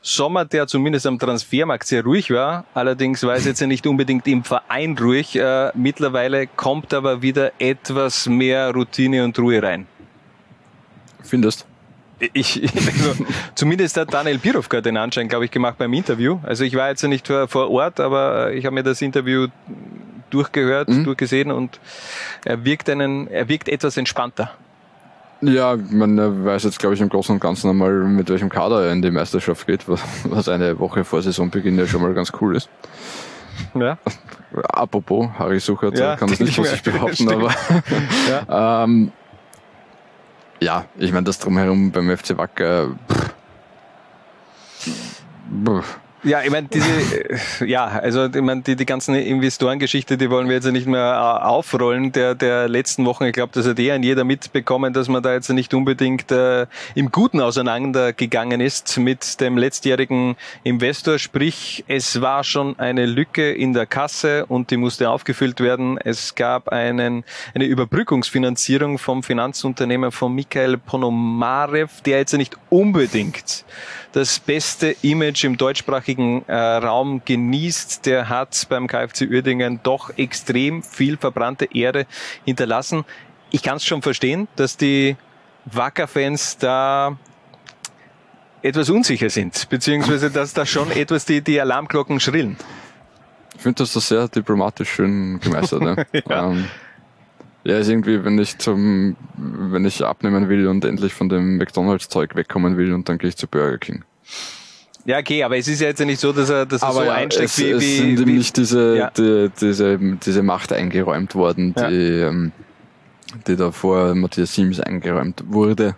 Sommer, der zumindest am Transfermarkt sehr ruhig war. Allerdings war es jetzt ja nicht unbedingt im Verein ruhig. Äh, mittlerweile kommt aber wieder etwas mehr Routine und Ruhe rein. Findest? Ich, also, zumindest hat Daniel Birovka den Anschein, glaube ich, gemacht beim Interview. Also ich war jetzt nicht vor, Ort, aber ich habe mir das Interview durchgehört, Mhm. durchgesehen und er wirkt einen, er wirkt etwas entspannter. Ja, man äh, weiß jetzt, glaube ich, im Großen und Ganzen einmal, mit welchem Kader er in die Meisterschaft geht, was- eine Woche vor Saisonbeginn ja schon mal ganz cool ist. Ja. Apropos, Harry Suchert Ja, kann das nicht von sich behaupten, Stimmt. aber ähm, ja, ich meine, das drumherum beim FC Wacker. Pff, pff, Ja, ich meine, diese, äh, ja, also ich meine, die, die ganzen Investorengeschichte, die wollen wir jetzt nicht mehr äh, aufrollen der, der letzten Wochen. Ich glaube, das hat eh ein jeder mitbekommen, dass man da jetzt nicht unbedingt äh, im Guten auseinandergegangen ist mit dem letztjährigen Investor. Sprich, es war schon eine Lücke in der Kasse und die musste aufgefüllt werden. Es gab einen, eine Überbrückungsfinanzierung vom Finanzunternehmen von Michael Ponomarev, der jetzt nicht unbedingt das beste Image im deutschsprachigen äh, Raum genießt. Der hat beim KFC Uerdingen doch extrem viel verbrannte Erde hinterlassen. Ich kann es schon verstehen, dass die Wacker-Fans da etwas unsicher sind, beziehungsweise dass da schon etwas die, die Alarmglocken schrillen. Ich finde das so sehr diplomatisch schön gemeistert. Ne? Ja. ähm, ja, ist irgendwie, wenn ich zum, wenn ich abnehmen will und endlich von dem McDonalds-Zeug wegkommen will und dann gehe ich zu Burger King. Ja, okay, aber es ist ja jetzt nicht so, dass er, dass er Aber so ja, einsteigt es, wie, es wie, sind ihm wie nicht diese, Ja. die, diese, diese Macht eingeräumt worden, Ja. die, ähm, die da vor Matthias Sims eingeräumt wurde.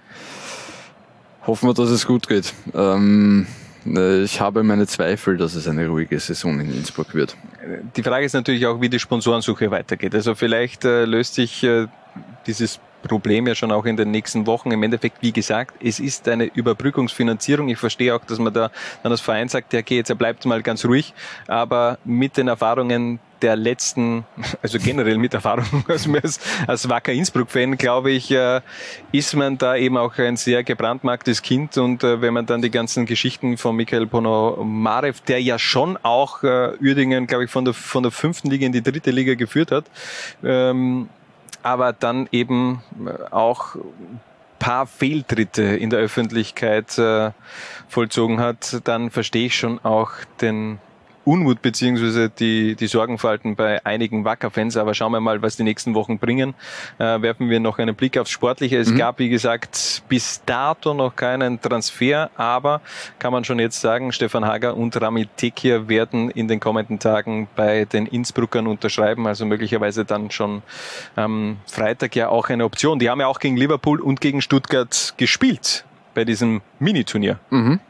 Hoffen wir, dass es gut geht. Ähm, äh, ich habe meine Zweifel, dass es eine ruhige Saison in Innsbruck wird. Die Frage ist natürlich auch, wie die Sponsorensuche weitergeht. Also vielleicht äh, löst sich äh, dieses Problem ja schon auch in den nächsten Wochen. Im Endeffekt, wie gesagt, es ist eine Überbrückungsfinanzierung. Ich verstehe auch, dass man da dann als Verein sagt, ja, okay, jetzt bleibt mal ganz ruhig. Aber mit den Erfahrungen der letzten, also generell mit Erfahrungen als, als, Wacker Innsbruck-Fan, glaube ich, äh, ist man da eben auch ein sehr gebrandmarktes Kind. Und äh, wenn man dann die ganzen Geschichten von Michael Ponomarev, der ja schon auch äh, Uerdingen, glaube ich, von der, von der fünften Liga in die dritte Liga geführt hat, ähm, aber dann eben äh, auch paar Fehltritte in der Öffentlichkeit äh, vollzogen hat, dann verstehe ich schon auch den Unmut beziehungsweise die, die Sorgenfalten bei einigen Wacker-Fans. Aber schauen wir mal, was die nächsten Wochen bringen. Äh, werfen wir noch einen Blick aufs Sportliche. Es mhm. gab, wie gesagt, bis dato noch keinen Transfer, aber kann man schon jetzt sagen, Stefan Hager und Rami Tekir werden in den kommenden Tagen bei den Innsbruckern unterschreiben. Also möglicherweise dann schon am Freitag ja auch eine Option. Die haben ja auch gegen Liverpool und gegen Stuttgart gespielt bei diesem Miniturnier. Mhm.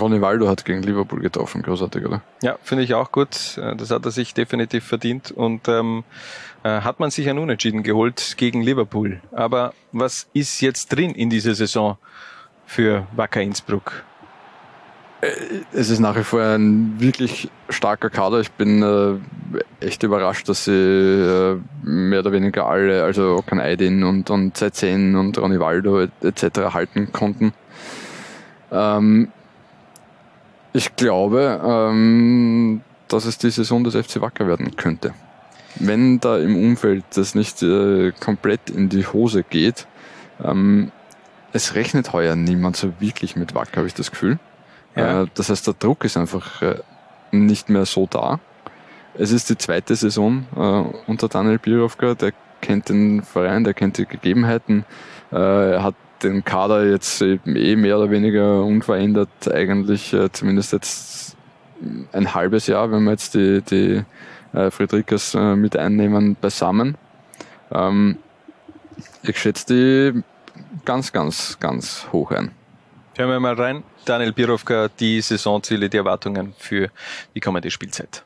Ronny Waldo hat gegen Liverpool getroffen, großartig, oder? Ja, finde ich auch gut. Äh, das hat er sich definitiv verdient und ähm, äh, hat man sich ein Unentschieden geholt gegen Liverpool. Aber was ist jetzt drin in dieser Saison für Wacker Innsbruck? Äh, es ist nach wie vor ein wirklich starker Kader. Ich bin äh, echt überrascht, dass sie äh, mehr oder weniger alle, also Okan Aydin und, und Z10 und Ronny Waldo etc. halten konnten. Ähm, ich glaube, ähm, dass es die Saison des FC Wacker werden könnte. Wenn da im Umfeld das nicht äh, komplett in die Hose geht, ähm, es rechnet heuer niemand so wirklich mit Wacker, habe ich das Gefühl. Ja. Äh, das heißt, der Druck ist einfach äh, nicht mehr so da. Es ist die zweite Saison äh, unter Daniel Birovka, der kennt den Verein, der kennt die Gegebenheiten, äh, er hat den Kader jetzt eh mehr oder weniger unverändert eigentlich, äh, zumindest jetzt ein halbes Jahr, wenn wir jetzt die, die äh, Friedrichs äh, mit einnehmen, beisammen. Ähm, ich schätze die ganz, ganz, ganz hoch ein. Hören wir mal rein. Daniel Birovka, die Saisonziele, die Erwartungen für die kommende Spielzeit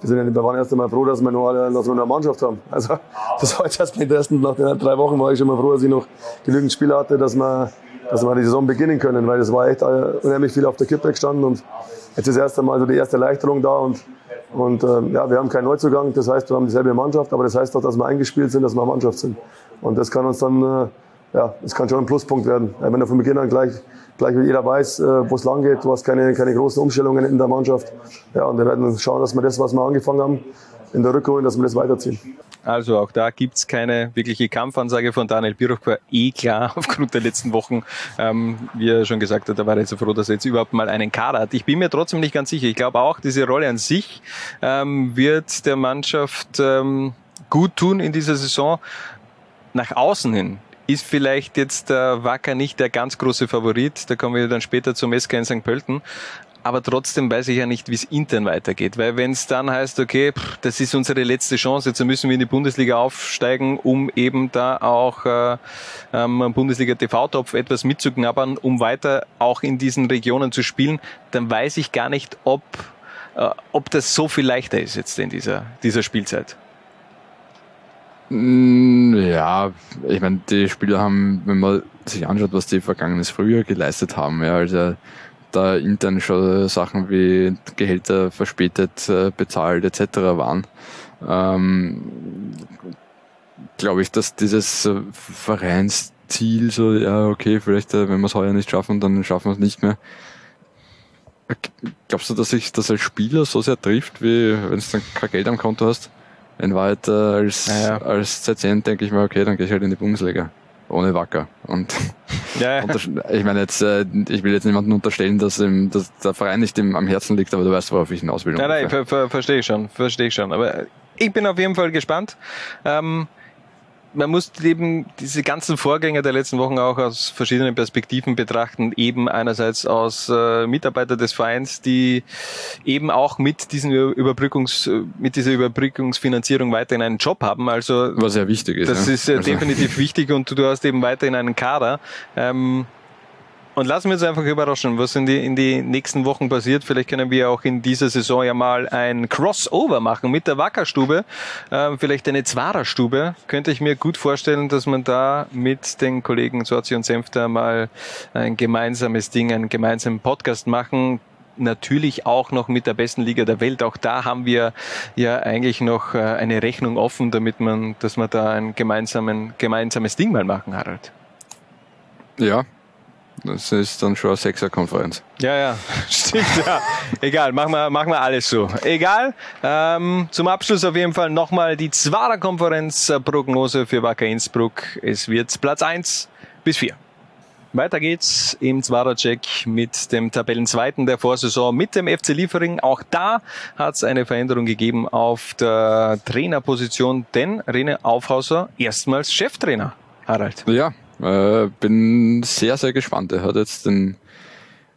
wir sind ja wir waren erst einmal froh, dass wir noch eine, noch so eine Mannschaft haben. Also das war jetzt erst mit ersten, nach den drei Wochen war ich schon mal froh, dass ich noch genügend Spieler hatte, dass wir, dass wir die Saison beginnen können, weil es war echt äh, unheimlich viel auf der Kippe gestanden und jetzt ist erst einmal so die erste Erleichterung da und, und äh, ja, wir haben keinen Neuzugang, das heißt, wir haben dieselbe Mannschaft, aber das heißt auch, dass wir eingespielt sind, dass wir eine Mannschaft sind. Und das kann uns dann, äh, ja, das kann schon ein Pluspunkt werden. Wenn er von Beginn an gleich gleich wie jeder weiß, äh, wo es lang geht. Du hast keine, keine großen Umstellungen in der Mannschaft. Ja, und wir werden schauen, dass wir das, was wir angefangen haben, in der Rückrunde, dass wir das weiterziehen. Also auch da gibt's keine wirkliche Kampfansage von Daniel Biruch, war eh klar aufgrund der letzten Wochen. Ähm, wie er schon gesagt hat, da war er so froh, dass er jetzt überhaupt mal einen Kader hat. Ich bin mir trotzdem nicht ganz sicher. Ich glaube auch, diese Rolle an sich ähm, wird der Mannschaft ähm, gut tun in dieser Saison. Nach außen hin ist vielleicht jetzt der Wacker nicht der ganz große Favorit. Da kommen wir dann später zum SK in St. Pölten. Aber trotzdem weiß ich ja nicht, wie es intern weitergeht. Weil wenn es dann heißt, okay, das ist unsere letzte Chance, jetzt müssen wir in die Bundesliga aufsteigen, um eben da auch äh, am Bundesliga TV-Topf etwas mitzuknabbern, um weiter auch in diesen Regionen zu spielen, dann weiß ich gar nicht, ob, äh, ob das so viel leichter ist jetzt in dieser, dieser Spielzeit. Mm, ja, ich meine, die Spieler haben, wenn man sich anschaut, was die vergangenes Frühjahr geleistet haben, ja, also da intern schon Sachen wie Gehälter verspätet äh, bezahlt etc. waren, ähm, glaube ich, dass dieses Vereinsziel so, ja, okay, vielleicht, äh, wenn wir es heuer nicht schaffen, dann schaffen wir es nicht mehr. Glaubst du, dass sich das als Spieler so sehr trifft, wie wenn du dann kein Geld am Konto hast? In Wahrheit äh, als, ja, ja. als Z10 denke ich mir, okay, dann gehe ich halt in die Bundesliga. Ohne Wacker. Und ja, ich meine jetzt, äh, ich will jetzt niemandem unterstellen, dass, ihm, dass der Verein nicht ihm am Herzen liegt, aber du weißt, worauf ich hinaus will. Ja, nein, ver ver verstehe ich schon, verstehe ich schon. Aber ich bin auf jeden Fall gespannt. Ähm, man muss eben diese ganzen Vorgänge der letzten Wochen auch aus verschiedenen Perspektiven betrachten. Eben einerseits aus äh, Mitarbeiter des Vereins, die eben auch mit diesen Überbrückungs, mit dieser Überbrückungsfinanzierung weiterhin einen Job haben. Also was sehr wichtig ist. Das ja. ist äh, also. definitiv wichtig und du hast eben weiterhin einen Kader. Ähm, und lassen wir uns einfach überraschen, was in die, in die nächsten Wochen passiert. Vielleicht können wir auch in dieser Saison ja mal ein Crossover machen mit der Wackerstube. Äh, vielleicht eine Zwarer-Stube. Könnte ich mir gut vorstellen, dass man da mit den Kollegen Sorzi und Senfter mal ein gemeinsames Ding, einen gemeinsamen Podcast machen natürlich auch noch mit der besten Liga der Welt. Auch da haben wir ja eigentlich noch äh, eine Rechnung offen, damit man, dass wir da ein gemeinsamen, gemeinsames Ding mal machen, Harald. Ja, das ist dann schon eine Sechser-Konferenz. Ja, ja, stimmt, ja. Egal, machen wir, machen wir alles so. Egal. Ähm, zum Abschluss auf jeden Fall nochmal die Zwarer-Konferenz-Prognose für Wacker Innsbruck. Es wird Platz 1 bis 4. Weiter geht's im Zwaracek mit dem Tabellenzweiten der Vorsaison mit dem FC Liefering. Auch da hat es eine Veränderung gegeben auf der Trainerposition, denn Rene Aufhauser erstmals Cheftrainer. Harald. Ja, äh, bin sehr, sehr gespannt. Er hat jetzt den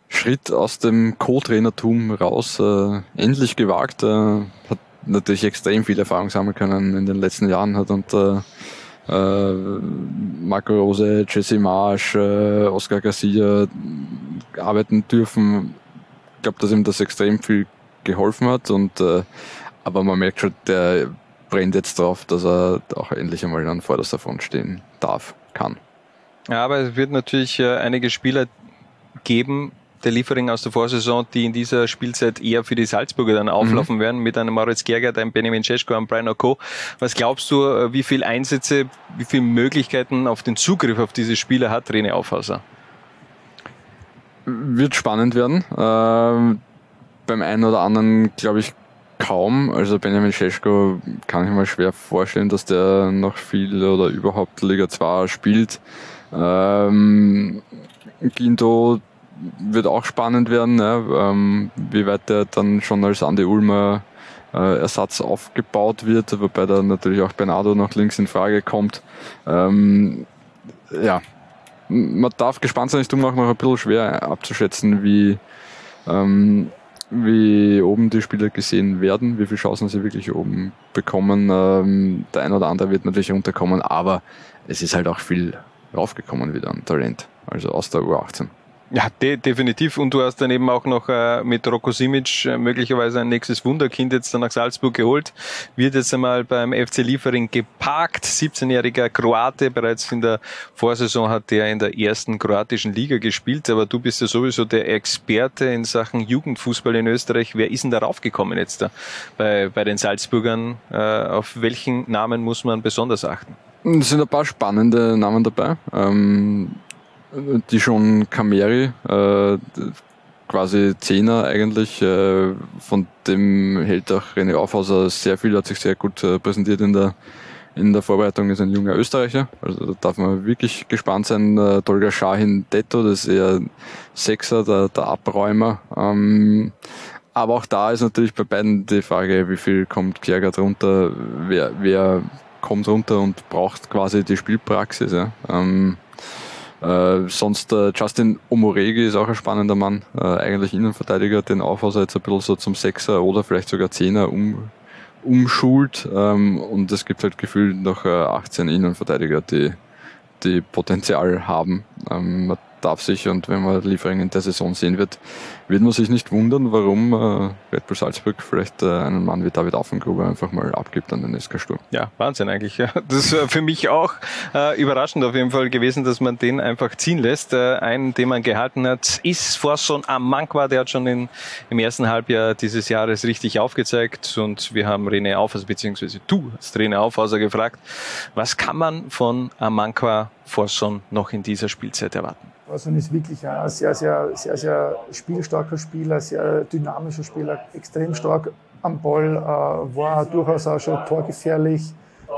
Schritt aus dem Co-Trainertum raus äh, endlich gewagt. Äh, hat natürlich extrem viel Erfahrung sammeln können in den letzten Jahren, hat unter äh, Marco Rose, Jesse Marsch, äh, Oscar Garcia arbeiten dürfen. Ich glaube, dass ihm das extrem viel geholfen hat und äh, aber man merkt schon, der brennt jetzt drauf, dass er auch endlich einmal an vorderster Front stehen darf, kann. Ja, aber es wird natürlich äh, einige Spieler geben, der Liefering aus der Vorsaison, die in dieser Spielzeit eher für die Salzburger dann auflaufen mhm. werden, mit einem Moritz Gergert, einem Benjamin Cesko, einem Brian Oko. Was glaubst du, äh, wie viel Einsätze, wie viele Möglichkeiten auf den Zugriff auf diese Spieler hat René Aufhauser? Wird spannend werden. Ähm, beim einen oder anderen glaube ich kaum. Also Benjamin Cesko kann ich mir schwer vorstellen, dass der noch viel oder überhaupt Liga 2 spielt. Ähm, Ginto wird auch spannend werden, ne? ähm, wie weit der dann schon als Andi Ulmer äh, Ersatz aufgebaut wird, wobei da natürlich auch Bernardo noch links in Frage kommt. Ähm, ja, man darf gespannt sein, ist darum auch noch ein bisschen schwer abzuschätzen, wie, ähm, wie oben die Spieler gesehen werden, wie viele Chancen sie wirklich oben bekommen. Ähm, der ein oder andere wird natürlich runterkommen, aber es ist halt auch viel raufgekommen wieder an Talent, also aus der U18. Ja, de definitiv. Und du hast dann eben auch noch äh, mit Roko Simic äh, möglicherweise ein nächstes Wunderkind jetzt dann nach Salzburg geholt. Wird jetzt einmal beim FC Liefering geparkt. 17-jähriger Kroate. Bereits in der Vorsaison hat er in der ersten kroatischen Liga gespielt. Aber du bist ja sowieso der Experte in Sachen Jugendfußball in Österreich. Wer ist denn darauf gekommen jetzt da bei, bei den Salzburgern? Äh, auf welchen Namen muss man besonders achten? Es sind ein paar spannende Namen dabei. Ähm die schon Kameri, äh, quasi Zehner eigentlich, äh, von dem hält auch René Aufhauser sehr viel, hat sich sehr gut äh, präsentiert in der in der Vorbereitung ist ein junger Österreicher, also da darf man wirklich gespannt sein. Äh, Tolga Shahin Detto, das ist eher Sechser, der, der Abräumer. Ähm, aber auch da ist natürlich bei beiden die Frage, wie viel kommt Kiergard runter, wer, wer kommt runter und braucht quasi die Spielpraxis. Ja. Ähm, äh, sonst äh, Justin Omoregi ist auch ein spannender Mann, äh, eigentlich Innenverteidiger, den Aufhauser jetzt ein bisschen so zum Sechser oder vielleicht sogar Zehner um, umschult ähm, und es gibt halt gefühlt noch äh, 18 Innenverteidiger, die, die Potenzial haben. Ähm, man darf sich, und wenn man Liefering in der Saison sehen wird, wird man sich nicht wundern, warum äh, Red Bull Salzburg vielleicht äh, einen Mann wie David Affengruber einfach mal abgibt an den SK Sturm. Ja, Wahnsinn eigentlich. Ja. Das ist für mich auch äh, überraschend auf jeden Fall gewesen, dass man den einfach ziehen lässt. Äh, einen, den man gehalten hat, ist Forson Amankwa, der hat schon in, im ersten Halbjahr dieses Jahres richtig aufgezeigt und wir haben René Aufhauser, beziehungsweise du hast René Aufhauser gefragt, was kann man von Amankwa Forson noch in dieser Spielzeit erwarten? Also ist wirklich ein sehr, sehr, sehr, sehr spielstarker Spieler, sehr dynamischer Spieler, extrem stark am Ball, äh, war durchaus auch schon torgefährlich.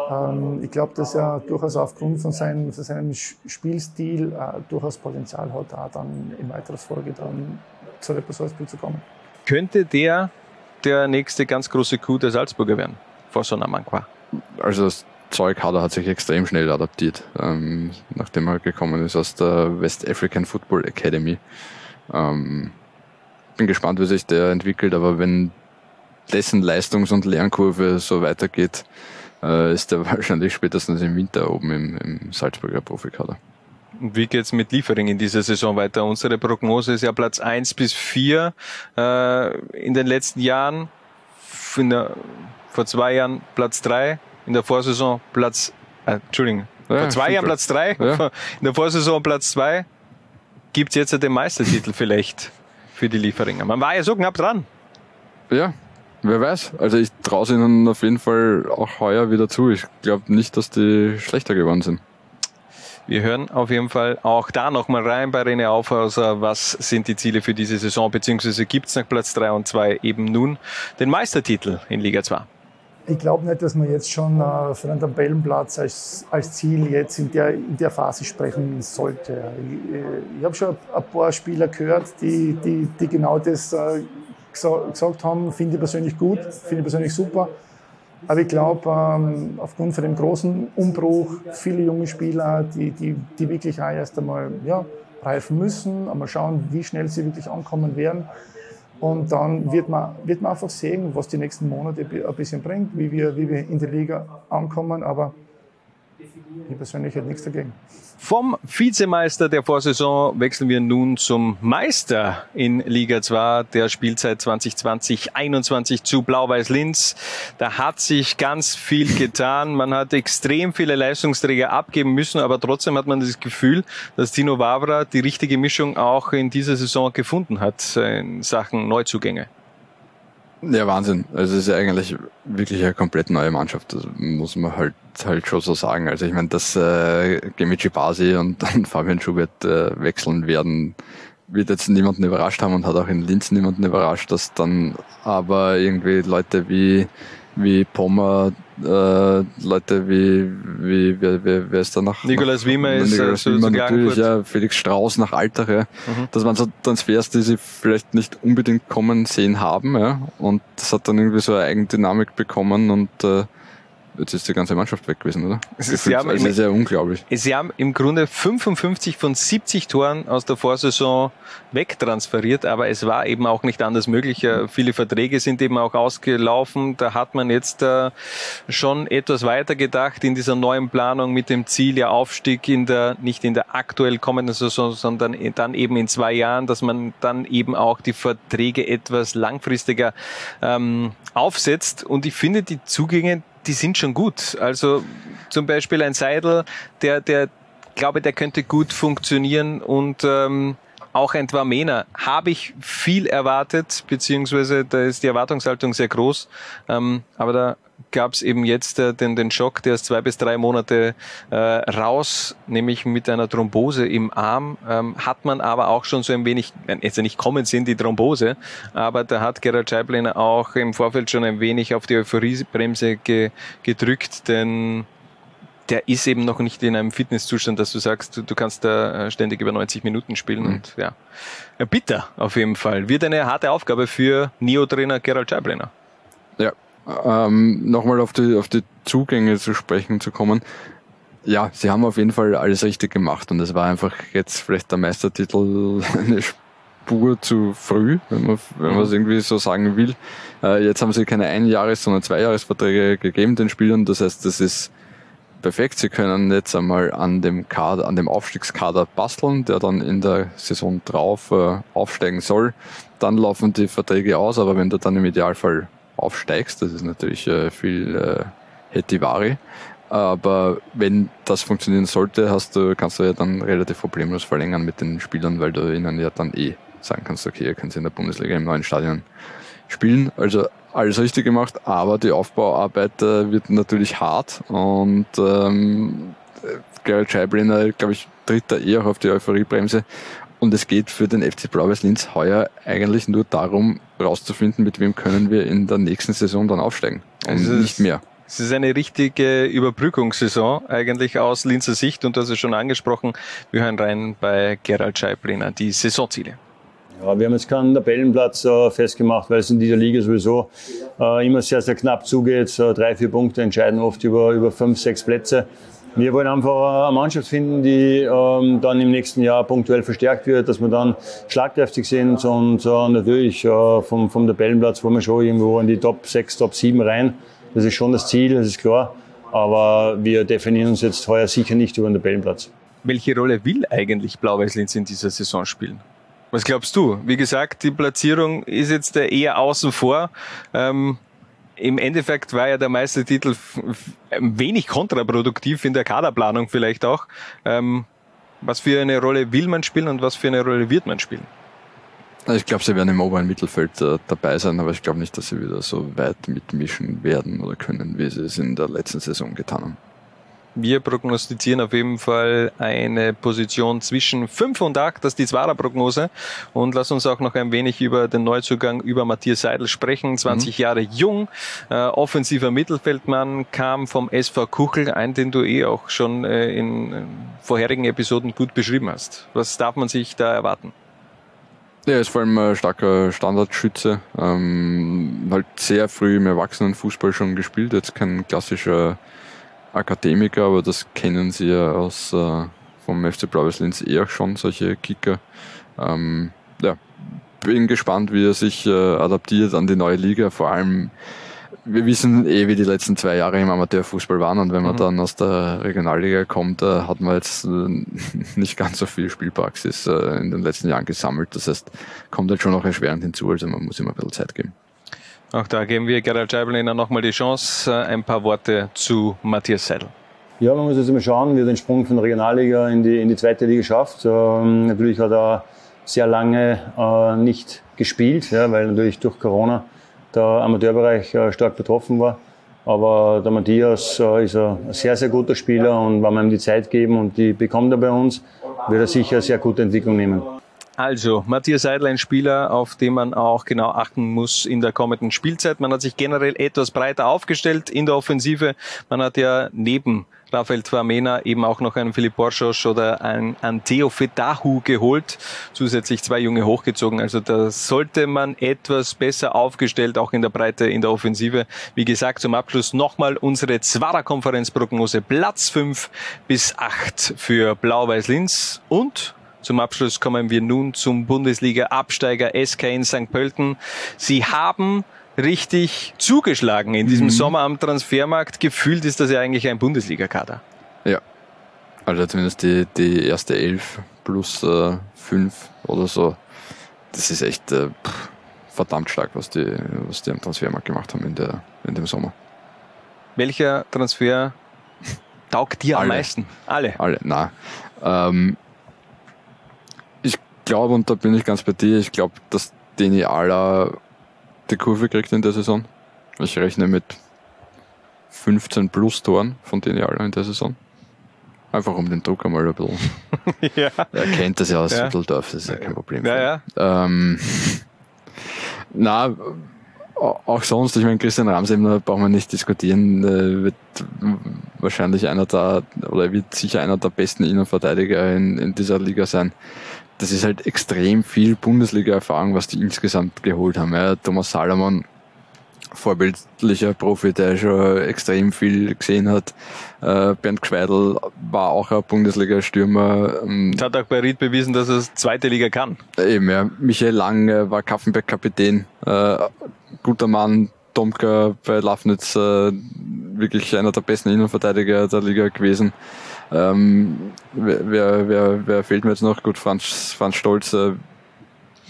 Ähm, ich glaube, dass er durchaus aufgrund von seinem, von seinem Spielstil äh, durchaus Potenzial hat, auch dann in weiterer Folge dann zu Red Salzburg zu kommen. Könnte der der nächste ganz große Coup der Salzburger werden, vor Sonamankwa? Also Zeug hat er hat sich extrem schnell adaptiert, ähm, nachdem er gekommen ist aus der West African Football Academy. Ähm, bin gespannt, wie sich der entwickelt, aber wenn dessen Leistungs- und Lernkurve so weitergeht, äh, ist er wahrscheinlich spätestens im Winter oben im, im Salzburger Profikader. Wie geht's mit Liefering in dieser Saison weiter? Unsere Prognose ist ja Platz eins bis vier äh, in den letzten Jahren. Der, vor zwei Jahren Platz drei in der Vorsaison Platz, äh, Entschuldigung, ja, vor zwei Jahren Platz drei, ja. in der Vorsaison Platz zwei, gibt's jetzt den Meistertitel vielleicht für die Lieferinger. Man war ja so knapp dran. Ja, wer weiß. Also ich traue ihnen auf jeden Fall auch heuer wieder zu. Ich glaube nicht, dass die schlechter geworden sind. Wir hören auf jeden Fall auch da nochmal rein bei René Aufhauser. Was sind die Ziele für diese Saison? Beziehungsweise gibt's nach Platz drei und zwei eben nun den Meistertitel in Liga 2? Ich glaube nicht, dass man jetzt schon äh, für einen Tabellenplatz als, als Ziel jetzt in der, in der Phase sprechen sollte. Ich, äh, ich habe schon ein paar Spieler gehört, die, die, die genau das äh, gesagt haben, finde ich persönlich gut, finde ich persönlich super. Aber ich glaube, ähm, aufgrund von dem großen Umbruch, viele junge Spieler, die, die, die wirklich auch erst einmal ja, reifen müssen, einmal schauen, wie schnell sie wirklich ankommen werden. Und dann wird man, wird man einfach sehen, was die nächsten Monate ein bisschen bringt, wie wir, wie wir in der Liga ankommen. Aber ich persönlich hätte nichts dagegen. Vom Vizemeister der Vorsaison wechseln wir nun zum Meister in Liga 2 der Spielzeit 2020-21 zu Blau-Weiß Linz. Da hat sich ganz viel getan. Man hat extrem viele Leistungsträger abgeben müssen, aber trotzdem hat man das Gefühl, dass Tino Wavra die richtige Mischung auch in dieser Saison gefunden hat in Sachen Neuzugänge. Ja, Wahnsinn. Also es ist ja eigentlich wirklich eine komplett neue Mannschaft. Das muss man halt halt schon so sagen. Also ich meine, dass äh, Gemici Basi und dann Fabian Schubert äh, wechseln werden, wird jetzt niemanden überrascht haben und hat auch in Linz niemanden überrascht, dass dann aber irgendwie Leute wie wie Pommer, äh, Leute wie, wie wer, wer, wer ist da noch? Nikolaus Wiemer ist Nikolaus äh, Wiemer natürlich, ja, Felix Strauß nach Altere. Mhm. Das waren so Transfers, die sie vielleicht nicht unbedingt kommen sehen haben, ja. Und das hat dann irgendwie so eine Eigendynamik bekommen und äh, jetzt ist die ganze Mannschaft weg gewesen, oder? Sie haben, also sehr unglaublich. Sie haben im Grunde 55 von 70 Toren aus der Vorsaison wegtransferiert, aber es war eben auch nicht anders möglich. Viele Verträge sind eben auch ausgelaufen. Da hat man jetzt äh, schon etwas weiter gedacht in dieser neuen Planung mit dem Ziel ja Aufstieg in der, nicht in der aktuell kommenden Saison, sondern dann eben in zwei Jahren, dass man dann eben auch die Verträge etwas langfristiger ähm, aufsetzt. Und ich finde, die Zugänge, die sind schon gut. Also zum Beispiel ein Seidel, der, der glaube, der könnte gut funktionieren und ähm, auch ein Dwamena habe ich viel erwartet, beziehungsweise da ist die Erwartungshaltung sehr groß. Ähm, aber da gab es eben jetzt äh, den, den Schock, der ist zwei bis drei Monate äh, raus, nämlich mit einer Thrombose im Arm. Ähm, hat man aber auch schon so ein wenig, jetzt nicht kommen sind die Thrombose, aber da hat Gerard Scheiblin auch im Vorfeld schon ein wenig auf die Euphoriebremse ge, gedrückt, denn der ist eben noch nicht in einem Fitnesszustand, dass du sagst, du, du kannst da äh, ständig über 90 Minuten spielen mhm. und ja. Bitter auf jeden Fall. Wird eine harte Aufgabe für Neo-Trainer Gerald Scheiblener. Ja, ähm, nochmal auf die, auf die Zugänge zu sprechen zu kommen. Ja, sie haben auf jeden Fall alles richtig gemacht und es war einfach jetzt vielleicht der Meistertitel eine Spur zu früh, wenn man, wenn man es irgendwie so sagen will. Äh, jetzt haben sie keine Einjahres-, sondern Zweijahresverträge gegeben den Spielern. Das heißt, das ist perfekt. Sie können jetzt einmal an dem Kader, an dem Aufstiegskader basteln, der dann in der Saison drauf äh, aufsteigen soll. Dann laufen die Verträge aus, aber wenn du dann im Idealfall aufsteigst, das ist natürlich äh, viel äh, Hetivari. Aber wenn das funktionieren sollte, hast du, kannst du ja dann relativ problemlos verlängern mit den Spielern, weil du ihnen ja dann eh sagen kannst, okay, ihr könnt in der Bundesliga im neuen Stadion spielen. Also alles richtig gemacht, aber die Aufbauarbeit äh, wird natürlich hart und ähm, Gerald Scheibliner, glaube ich, tritt da eher auf die Euphoriebremse. Und es geht für den FC Blau-Weiß Linz heuer eigentlich nur darum, rauszufinden, mit wem können wir in der nächsten Saison dann aufsteigen. Und also nicht mehr. Es ist eine richtige Überbrückungssaison eigentlich aus Linzer Sicht und das ist schon angesprochen. Wir hören rein bei Gerald Scheibliner die Saisonziele. Ja, wir haben jetzt keinen Tabellenplatz äh, festgemacht, weil es in dieser Liga sowieso äh, immer sehr, sehr knapp zugeht. So drei, vier Punkte entscheiden oft über, über fünf, sechs Plätze. Wir wollen einfach eine Mannschaft finden, die ähm, dann im nächsten Jahr punktuell verstärkt wird, dass wir dann schlagkräftig sind und äh, natürlich äh, vom, vom Tabellenplatz wollen wir schon irgendwo in die Top 6, Top 7 rein. Das ist schon das Ziel, das ist klar. Aber wir definieren uns jetzt heuer sicher nicht über den Tabellenplatz. Welche Rolle will eigentlich Blau-Weiß-Linz in dieser Saison spielen? Was glaubst du? Wie gesagt, die Platzierung ist jetzt eher außen vor. Ähm, Im Endeffekt war ja der Meistertitel wenig kontraproduktiv in der Kaderplanung vielleicht auch. Ähm, was für eine Rolle will man spielen und was für eine Rolle wird man spielen? Also ich glaube, sie werden im oberen Mittelfeld äh, dabei sein, aber ich glaube nicht, dass sie wieder so weit mitmischen werden oder können, wie sie es in der letzten Saison getan haben. Wir prognostizieren auf jeden Fall eine Position zwischen 5 und 8, das ist die Zwarer-Prognose. Und lass uns auch noch ein wenig über den Neuzugang, über Matthias Seidel sprechen. 20 mhm. Jahre jung, äh, offensiver Mittelfeldmann, kam vom SV Kuchel, ein, den du eh auch schon äh, in äh, vorherigen Episoden gut beschrieben hast. Was darf man sich da erwarten? Ja, er ist vor allem ein starker Standardschütze. Ähm, halt sehr früh im Erwachsenenfußball schon gespielt, jetzt kein klassischer Akademiker, aber das kennen sie ja aus äh, vom FC Blau-Weiß Linz eh auch schon, solche Kicker. Ähm, ja, bin gespannt, wie er sich äh, adaptiert an die neue Liga, vor allem wir wissen eh, wie die letzten zwei Jahre im Amateurfußball waren und wenn man mhm. dann aus der Regionalliga kommt, äh, hat man jetzt äh, nicht ganz so viel Spielpraxis äh, in den letzten Jahren gesammelt. Das heißt, kommt halt schon noch erschwerend hinzu, also man muss ihm ein bisschen Zeit geben. Auch da geben wir Gerald Scheibeliner nochmal die Chance. Ein paar Worte zu Matthias Seidel. Ja, man muss jetzt mal schauen, wie er den Sprung von der Regionalliga in die, in die zweite Liga schafft. Ähm, natürlich hat er sehr lange äh, nicht gespielt, ja, weil natürlich durch Corona der Amateurbereich äh, stark betroffen war. Aber der Matthias äh, ist ein sehr, sehr guter Spieler und wenn wir ihm die Zeit geben und die bekommt er bei uns, wird er sicher eine sehr gute Entwicklung nehmen. Also, Matthias Seidel, ein Spieler, auf den man auch genau achten muss in der kommenden Spielzeit. Man hat sich generell etwas breiter aufgestellt in der Offensive. Man hat ja neben Rafael Twamena eben auch noch einen Philipp Borschos oder einen Anteo Fetahu geholt, zusätzlich zwei Junge hochgezogen. Also da sollte man etwas besser aufgestellt, auch in der Breite in der Offensive. Wie gesagt, zum Abschluss nochmal unsere Zwarer-Konferenzprognose. Platz fünf bis acht für Blau-Weiß Linz und zum Abschluss kommen wir nun zum Bundesliga-Absteiger SK in St. Pölten. Sie haben richtig zugeschlagen in diesem mhm. Sommer am Transfermarkt. Gefühlt ist das ja eigentlich ein Bundesliga-Kader. Ja. Also zumindest die, die erste Elf plus äh, fünf oder so. Das ist echt äh, verdammt stark, was die, was die am Transfermarkt gemacht haben in, der, in dem Sommer. Welcher Transfer taugt dir Alle. am meisten? Alle? Alle, na. Ähm, glaube, und da bin ich ganz bei dir, ich glaube, dass Deni Ala die Kurve kriegt in der Saison. Ich rechne mit 15 plus Toren von denen alle in der Saison. Einfach um den Druck einmal ein bisschen. ja. Er kennt das ja aus ja. Düsseldorf, das ist ja kein Problem. Ja, ja. Ähm, na, auch sonst, ich meine, Christian Ramsebner brauchen wir nicht diskutieren, äh, wird wahrscheinlich einer der, oder wird sicher einer der besten Innenverteidiger in, in dieser Liga sein das ist halt extrem viel Bundesliga-Erfahrung, was die insgesamt geholt haben. Ja, Thomas Salomon, vorbildlicher Profi, der schon extrem viel gesehen hat. Äh, Bernd Gschweidel war auch ein Bundesliga-Stürmer. Ähm, hat auch bei Ried bewiesen, dass er zweite Liga kann. Eben, ja. Michael Lang war Kaffenberg-Kapitän. Äh, guter Mann, Tomka bei Lafnitz, äh, wirklich einer der besten Innenverteidiger der Liga gewesen. Ähm, wer, wer, wer fehlt mir jetzt noch? Gut, Franz, Franz Stolz äh,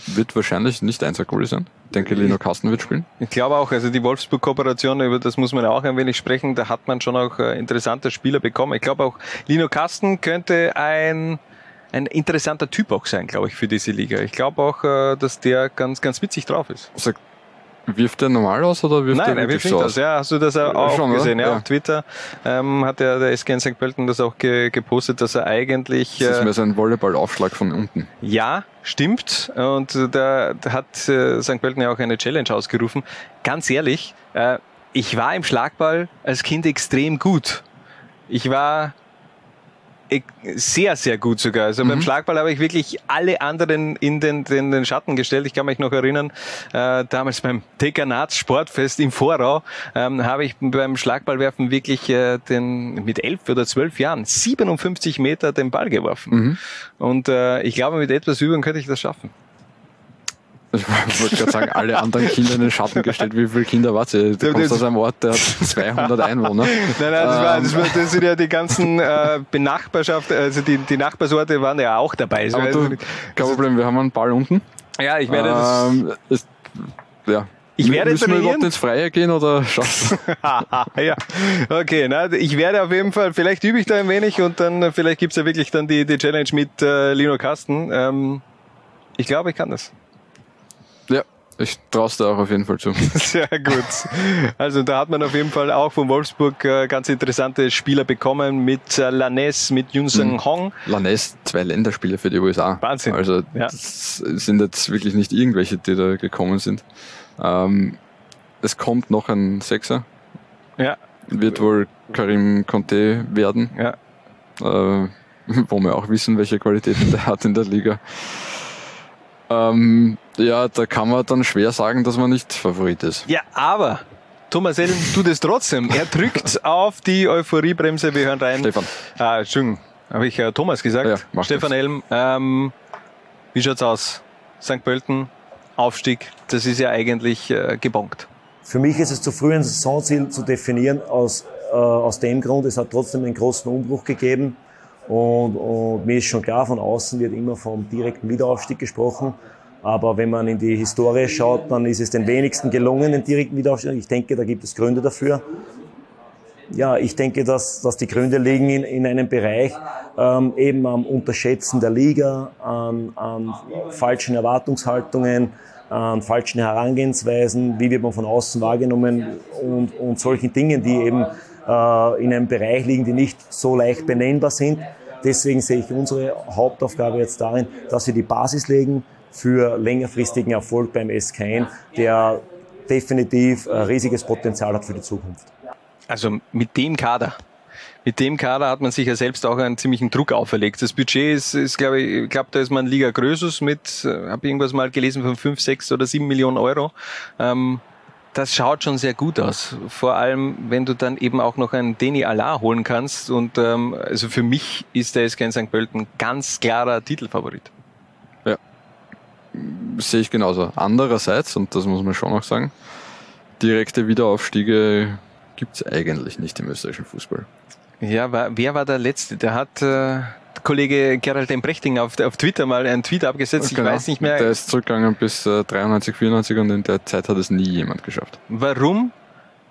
wird wahrscheinlich nicht Einser-Goalie sein. Ich denke, Lino Kasten wird spielen. Ich glaube auch, also die Wolfsburg-Kooperation, über das muss man auch ein wenig sprechen, da hat man schon auch äh, interessante Spieler bekommen. Ich glaube auch, Lino Kasten könnte ein ein interessanter Typ auch sein, glaube ich, für diese Liga. Ich glaube auch, äh, dass der ganz, ganz witzig drauf ist. Also Wirft der normal aus oder wirft Nein, der er wirft nicht aus? aus? Ja, hast du das auch schon, gesehen? Ja, ja, auf Twitter ähm, hat der, der SK St. Pölten das auch ge gepostet, dass er eigentlich... Das ist äh, mehr so ein Volleyballaufschlag von unten. Ja, stimmt. Und da, da hat äh, St. Pölten ja auch eine Challenge ausgerufen. Ganz ehrlich, äh, ich war im Schlagball als Kind extrem gut. Ich war sehr, sehr gut sogar. Also mhm. beim Schlagball habe ich wirklich alle anderen in den, den, den Schatten gestellt. Ich kann mich noch erinnern, äh, damals beim Dekanats Sportfest im Vorau ähm, habe ich beim Schlagballwerfen wirklich äh, den, mit elf oder zwölf Jahren 57 Meter den Ball geworfen. Mhm. Und äh, ich glaube, mit etwas Übung könnte ich das schaffen. Ich wollte gerade sagen, alle anderen Kinder in den Schatten gestellt. Wie viele Kinder wart ihr? Du kommst aus einem Ort, der hat 200 Einwohner. Nein, nein, das, war, das, war, das sind ja die ganzen äh, Benachbarschaft, also die, die Nachbarsorte waren ja auch dabei. Aber du, kein Problem, wir haben einen Ball unten. Ja, ich werde das... Ähm, ist, ja, ich werde Müssen trainieren. wir überhaupt ins Freie gehen oder schaffst Ja, okay. Na, ich werde auf jeden Fall, vielleicht übe ich da ein wenig und dann vielleicht gibt's ja wirklich dann die, die Challenge mit äh, Lino Kasten. Ähm, ich glaube, ich kann das. Ja, Ich traue dir auch auf jeden Fall zu. Sehr gut. Also da hat man auf jeden Fall auch von Wolfsburg äh, ganz interessante Spieler bekommen mit äh, Lanes, mit Yun Sung Mhm. Hong. Lanes, zwei Länderspiele für die USA. Wahnsinn. Also Ja. das sind jetzt wirklich nicht irgendwelche, die da gekommen sind. Ähm, es kommt noch ein Sechser. Ja. Wird wohl Karim Conte werden. Ja. Äh, wo wir auch wissen, welche Qualitäten der hat in der Liga. Ähm, ja, da kann man dann schwer sagen, dass man nicht Favorit ist. Ja, aber Thomas Elm tut es trotzdem. Er drückt auf die Euphoriebremse. Wir hören rein. Stefan. Ah, Entschuldigung, habe ich äh, Thomas gesagt? macht Stefan Elm, ähm, wie schaut's aus? St. Pölten, Aufstieg, das ist ja eigentlich äh, gebongt. Für mich ist es zu früh, ein Saisonziel zu definieren, aus, äh, aus dem Grund, es hat trotzdem einen großen Umbruch gegeben. Und, und mir ist schon klar, von außen wird immer vom direkten Wiederaufstieg gesprochen. Aber wenn man in die Historie schaut, dann ist es den wenigsten gelungen, den direkten Wiederaufstieg. Ich denke, da gibt es Gründe dafür. Ja, ich denke, dass, dass die Gründe liegen in, in einem Bereich ähm, eben am Unterschätzen der Liga, an, an falschen Erwartungshaltungen, an falschen Herangehensweisen, wie wird man von außen wahrgenommen und, und solchen Dingen, die eben äh, in einem Bereich liegen, die nicht so leicht benennbar sind. Deswegen sehe ich unsere Hauptaufgabe jetzt darin, dass wir die Basis legen für längerfristigen Erfolg beim SKN, der definitiv ein riesiges Potenzial hat für die Zukunft. Also mit dem Kader. Mit dem Kader hat man sich ja selbst auch einen ziemlichen Druck auferlegt. Das Budget ist, ist glaube ich, ich glaube, da ist man Liga Grösus mit, äh, habe irgendwas mal gelesen von 5, 6 oder 7 Millionen Euro. Ähm, das schaut schon sehr gut aus. Vor allem, wenn du dann eben auch noch einen Deni Allah holen kannst. Und ähm, also für mich ist der SK St. Pölten ganz klarer Titelfavorit. Ja, sehe ich genauso. Andererseits, und das muss man schon auch sagen, direkte Wiederaufstiege gibt's eigentlich nicht im österreichischen Fußball. Ja, wer war der Letzte? Der hat äh, Kollege Gerald Embrechting auf, auf Twitter mal einen Tweet abgesetzt. Ich Genau. weiß nicht mehr. Der ist zurückgegangen bis äh, 93, 94 und in der Zeit hat es nie jemand geschafft. Warum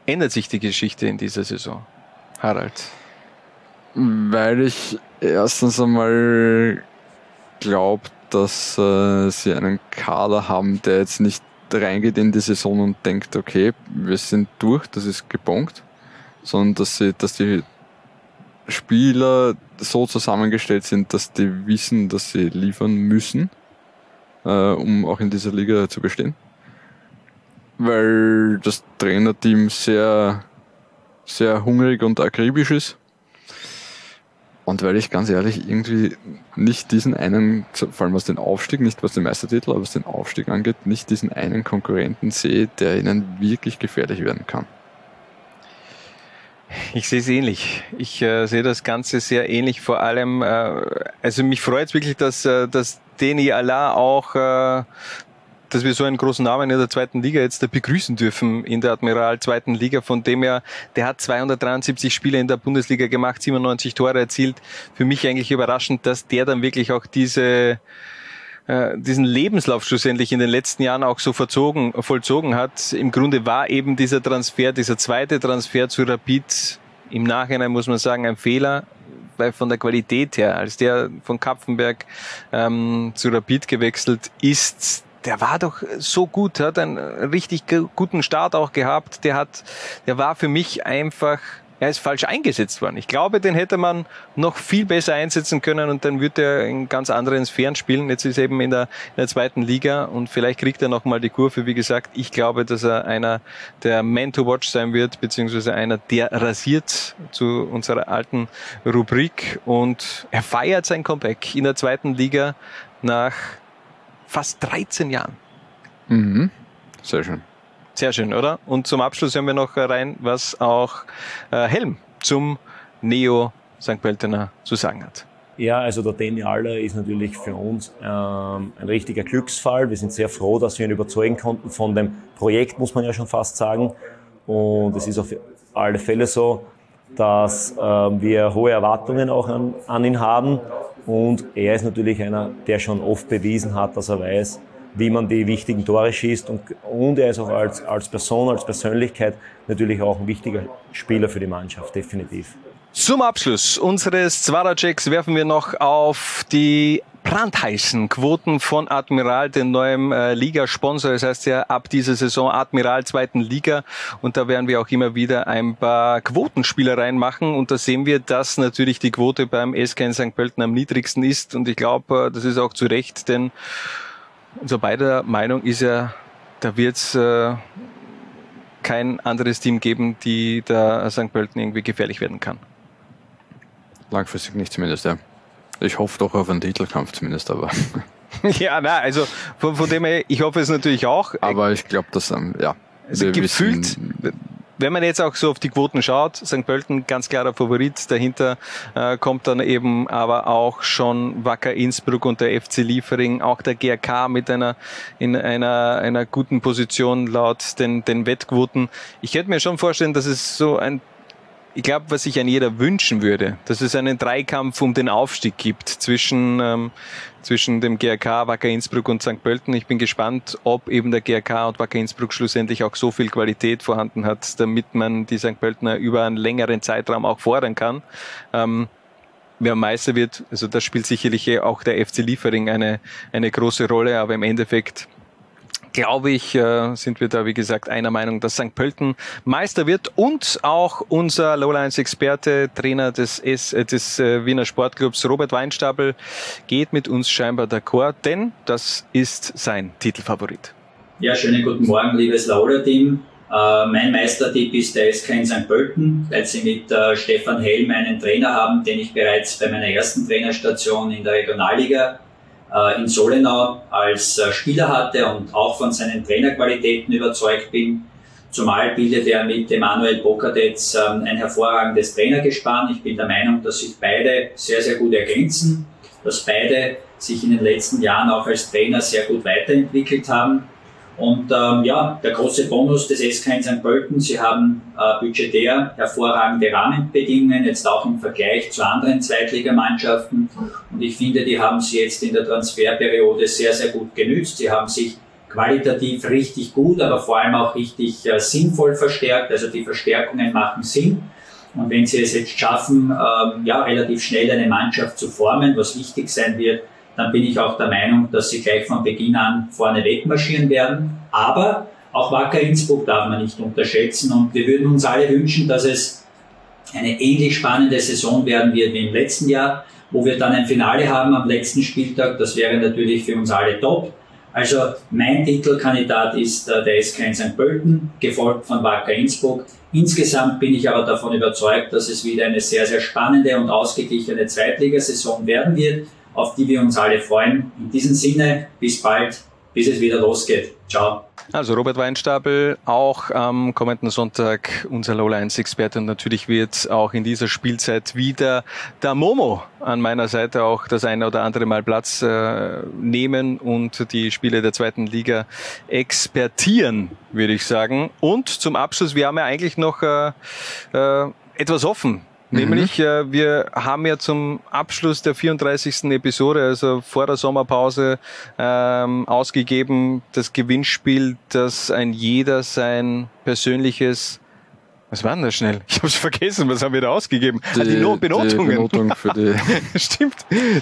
ändert sich die Geschichte in dieser Saison? Harald. Weil ich erstens einmal glaube, dass äh, sie einen Kader haben, der jetzt nicht reingeht in die Saison und denkt, okay, wir sind durch, das ist gebongt, sondern dass sie, dass die Spieler so zusammengestellt sind, dass die wissen, dass sie liefern müssen, äh, um auch in dieser Liga zu bestehen. Weil das Trainerteam sehr, sehr hungrig und akribisch ist. Und weil ich ganz ehrlich irgendwie nicht diesen einen, vor allem was den Aufstieg, nicht was den Meistertitel, aber was den Aufstieg angeht, nicht diesen einen Konkurrenten sehe, der ihnen wirklich gefährlich werden kann. Ich sehe es ähnlich. Ich äh, sehe das Ganze sehr ähnlich. Vor allem, äh, also mich freut es wirklich, dass, äh, dass Deni Allah auch, äh, dass wir so einen großen Namen in der zweiten Liga jetzt da begrüßen dürfen in der Admiral zweiten Liga. Von dem her, der hat 273 Spiele in der Bundesliga gemacht, 97 Tore erzielt. Für mich eigentlich überraschend, dass der dann wirklich auch diese äh, diesen Lebenslauf schlussendlich in den letzten Jahren auch so verzogen, vollzogen hat. Im Grunde war eben dieser Transfer, dieser zweite Transfer zu Rapid im Nachhinein muss man sagen ein Fehler, weil von der Qualität her, als der von Kapfenberg ähm, zu Rapid gewechselt ist, der war doch so gut, hat einen richtig gu- guten Start auch gehabt. Der hat, der war für mich einfach, er ist falsch eingesetzt worden. Ich glaube, den hätte man noch viel besser einsetzen können und dann würde er in ganz anderen Sphären spielen. Jetzt ist er eben in der, in der zweiten Liga und vielleicht kriegt er noch mal die Kurve. Wie gesagt, ich glaube, dass er einer der Man to Watch sein wird, beziehungsweise einer, der rasiert zu unserer alten Rubrik und er feiert sein Comeback in der zweiten Liga nach fast 13 Jahren. Mhm. Sehr schön. Sehr schön, oder? Und zum Abschluss hören wir noch rein, was auch äh, Helm zum Neo St. Pöltener zu sagen hat. Ja, also der Danny Aller ist natürlich für uns ähm, ein richtiger Glücksfall. Wir sind sehr froh, dass wir ihn überzeugen konnten von dem Projekt, muss man ja schon fast sagen. Und es ist auf alle Fälle so, dass ähm, wir hohe Erwartungen auch an, an ihn haben. Und er ist natürlich einer, der schon oft bewiesen hat, dass er weiß, wie man die wichtigen Tore schießt. Und, und er ist auch als, als Person, als Persönlichkeit natürlich auch ein wichtiger Spieler für die Mannschaft, definitiv. Zum Abschluss unseres Zwarer-Checks werfen wir noch auf die brandheißen Quoten von Admiral, den neuen äh, Ligasponsor. Das heißt ja ab dieser Saison Admiral zweiten Liga. Und da werden wir auch immer wieder ein paar Quotenspieler reinmachen. Und da sehen wir, dass natürlich die Quote beim SK in St. Pölten am niedrigsten ist. Und ich glaube, äh, das ist auch zu Recht, denn unser beider Meinung ist ja, da wird es äh, kein anderes Team geben, die da St. Pölten irgendwie gefährlich werden kann. Langfristig nicht zumindest, ja. Ich hoffe doch auf einen Titelkampf zumindest, aber. ja, na, also von, von dem her, ich hoffe es natürlich auch. Aber ich glaube, dass, ähm, ja. Also gefühlt, wenn man jetzt auch so auf die Quoten schaut, St. Pölten ganz klarer Favorit. Dahinter äh, kommt dann eben aber auch schon Wacker Innsbruck und der FC Liefering, auch der GRK mit einer in einer einer guten Position laut den den Wettquoten. Ich hätte mir schon vorstellen, dass es so ein ich glaube, was sich an jeder wünschen würde, dass es einen Dreikampf um den Aufstieg gibt zwischen, ähm, zwischen dem GRK, Wacker Innsbruck und St. Pölten. Ich bin gespannt, ob eben der GRK und Wacker Innsbruck schlussendlich auch so viel Qualität vorhanden hat, damit man die St. Pöltener über einen längeren Zeitraum auch fordern kann. Ähm, wer Meister wird, also das spielt sicherlich auch der FC Liefering eine, eine große Rolle, aber im Endeffekt glaube ich, äh, sind wir da, wie gesagt, einer Meinung, dass St. Pölten Meister wird und auch unser Lowlines-Experte, Trainer des, S, äh, des äh, Wiener Sportclubs, Robert Weinstapel, geht mit uns scheinbar d'accord, denn das ist sein Titelfavorit. Ja, schönen guten Morgen, liebes Lauder-Team. Mein Meistertipp ist der SK in St. Pölten, weil sie mit Stefan Helm einen Trainer haben, den ich bereits bei meiner ersten Trainerstation in der Regionalliga in Solenau als äh, Spieler hatte und auch von seinen Trainerqualitäten überzeugt bin. Zumal bildet er mit Emanuel Bokadetz ähm, ein hervorragendes Trainergespann. Ich bin der Meinung, dass sich beide sehr, sehr gut ergänzen, dass beide sich in den letzten Jahren auch als Trainer sehr gut weiterentwickelt haben und ähm, ja, der große Bonus des SK in St. Pölten, sie haben äh, budgetär hervorragende Rahmenbedingungen, jetzt auch im Vergleich zu anderen Zweitligamannschaften. Und ich finde, die haben sie jetzt in der Transferperiode sehr, sehr gut genützt. Sie haben sich qualitativ richtig gut, aber vor allem auch richtig äh, sinnvoll verstärkt. Also die Verstärkungen machen Sinn. Und wenn sie es jetzt schaffen, ähm, ja, relativ schnell eine Mannschaft zu formen, was wichtig sein wird, dann bin ich auch der Meinung, dass sie gleich von Beginn an vorne wegmarschieren werden. Aber auch Wacker Innsbruck darf man nicht unterschätzen und wir würden uns alle wünschen, dass es eine ähnlich spannende Saison werden wird wie im letzten Jahr, wo wir dann ein Finale haben am letzten Spieltag. Das wäre natürlich für uns alle top. Also mein Titelkandidat ist äh, der SK in St. Pölten, gefolgt von Wacker Innsbruck. Insgesamt bin ich aber davon überzeugt, dass es wieder eine sehr, sehr spannende und ausgeglichene Zweitligasaison werden wird auf die wir uns alle freuen. In diesem Sinne, bis bald, bis es wieder losgeht. Ciao. Also Robert Weinstapel, auch am kommenden Sonntag unser Lowlines-Experte und natürlich wird auch in dieser Spielzeit wieder der Momo an meiner Seite auch das eine oder andere Mal Platz äh, nehmen und die Spiele der zweiten Liga expertieren, würde ich sagen. Und zum Abschluss, wir haben ja eigentlich noch äh, äh, etwas offen Nämlich, mhm. äh, wir haben ja zum Abschluss der 34. Episode, also vor der Sommerpause, ähm, ausgegeben das Gewinnspiel, dass ein jeder sein persönliches was war denn das schnell? Ich habe es vergessen. Was haben wir da ausgegeben? Die, ah, die no Benotungen. Die Benotung für die Stimmt.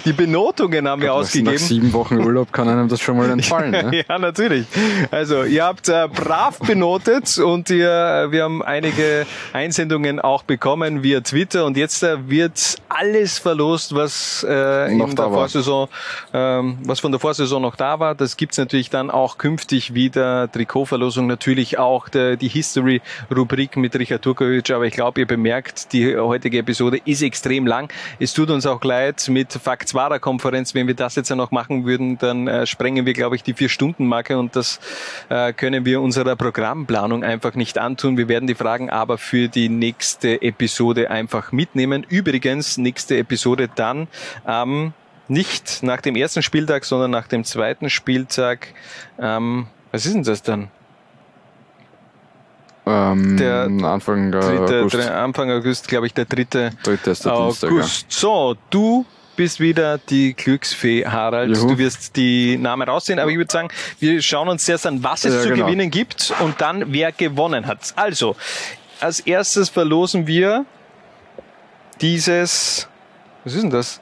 Die Benotungen haben wir ausgegeben. Nach sieben Wochen Urlaub kann einem das schon mal entfallen. Ne? ja, natürlich. Also ihr habt äh, brav benotet und ihr, äh, wir haben einige Einsendungen auch bekommen via Twitter und jetzt äh, wird alles verlost, was äh, in der Vorsaison, ähm, was von der Vorsaison noch da war. Das gibt's natürlich dann auch künftig wieder. Trikotverlosung natürlich auch der, die History-Rubrik mit Richard Turkovic, aber ich glaube, ihr bemerkt, die heutige Episode ist extrem lang. Es tut uns auch leid mit Faktswara Konferenz. Wenn wir das jetzt noch machen würden, dann äh, sprengen wir, glaube ich, die Vier-Stunden-Marke und das äh, können wir unserer Programmplanung einfach nicht antun. Wir werden die Fragen aber für die nächste Episode einfach mitnehmen. Übrigens, nächste Episode dann ähm, nicht nach dem ersten Spieltag, sondern nach dem zweiten Spieltag. Ähm, was ist denn das dann? Ähm, der Anfang dritte, August. Anfang August, glaube ich, der dritte, dritte ist der August. Dienstag, ja. So, du bist wieder die Glücksfee, Harald. Juhu. Du wirst die Namen raussehen, aber ich würde sagen, wir schauen uns erst an, was es ja, zu genau. gewinnen gibt und dann, wer gewonnen hat. Also, als erstes verlosen wir dieses, was ist denn das?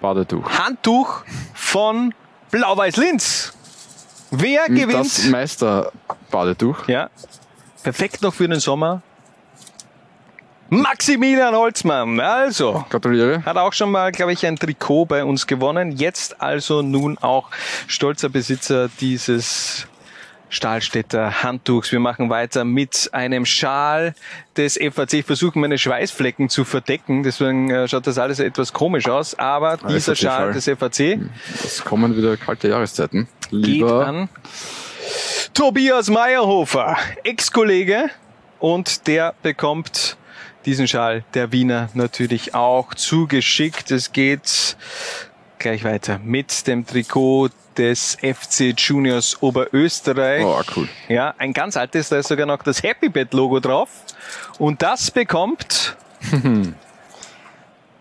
Badetuch. Handtuch von Blau-Weiß-Linz. Wer gewinnt? Das Meister-Badetuch. Ja. Perfekt noch für den Sommer. Maximilian Holzmann, also. Gratuliere. Hat auch schon mal, glaube ich, ein Trikot bei uns gewonnen. Jetzt also nun auch stolzer Besitzer dieses Stahlstädter Handtuchs. Wir machen weiter mit einem Schal des FAC. Ich versuche meine Schweißflecken zu verdecken, deswegen äh, schaut das alles etwas komisch aus. Aber dieser Schal des FAC. Es kommen wieder kalte Jahreszeiten. Lieber geht an Tobias Meyerhofer, Ex-Kollege, und der bekommt diesen Schal der Wiener natürlich auch zugeschickt. Es geht gleich weiter mit dem Trikot des FC Juniors Oberösterreich. Oh, cool. Ja, ein ganz altes, da ist sogar noch das Happy Bed Logo drauf. Und das bekommt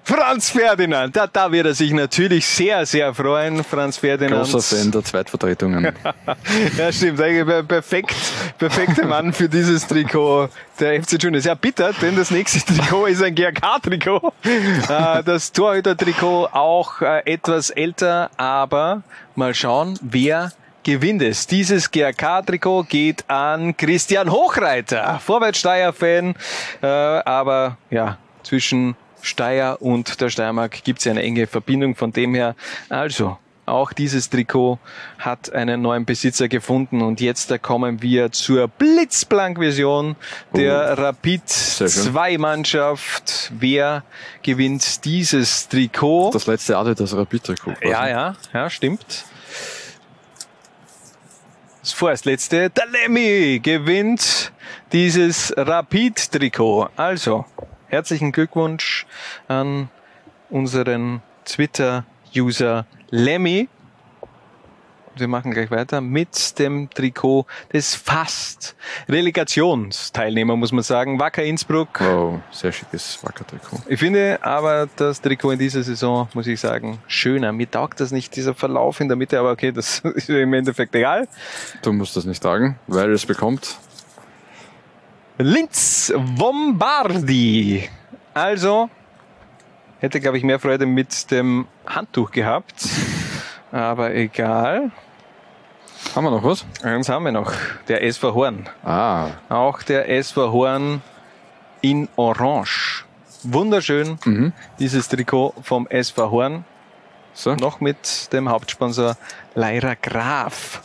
Franz Ferdinand. Da, da wird er sich natürlich sehr, sehr freuen. Franz Ferdinand. Großer Fan der Zweitvertretungen. ja, stimmt. Perfekt, perfekter Mann für dieses Trikot der FC Juniors. Ja, bitter, denn das nächste Trikot ist ein GRK-Trikot. Äh, das Torhüter-Trikot auch äh, etwas älter, aber mal schauen, wer gewinnt es. Dieses GRK-Trikot geht an Christian Hochreiter, Vorwärtssteier-Fan, äh, aber ja, zwischen Steyr und der Steiermark gibt es eine enge Verbindung. Von dem her, also auch dieses Trikot hat einen neuen Besitzer gefunden und jetzt kommen wir zur Blitzblank-Version der Oh. Rapid 2 Mannschaft. Wer gewinnt dieses Trikot? Das letzte Jahr das Rapid-Trikot. Ja, ja, ja, stimmt. Das vorerst letzte, der Lemmy gewinnt dieses Rapid-Trikot. Also, herzlichen Glückwunsch an unseren Twitter-User Lemmy. Wir machen gleich weiter mit dem Trikot des fast Relegationsteilnehmer, muss man sagen, Wacker Innsbruck. Oh, sehr schickes Wacker-Trikot. Ich finde aber das Trikot in dieser Saison, muss ich sagen, schöner. Mir taugt das nicht, dieser Verlauf in der Mitte, aber okay, das ist im Endeffekt egal. Du musst das nicht sagen, weil es bekommt Linz Bombardi. Also, hätte, glaube ich, mehr Freude mit dem Handtuch gehabt. Aber egal. Haben wir noch was? Eins haben wir noch. Der SV Horn. Ah. Auch der SV Horn in Orange. Wunderschön, dieses Trikot vom SV Horn. Noch mit dem Hauptsponsor Leira Graf.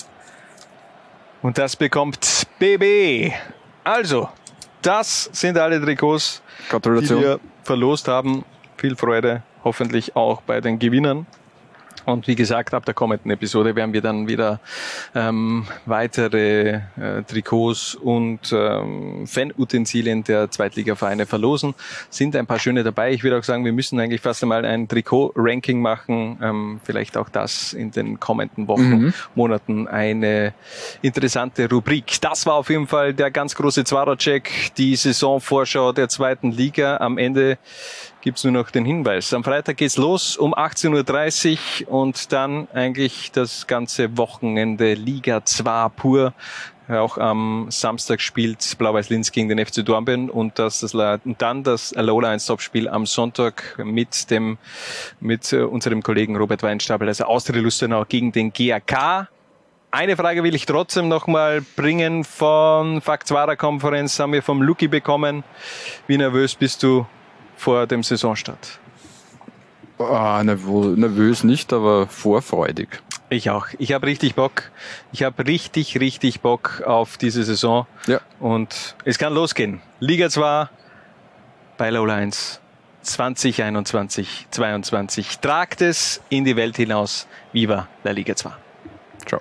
Und das bekommt BB. Also, das sind alle Trikots, die wir verlost haben. Viel Freude, hoffentlich auch bei den Gewinnern. Und wie gesagt, ab der kommenden Episode werden wir dann wieder ähm, weitere äh, Trikots und ähm, Fanutensilien der Zweitligavereine verlosen. Sind ein paar schöne dabei. Ich würde auch sagen, wir müssen eigentlich fast einmal ein Trikot-Ranking machen. Ähm, vielleicht auch das in den kommenden Wochen, Mhm. Monaten eine interessante Rubrik. Das war auf jeden Fall der ganz große Zwarer-Check, die Saisonvorschau der zweiten Liga. Am Ende gibt's nur noch den Hinweis. Am Freitag geht's los um 18.30 Uhr und dann eigentlich das ganze Wochenende Liga 2 pur. Auch am Samstag spielt Blau-Weiß Linz gegen den FC Dornbirn und, das, das, und dann das Lola 1 Topspiel am Sonntag mit dem, mit äh, unserem Kollegen Robert Weinstapel, also Austria Lustenau gegen den GAK. Eine Frage will ich trotzdem noch mal bringen von Faktswarer Konferenz, haben wir vom Luki bekommen. Wie nervös bist du vor dem Saisonstart? Ah, nervö- nervös nicht, aber vorfreudig. Ich auch. Ich habe richtig Bock. Ich habe richtig, richtig Bock auf diese Saison. Ja. Und es kann losgehen. Liga 2 bei Lola 1 2021, 22. Tragt es in die Welt hinaus. Viva la Liga 2. Ciao.